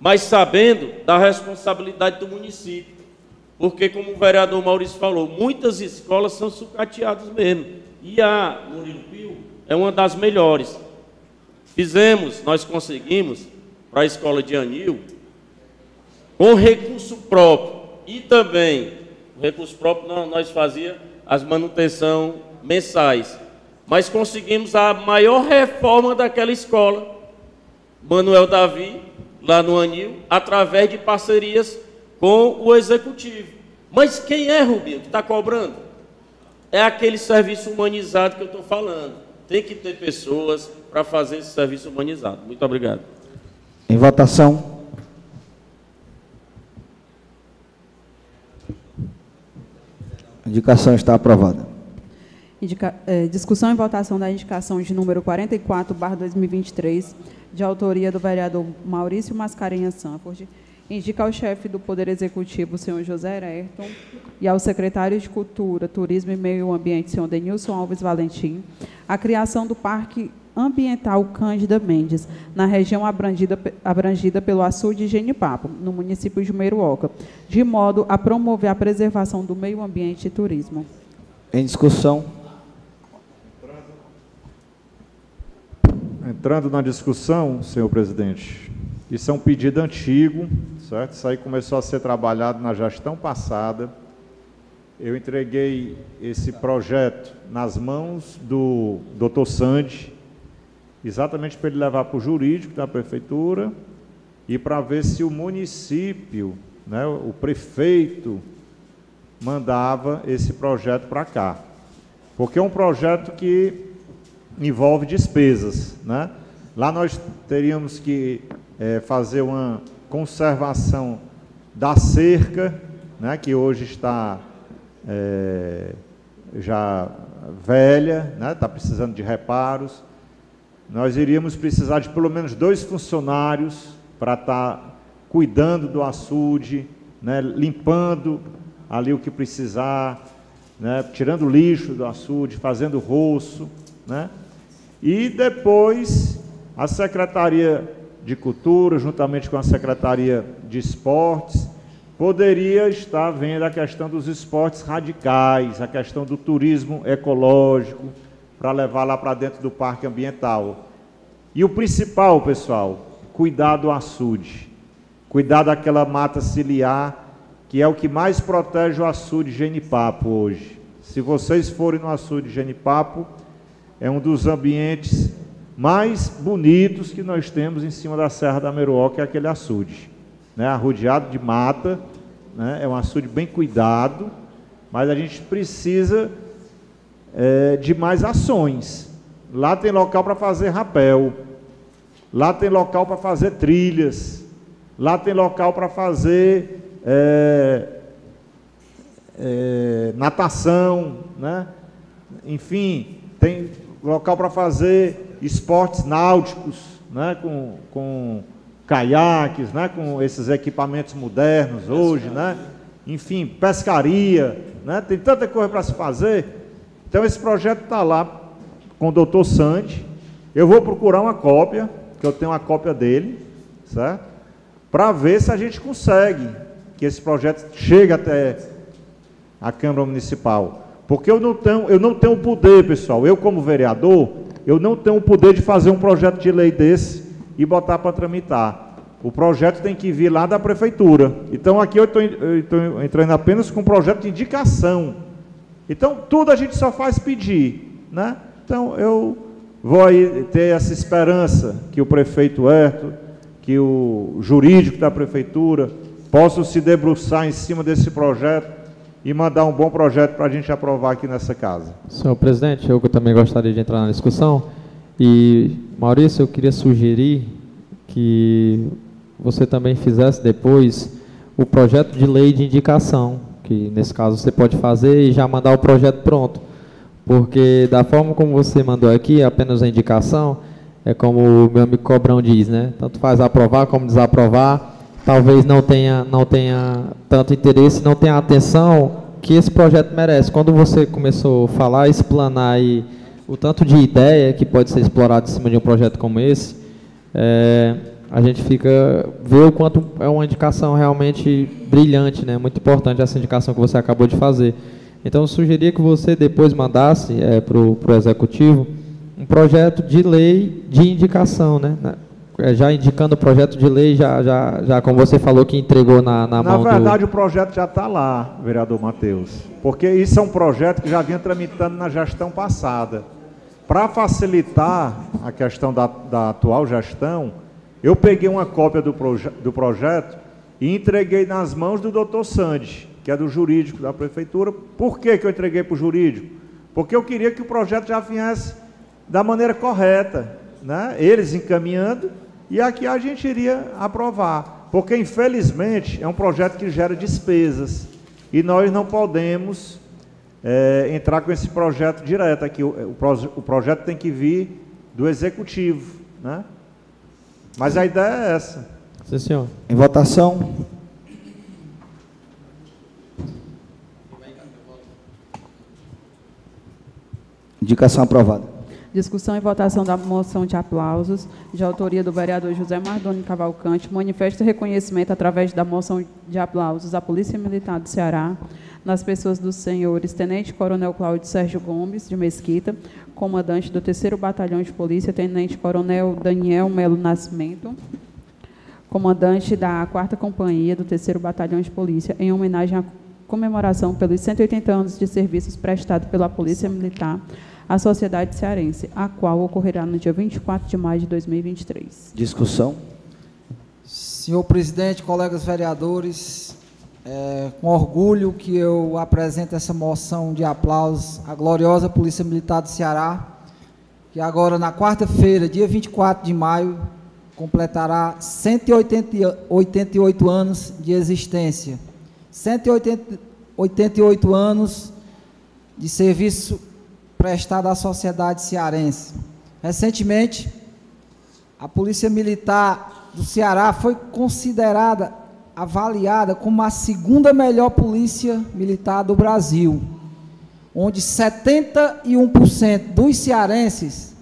mas sabendo da responsabilidade do município. Porque, como o vereador Maurício falou, muitas escolas são sucateadas mesmo. E a Murilo Pio é uma das melhores. Fizemos, nós conseguimos, para a escola de Anil, com recurso próprio e também, o recurso próprio nós fazia as manutenção mensais. Mas conseguimos a maior reforma daquela escola, Manuel Davi, lá no Anil, através de parcerias com o executivo. Mas quem é, Rubinho, que está cobrando? É aquele serviço humanizado que eu estou falando. Tem que ter pessoas para fazer esse serviço humanizado. Muito obrigado. Em votação. A indicação está aprovada. Indica, é, discussão e votação da indicação de número 44, barra 2023, de autoria do vereador Maurício Mascarenhas Sanford indica ao chefe do Poder Executivo, senhor José Ayrton, e ao secretário de Cultura, Turismo e Meio Ambiente, senhor Denilson Alves Valentim, a criação do Parque Ambiental Cândida Mendes, na região abrangida, abrangida pelo açude de Genipapo, no município de Meiruoca, de modo a promover a preservação do meio ambiente e turismo. Em discussão. Entrando na discussão, senhor presidente, isso é um pedido antigo, certo? Isso aí começou a ser trabalhado na gestão passada. Eu entreguei esse projeto nas mãos do Dr. Sandi, exatamente para ele levar para o jurídico da prefeitura e para ver se o município, né, o prefeito, mandava esse projeto para cá. Porque é um projeto que envolve despesas. Né? Lá nós teríamos que é, fazer uma conservação da cerca, né, que hoje está é, já velha, está né, tá precisando de reparos. Nós iríamos precisar de pelo menos dois funcionários para estar tá cuidando do açude, né, limpando ali o que precisar, né, tirando lixo do açude, fazendo roço. Né, e depois a Secretaria de Cultura, juntamente com a Secretaria de Esportes, poderia estar vendo a questão dos esportes radicais, a questão do turismo ecológico, para levar lá para dentro do parque ambiental. E o principal, pessoal, cuidar do açude, cuidar daquela mata ciliar, que é o que mais protege o açude Genipapo hoje. Se vocês forem no açude Genipapo, é um dos ambientes mais bonitos que nós temos em cima da Serra da Meruó, que é aquele açude. Né? Arrodeado de mata, né? é um açude bem cuidado, mas a gente precisa é, de mais ações. Lá tem local para fazer rapel, lá tem local para fazer trilhas, lá tem local para fazer é, é, natação, né? enfim, tem local para fazer esportes náuticos, né? com, com caiaques, né? com esses equipamentos modernos hoje, né? enfim, pescaria, né? tem tanta coisa para se fazer. Então esse projeto está lá com o doutor Sandy. Eu vou procurar uma cópia, que eu tenho uma cópia dele, certo? Para ver se a gente consegue que esse projeto chegue até a Câmara Municipal. Porque eu não tenho, eu não tenho poder, pessoal. Eu, como vereador, eu não tenho o poder de fazer um projeto de lei desse e botar para tramitar. O projeto tem que vir lá da prefeitura. Então aqui eu estou entrando apenas com um projeto de indicação então, tudo a gente só faz pedir, né? Então, eu vou ter essa esperança que o prefeito Herto, que o jurídico da prefeitura possam se debruçar em cima desse projeto e mandar um bom projeto para a gente aprovar aqui nessa casa. Senhor presidente, eu também gostaria de entrar na discussão. E, Maurício, eu queria sugerir que você também fizesse depois o projeto de lei de indicação que nesse caso você pode fazer e já mandar o projeto pronto. Porque da forma como você mandou aqui, apenas a indicação, é como o meu amigo Cobrão diz, né? Tanto faz aprovar como desaprovar, talvez não tenha, não tenha tanto interesse, não tenha atenção que esse projeto merece. Quando você começou a falar, explanar aí o tanto de ideia que pode ser explorado em cima de um projeto como esse, é, a gente fica vê o quanto é uma indicação realmente brilhante, né? Muito importante essa indicação que você acabou de fazer. Então, eu sugeria que você depois mandasse é, para o executivo um projeto de lei de indicação, né? É, já indicando o projeto de lei, já, já, já como você falou que entregou na, na, na mão Na verdade, do... o projeto já está lá, vereador Matheus. Porque isso é um projeto que já vinha tramitando na gestão passada. Para facilitar a questão da, da atual gestão, eu peguei uma cópia do, proje do projeto e entreguei nas mãos do doutor Sandy, que é do jurídico da prefeitura. Por que, que eu entreguei para o jurídico? Porque eu queria que o projeto já viesse da maneira correta, né? eles encaminhando, e aqui a gente iria aprovar. Porque, infelizmente, é um projeto que gera despesas, e nós não podemos é, entrar com esse projeto direto aqui. O, o, o projeto tem que vir do executivo, né? Mas a ideia é essa. Sim, senhor. Em votação. Indicação aprovada. Discussão e votação da moção de aplausos, de autoria do vereador José Mardoni Cavalcante, manifesta reconhecimento através da moção de aplausos à Polícia Militar do Ceará, nas pessoas dos senhores Tenente Coronel Cláudio Sérgio Gomes, de Mesquita, comandante do 3 Batalhão de Polícia, Tenente Coronel Daniel Melo Nascimento, comandante da 4 Companhia do 3 Batalhão de Polícia, em homenagem à comemoração pelos 180 anos de serviços prestados pela Polícia Militar à sociedade cearense, a qual ocorrerá no dia 24 de maio de 2023. Discussão. Senhor presidente, colegas vereadores, é, com orgulho que eu apresento essa moção de aplausos à gloriosa Polícia Militar do Ceará, que agora na quarta-feira, dia 24 de maio, completará 188 anos de existência. 188 188 anos de serviço prestado à sociedade cearense. Recentemente, a Polícia Militar do Ceará foi considerada, avaliada como a segunda melhor polícia militar do Brasil, onde 71% dos cearenses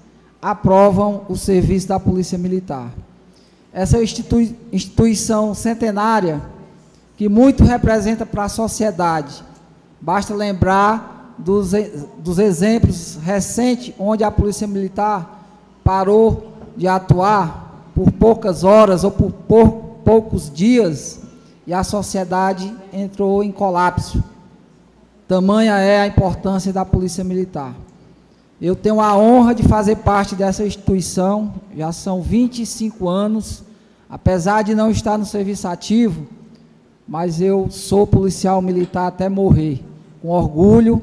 aprovam o serviço da Polícia Militar. Essa institui instituição centenária que muito representa para a sociedade. Basta lembrar dos, dos exemplos recentes onde a Polícia Militar parou de atuar por poucas horas ou por, poucos dias e a sociedade entrou em colapso. Tamanha é a importância da Polícia Militar. Eu tenho a honra de fazer parte dessa instituição, já são 25 anos, apesar de não estar no serviço ativo, mas eu sou policial militar até morrer, com orgulho,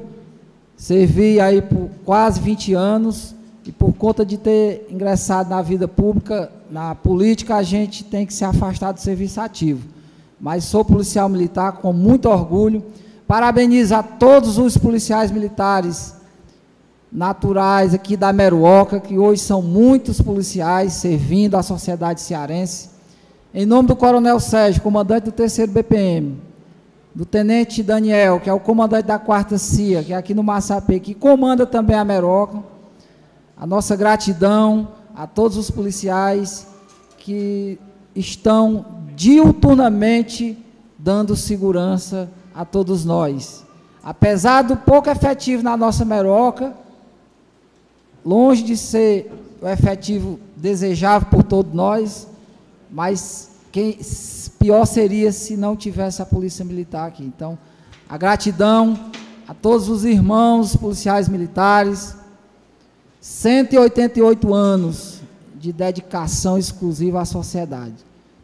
servi aí por quase 20 anos, e por conta de ter ingressado na vida pública, na política, a gente tem que se afastar do serviço ativo. Mas sou policial militar com muito orgulho, parabenizo a todos os policiais militares naturais aqui da Meruoca, que hoje são muitos policiais servindo à sociedade cearense. Em nome do Coronel Sérgio, comandante do 3 BPM, do Tenente Daniel, que é o comandante da 4 CIA, que é aqui no Massapê, que comanda também a Meroca, a nossa gratidão a todos os policiais que estão diuturnamente dando segurança a todos nós. Apesar do pouco efetivo na nossa Meroca, longe de ser o efetivo desejável por todos nós, mas quem, pior seria se não tivesse a polícia militar aqui. Então, a gratidão a todos os irmãos policiais militares, 188 anos de dedicação exclusiva à sociedade.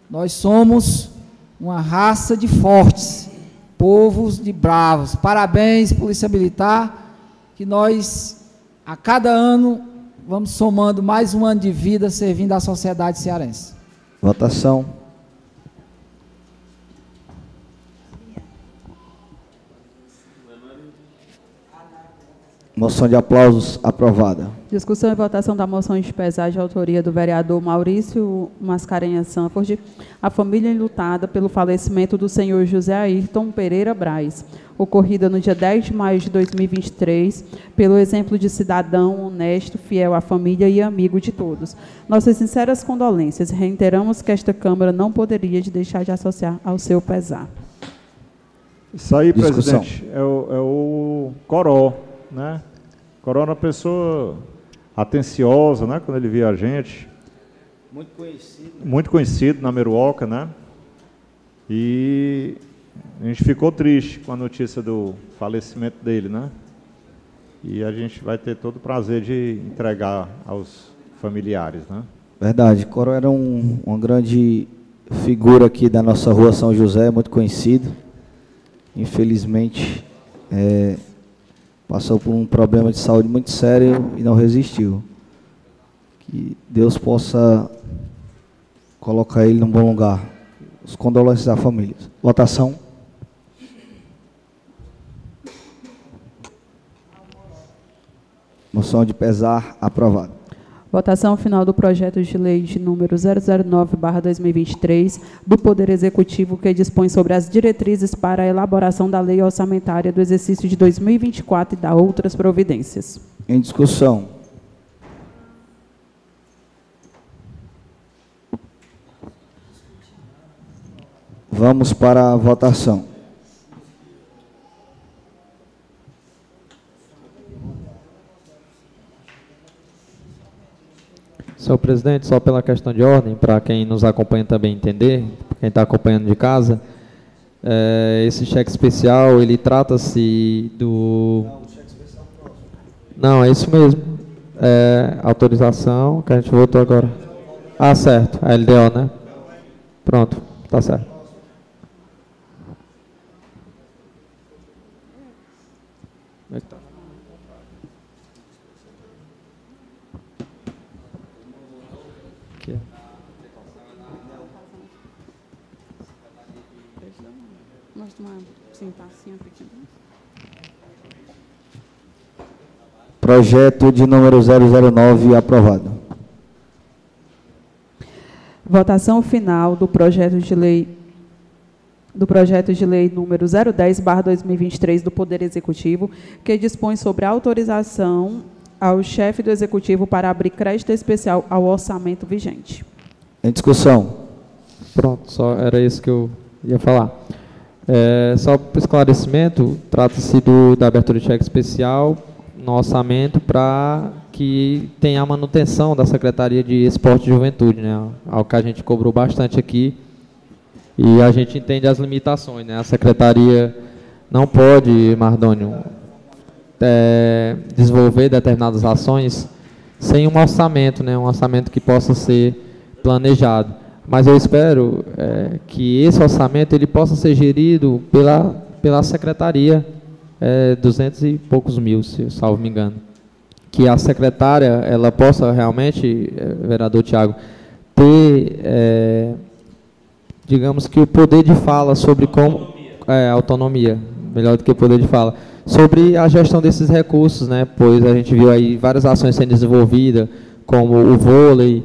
Nós somos uma raça de fortes, povos de bravos. Parabéns, Polícia Militar, que nós a cada ano vamos somando mais um ano de vida servindo à sociedade cearense. Votação. Moção de aplausos aprovada. Discussão e votação da moção de pesar de autoria do vereador Maurício Mascarenhas Sanford, a família enlutada pelo falecimento do senhor José Ayrton Pereira Braz, ocorrida no dia 10 de maio de 2023, pelo exemplo de cidadão honesto, fiel à família e amigo de todos. Nossas sinceras condolências. Reiteramos que esta Câmara não poderia deixar de associar ao seu pesar. Isso aí, Discussão. presidente, é o, é o Coró, né? Coró é uma pessoa atenciosa, né? Quando ele via a gente. Muito conhecido. Muito conhecido na Meruoca, né? E a gente ficou triste com a notícia do falecimento dele, né? E a gente vai ter todo o prazer de entregar aos familiares, né? Verdade, Coro era um, uma grande figura aqui da nossa rua São José, muito conhecido. Infelizmente, é, passou por um problema de saúde muito sério e não resistiu. Que Deus possa colocar ele num bom lugar. Os condolências à família. Votação. Moção de pesar aprovada. Votação final do projeto de lei de número 009/2023 do Poder Executivo que dispõe sobre as diretrizes para a elaboração da lei orçamentária do exercício de 2024 e da outras providências. Em discussão. Vamos para a votação. Senhor presidente, só pela questão de ordem, para quem nos acompanha também entender, quem está acompanhando de casa, é, esse cheque especial, ele trata-se do... Não, é isso mesmo. É, autorização, que a gente votou agora. Ah, certo, a LDO, né? Pronto, tá certo. Como é que tá? Sim, tá assim, pequeno. Projeto de número 009 aprovado. Votação final do projeto de lei do projeto de lei número 010/2023 do Poder Executivo, que dispõe sobre a autorização ao chefe do executivo para abrir crédito especial ao orçamento vigente. Em discussão. Pronto, só era isso que eu ia falar. É, só para esclarecimento, trata-se da abertura de cheque especial no orçamento para que tenha a manutenção da Secretaria de Esporte e Juventude, né? Algo que a gente cobrou bastante aqui e a gente entende as limitações, né? A Secretaria não pode, Mardônio, é, desenvolver determinadas ações sem um orçamento, né? Um orçamento que possa ser planejado. Mas eu espero é, que esse orçamento ele possa ser gerido pela, pela Secretaria, é, 200 e poucos mil, se salvo me engano. Que a secretária ela possa realmente, é, vereador Tiago, ter, é, digamos que o poder de fala sobre como... É, autonomia, melhor do que poder de fala. Sobre a gestão desses recursos, né? Pois a gente viu aí várias ações sendo desenvolvidas, como o vôlei,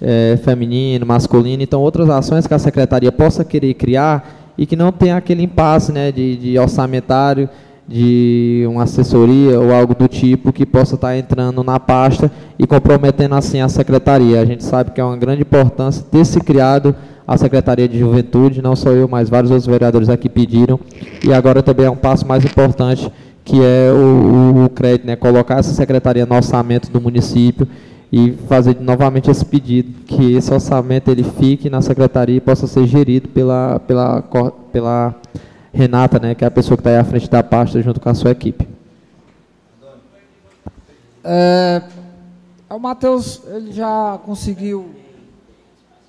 é, feminino, masculino, então outras ações que a secretaria possa querer criar e que não tenha aquele impasse né, de, de orçamentário, de uma assessoria ou algo do tipo que possa estar entrando na pasta e comprometendo assim a secretaria. A gente sabe que é uma grande importância ter se criado a Secretaria de Juventude, não só eu, mas vários outros vereadores aqui pediram, e agora também é um passo mais importante, que é o, o, o crédito, né, colocar essa secretaria no orçamento do município e fazer novamente esse pedido, que esse orçamento ele fique na secretaria e possa ser gerido pela, pela, pela Renata, né, que é a pessoa que está aí à frente da pasta junto com a sua equipe. É, o Matheus ele já conseguiu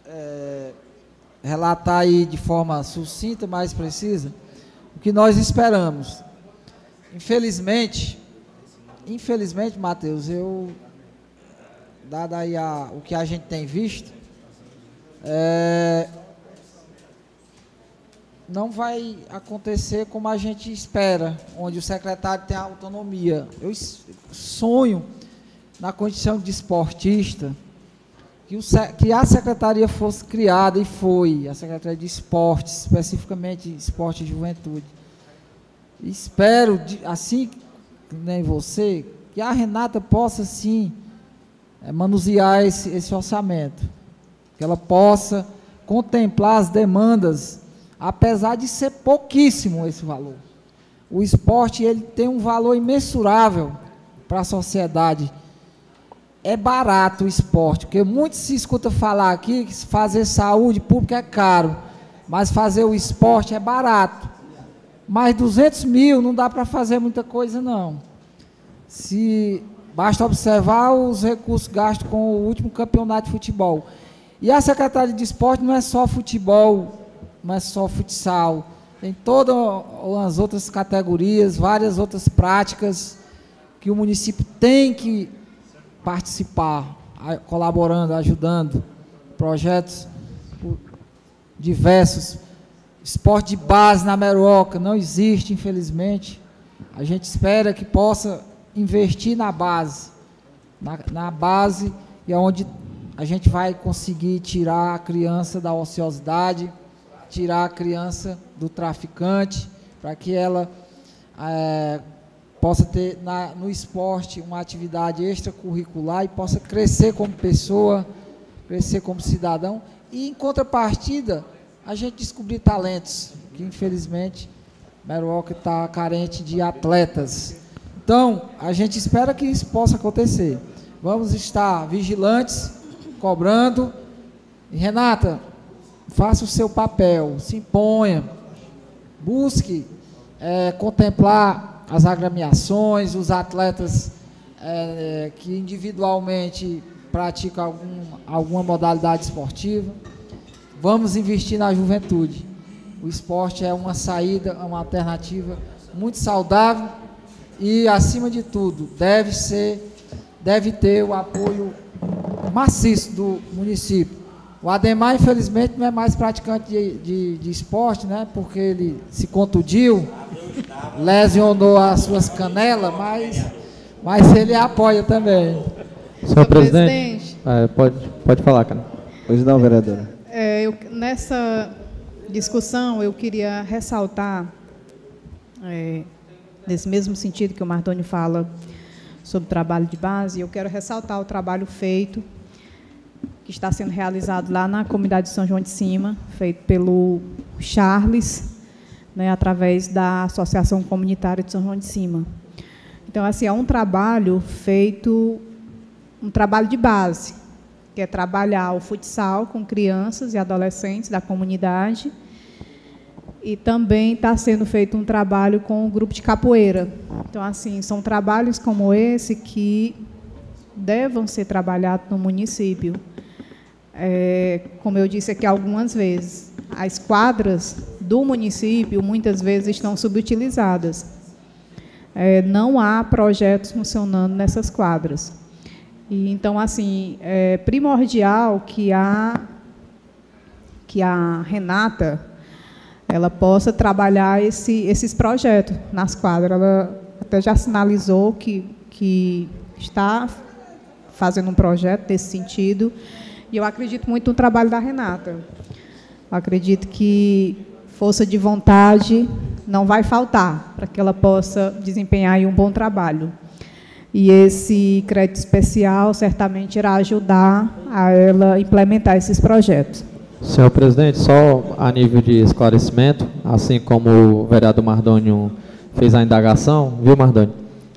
é, relatar aí de forma sucinta, mais precisa, o que nós esperamos. Infelizmente, infelizmente, Matheus, eu dado aí a, o que a gente tem visto, é, não vai acontecer como a gente espera, onde o secretário tem autonomia. Eu sonho, na condição de esportista, que, o, que a secretaria fosse criada e foi, a Secretaria de Esportes, especificamente Esporte e Juventude. Espero, assim nem você, que a Renata possa sim é, manusear esse, esse orçamento, que ela possa contemplar as demandas, apesar de ser pouquíssimo esse valor. O esporte ele tem um valor imensurável para a sociedade. É barato o esporte, porque muito se escuta falar aqui que fazer saúde pública é caro, mas fazer o esporte é barato. Mas 200 mil não dá para fazer muita coisa não. Se Basta observar os recursos gastos com o último campeonato de futebol. E a Secretaria de Esporte não é só futebol, não é só futsal. Tem todas as outras categorias, várias outras práticas que o município tem que participar, colaborando, ajudando. Projetos diversos. Esporte de base na Meroca não existe, infelizmente. A gente espera que possa investir na base, na, na base e é onde a gente vai conseguir tirar a criança da ociosidade, tirar a criança do traficante, para que ela é, possa ter na, no esporte uma atividade extracurricular e possa crescer como pessoa, crescer como cidadão. E em contrapartida, a gente descobrir talentos, que infelizmente Meruoca está carente de atletas. Então, a gente espera que isso possa acontecer. Vamos estar vigilantes, cobrando. E, Renata, faça o seu papel, se imponha, busque é, contemplar as agremiações, os atletas é, que individualmente praticam algum, alguma modalidade esportiva. Vamos investir na juventude. O esporte é uma saída, uma alternativa muito saudável e, acima de tudo, deve ser, deve ter o apoio maciço do município. O Ademar, infelizmente, não é mais praticante de, de, de esporte, né? Porque ele se contundiu lesionou as suas canelas, mas, mas ele apoia também. Senhor presidente, é, pode, pode falar, cara. Pois não, vereadora. É, eu, nessa discussão, eu queria ressaltar, é, nesse mesmo sentido que o Mardoni fala sobre o trabalho de base, eu quero ressaltar o trabalho feito, que está sendo realizado lá na comunidade de São João de Cima, feito pelo Charles, né, através da Associação Comunitária de São João de Cima. Então, assim, é um trabalho feito, um trabalho de base, que é trabalhar o futsal com crianças e adolescentes da comunidade, e também está sendo feito um trabalho com o grupo de capoeira. Então, assim, são trabalhos como esse que devam ser trabalhados no município. É, como eu disse aqui algumas vezes, as quadras do município muitas vezes estão subutilizadas. É, não há projetos funcionando nessas quadras. E, então, assim, é primordial que a, que a Renata ela possa trabalhar esse, esses projetos nas quadras. Ela até já sinalizou que, que está fazendo um projeto nesse sentido. E eu acredito muito no trabalho da Renata. Eu acredito que força de vontade não vai faltar para que ela possa desempenhar um bom trabalho. E esse crédito especial certamente irá ajudar a ela implementar esses projetos. Senhor presidente, só a nível de esclarecimento, assim como o vereador Mardônio fez a indagação, viu, Mardônio?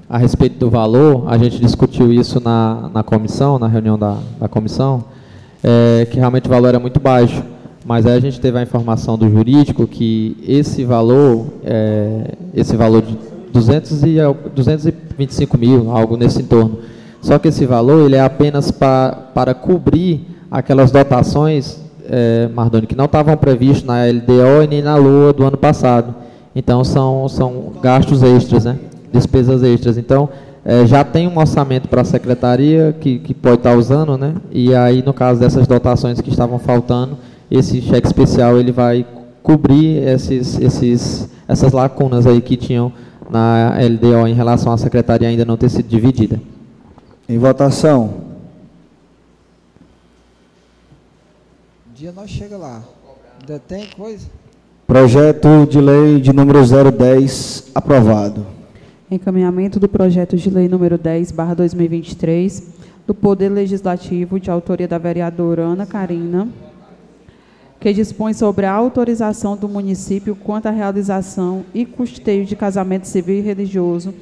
A respeito do valor, a gente discutiu isso na, na comissão, na reunião da, da comissão, é, que realmente o valor era muito baixo. Mas aí a gente teve a informação do jurídico que esse valor, é, esse valor de 200 e, 225 mil, algo nesse entorno. Só que esse valor ele é apenas pa, para cobrir aquelas dotações é, Mardoni, que não estavam previstos na LDO e nem na LUA do ano passado. Então, são, são gastos extras, né? despesas extras. Então, é, já tem um orçamento para a secretaria que, que pode estar tá usando, né? e aí, no caso dessas dotações que estavam faltando, esse cheque especial ele vai cobrir esses, esses, essas lacunas aí que tinham na LDO em relação à secretaria ainda não ter sido dividida. Em votação. dia nós chega lá. Ainda tem coisa? Projeto de lei de número 010 aprovado. Encaminhamento do projeto de lei número 10, barra 2023, do Poder Legislativo, de autoria da vereadora Ana Carina, que dispõe sobre a autorização do município quanto à realização e custeio de casamento civil e religioso,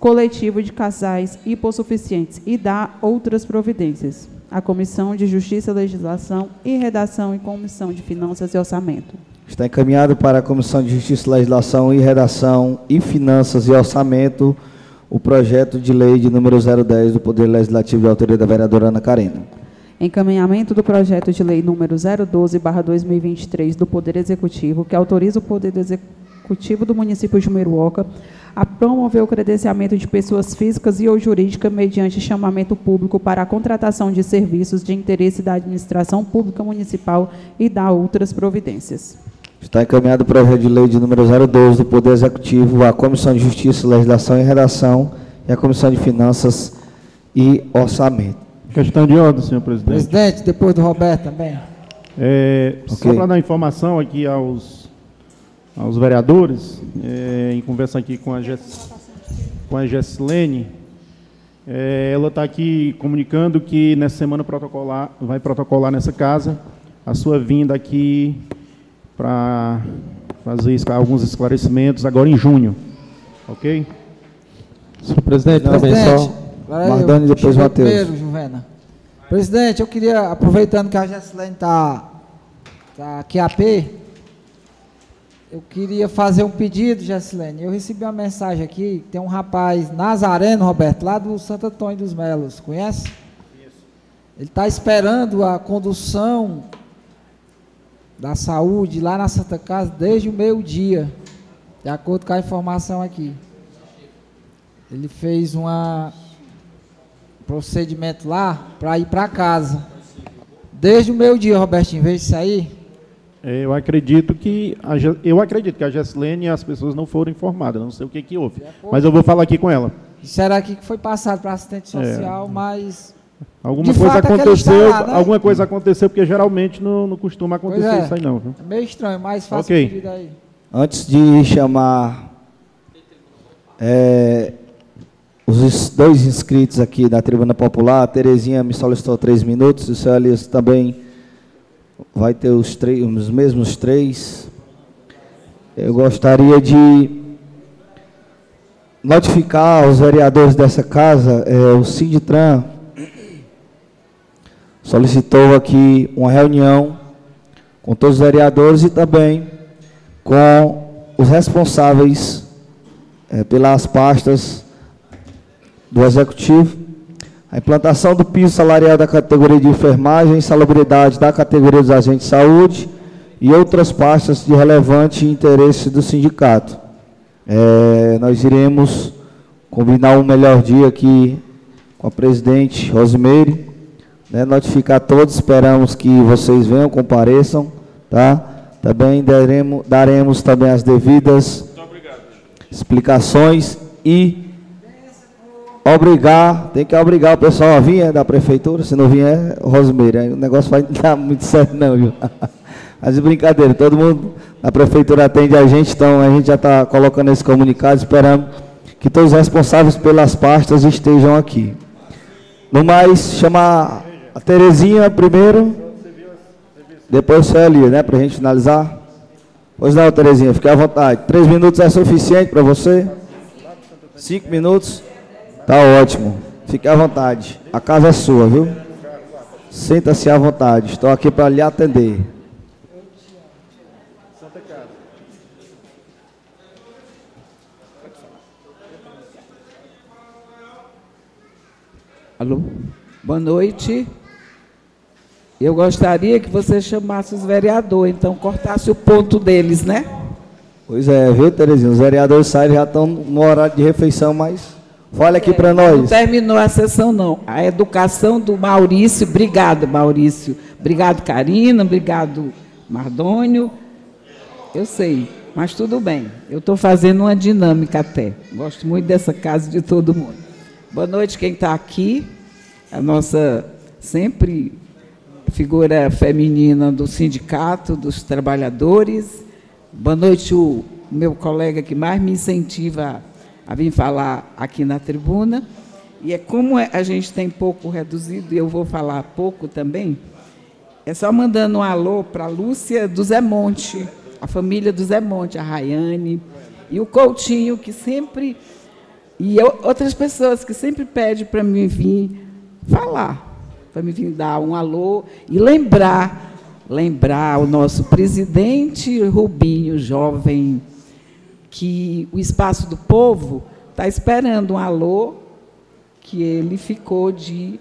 coletivo de casais hipossuficientes e dá outras providências a Comissão de Justiça, Legislação e Redação e Comissão de Finanças e Orçamento. Está encaminhado para a Comissão de Justiça, Legislação e Redação e Finanças e Orçamento o projeto de lei de número 010 do Poder Legislativo de autoria da vereadora Ana Karina. Encaminhamento do projeto de lei número 012/2023 do Poder Executivo, que autoriza o Poder Executivo do município de Meruoca a promover o credenciamento de pessoas físicas e ou jurídicas mediante chamamento público para a contratação de serviços de interesse da administração pública municipal e da outras providências. Está encaminhado o projeto de lei de número 012 do Poder Executivo à Comissão de Justiça, Legislação e Redação e à Comissão de Finanças e Orçamento. Questão de ordem, senhor presidente. Presidente, depois do Roberto também. É, okay. Só para dar informação aqui aos aos vereadores, é, em conversa aqui com a, Jess, com a Gessilene, é, ela está aqui comunicando que nessa semana protocolar, vai protocolar nessa casa a sua vinda aqui para fazer alguns esclarecimentos agora em junho. Ok? Senhor presidente, também só. Mardani e depois Matheus. Juvena. Presidente, eu queria, aproveitando que a Gessilene está tá aqui a P, eu queria fazer um pedido, Jessilene. Eu recebi uma mensagem aqui, tem um rapaz, Nazareno, Roberto, lá do Santo Antônio dos Melos, conhece? Isso. Ele está esperando a condução da saúde lá na Santa Casa desde o meio-dia, de acordo com a informação aqui. Ele fez um procedimento lá para ir para casa. Desde o meio-dia, Robertinho, veja isso aí. É, eu acredito que a, eu acredito que a Gessilene e as pessoas não foram informadas, não sei o que, que houve. Mas eu vou falar aqui com ela. Será que foi passado para assistente é. social, é. mas. Alguma coisa aconteceu, lá, né? alguma coisa aconteceu, porque geralmente não, não costuma acontecer é. isso aí não. Viu? É meio estranho, mas faça okay. pedido aí. Antes de chamar é, os dois inscritos aqui da Tribuna Popular, a Terezinha me solicitou três minutos, o seu Elias também vai ter os, três, os mesmos três. Eu gostaria de notificar aos vereadores dessa casa, é, o Sinditran solicitou aqui uma reunião com todos os vereadores e também com os responsáveis é, pelas pastas do Executivo, a implantação do piso salarial da categoria de enfermagem, salubridade da categoria dos agentes de saúde e outras pastas de relevante interesse do sindicato. É, nós iremos combinar um melhor dia aqui com a presidente Rosimeire, né, notificar todos, esperamos que vocês venham, compareçam, tá? Também daremos, daremos também as devidas explicações e obrigar, tem que obrigar o pessoal a vir é, da prefeitura, se não vier, Rosimeire, aí o negócio vai <laughs> dar muito certo não, viu? <laughs> Mas brincadeira, todo mundo na prefeitura atende a gente, então a gente já está colocando esse comunicado, esperando que todos os responsáveis pelas pastas estejam aqui. No mais, chamar a Terezinha primeiro, depois o Célia, né, para a gente finalizar. Pois não, Terezinha, fique à vontade. Três minutos é suficiente para você? Cinco minutos? Tá ótimo. Fique à vontade. A casa é sua, viu? Sinta-se à vontade. Estou aqui para lhe atender. Alô? Boa noite. Eu gostaria que você chamasse os vereadores, então cortasse o ponto deles, né? Pois é, viu, Terezinha? Os vereadores saem já estão no horário de refeição, mas fale aqui é, para nós. Não terminou a sessão, não. A educação do Maurício, obrigado, Maurício. Obrigado, Karina, obrigado, Mardônio. Eu sei, mas tudo bem. Eu estou fazendo uma dinâmica até. Gosto muito dessa casa de todo mundo. Boa noite, quem está aqui. A nossa sempre figura feminina do Sindicato dos Trabalhadores. Boa noite, o meu colega que mais me incentiva a vir falar aqui na tribuna. E é como é, a gente tem pouco reduzido, e eu vou falar pouco também, é só mandando um alô para a Lúcia do Zé Monte, a família do Zé Monte, a Rayane, e o Coutinho, que sempre. E outras pessoas que sempre pedem para mim vir falar para me vir dar um alô e lembrar, lembrar o nosso presidente Rubinho, jovem, que o Espaço do Povo está esperando um alô que ele ficou de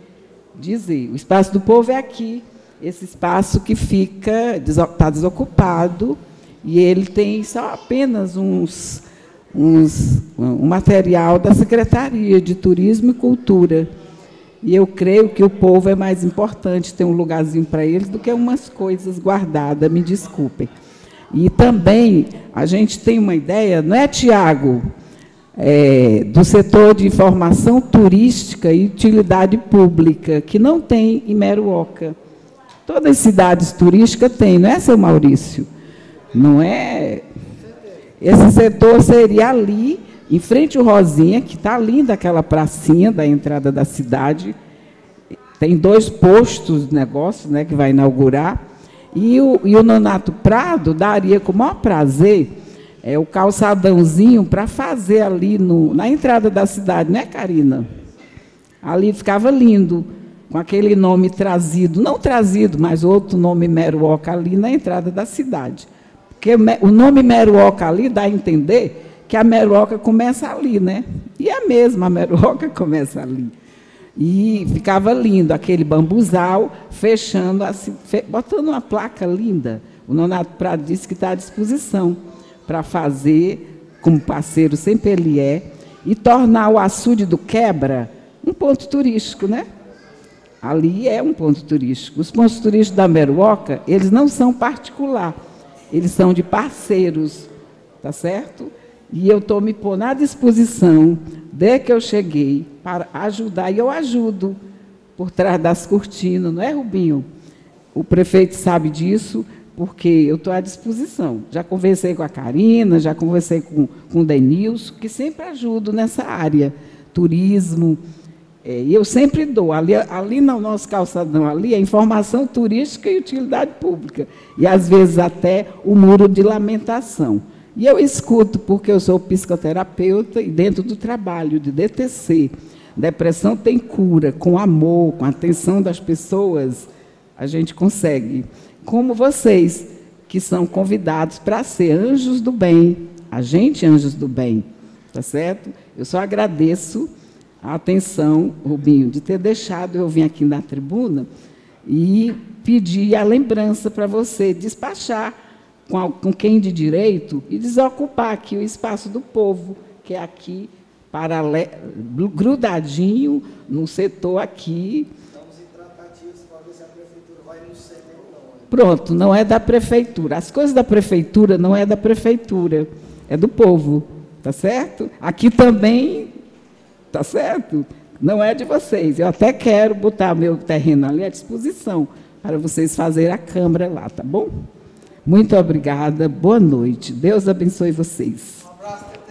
dizer. O Espaço do Povo é aqui, esse espaço que fica, está desocupado, e ele tem só apenas uns, uns, um material da Secretaria de Turismo e Cultura e eu creio que o povo é mais importante ter um lugarzinho para eles do que umas coisas guardadas, me desculpem. E também a gente tem uma ideia, não é, Tiago, é, do setor de informação turística e utilidade pública, que não tem em Meruoca. Todas as cidades turísticas têm, não é, seu Maurício? Não é? Esse setor seria ali em frente ao Rosinha, que está linda aquela pracinha da entrada da cidade, tem dois postos de negócio né, que vai inaugurar. E o, e o Nonato Prado daria com o maior prazer é, o calçadãozinho para fazer ali no, na entrada da cidade, né, Karina? Ali ficava lindo, com aquele nome trazido, não trazido, mas outro nome Meruoca ali na entrada da cidade. Porque o nome Meruoca ali dá a entender que a meroca começa ali, né? E a mesma a meroca <laughs> começa ali. E ficava lindo, aquele bambuzal, fechando, assim, fe, botando uma placa linda. O Nonato Prado disse que está à disposição para fazer, como parceiro sempre ele é, e tornar o açude do Quebra um ponto turístico, né? Ali é um ponto turístico. Os pontos turísticos da Meruoca, eles não são particular eles são de parceiros, tá certo? E eu estou me pondo à disposição, desde que eu cheguei, para ajudar, e eu ajudo por trás das cortinas, não é, Rubinho? O prefeito sabe disso, porque eu estou à disposição. Já conversei com a Karina, já conversei com, com o Denilson, que sempre ajudo nessa área, turismo. É, e eu sempre dou, ali, ali no nosso calçadão, ali, a informação turística e utilidade pública. E, às vezes, até o muro de lamentação. E eu escuto, porque eu sou psicoterapeuta e dentro do trabalho de DTC, depressão tem cura, com amor, com atenção das pessoas, a gente consegue. Como vocês, que são convidados para ser anjos do bem, a gente anjos do bem, tá certo? Eu só agradeço a atenção, Rubinho, de ter deixado eu vir aqui na tribuna e pedir a lembrança para você despachar com, com quem de direito e desocupar aqui o espaço do povo, que é aqui, paralelo, grudadinho no setor aqui. Estamos em tratativas para ver se a prefeitura vai no ou não. Pronto, não é da prefeitura. As coisas da prefeitura não é da prefeitura, é do povo, tá certo? Aqui também, tá certo? Não é de vocês. Eu até quero botar meu terreno ali à disposição para vocês fazerem a câmara lá, tá bom? Muito obrigada, boa noite. Deus abençoe vocês.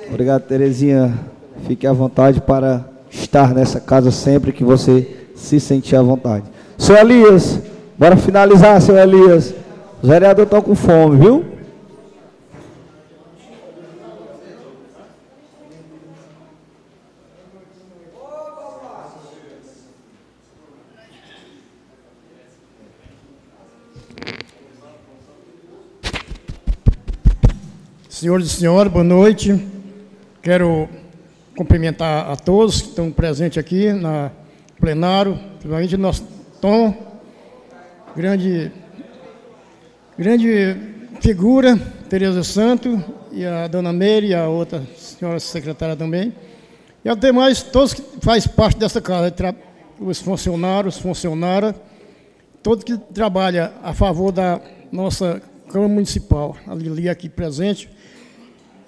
Obrigado, Terezinha. Fique à vontade para estar nessa casa sempre que você se sentir à vontade. Seu Elias, bora finalizar, seu Elias. Os vereadores estão com fome, viu? Senhores e senhoras, boa noite. Quero cumprimentar a todos que estão presentes aqui na plenário, principalmente nosso Tom, grande, grande figura, Tereza Santo, e a dona Meire, e a outra senhora secretária também. E aos demais, todos que fazem parte dessa casa, os funcionários, funcionárias, todos que trabalham a favor da nossa Câmara Municipal, a Lili aqui presente,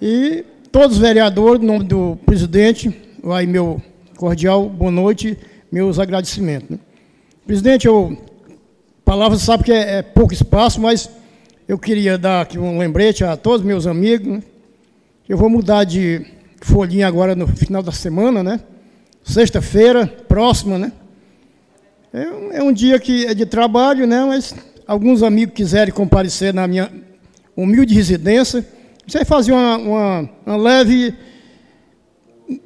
e todos os vereadores, em nome do presidente, vai meu cordial boa noite, meus agradecimentos. Né? Presidente, eu, palavra sabe que é, é, pouco espaço, mas eu queria dar aqui um lembrete a todos meus amigos. Né? Eu vou mudar de folhinha agora no final da semana, né? Sexta-feira, próxima, né? É, é um dia que é de trabalho, né? Mas alguns amigos quiserem comparecer na minha humilde residência, você fazia uma, uma, uma leve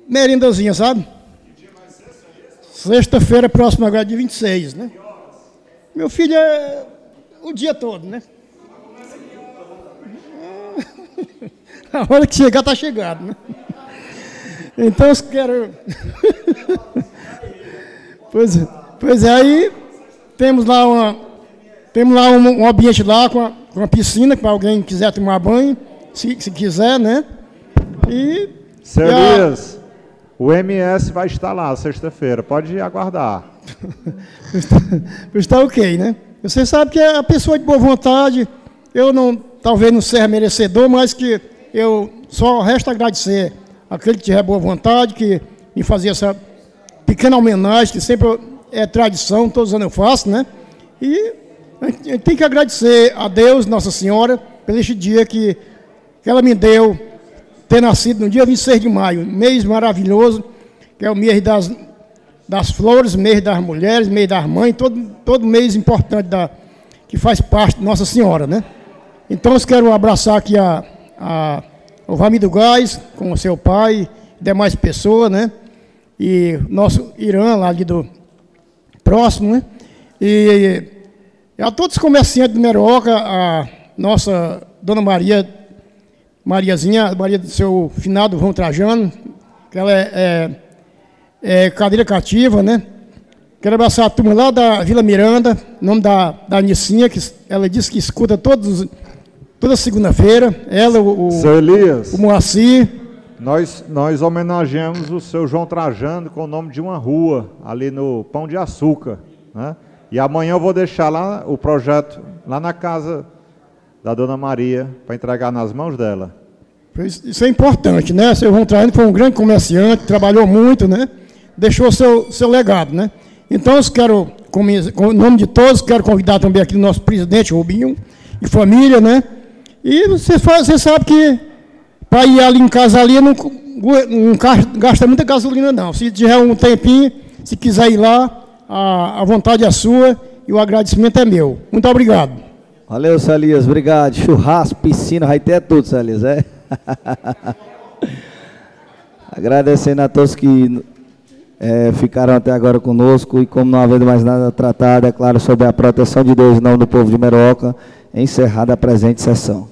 merindazinha, sabe? Sexta-feira próxima agora, de 26, né? Meu filho é o dia todo, né? <laughs> A hora que chegar, está chegado, né? Então, eu quero... <laughs> pois, é, pois é, aí temos lá, uma, temos lá um, um ambiente lá com, com uma piscina, para alguém quiser tomar banho se, se quiser, né? E. Seu a... Elias, o MS vai estar lá sexta-feira, pode aguardar. está ok, né? Você sabe que é a pessoa de boa vontade, eu não, talvez não seja merecedor, mas que eu só resta agradecer aquele que tiver boa vontade, que me fazia essa pequena homenagem, que sempre é tradição, todos os anos eu faço, né? E a gente tem que agradecer a Deus, Nossa Senhora, pelo este dia que que ela me deu ter nascido no dia 26 de maio, mês maravilhoso, que é o mês das, das flores, mês das mulheres, mês das mães, todo, todo mês importante da, que faz parte de Nossa Senhora, né? Então, eu quero abraçar aqui a, a, o Ramido Gás, com o seu pai, demais pessoas, né? E nosso Irã, lá ali do próximo, né? E, e a todos os comerciantes de Meroca, a nossa Dona Maria Mariazinha, Maria do seu finado João Trajano, que ela é, é, é, cadeira cativa, né? Quero abraçar a turma lá da Vila Miranda, nome da, da Anicinha, que ela disse que escuta todos, toda segunda-feira. Ela, o, seu Elias, o Moacir. Nós, nós homenageamos o seu João Trajano com o nome de uma rua, ali no Pão de Açúcar. Né? E amanhã eu vou deixar lá o projeto, lá na casa da Dona Maria para entregar nas mãos dela. Isso é importante, né? Seu João Traiano foi um grande comerciante, trabalhou muito, né? Deixou seu, seu legado, né? Então, eu quero, com, o nome de todos, quero convidar também aqui o nosso presidente, Rubinho, e família, né? E você, você sabe que para ir ali em casa ali não, não gasta muita gasolina, não. Se tiver um tempinho, se quiser ir lá, a, a vontade é sua e o agradecimento é meu. Muito obrigado. Valeu, Celias, obrigado. Churrasco, piscina, vai ter tudo, Celias, é? <laughs> Agradecendo a todos que é, ficaram até agora conosco e como não havendo mais nada tratado, é claro, sobre a proteção de Deus, não do povo de Meroca, encerrada a presente sessão.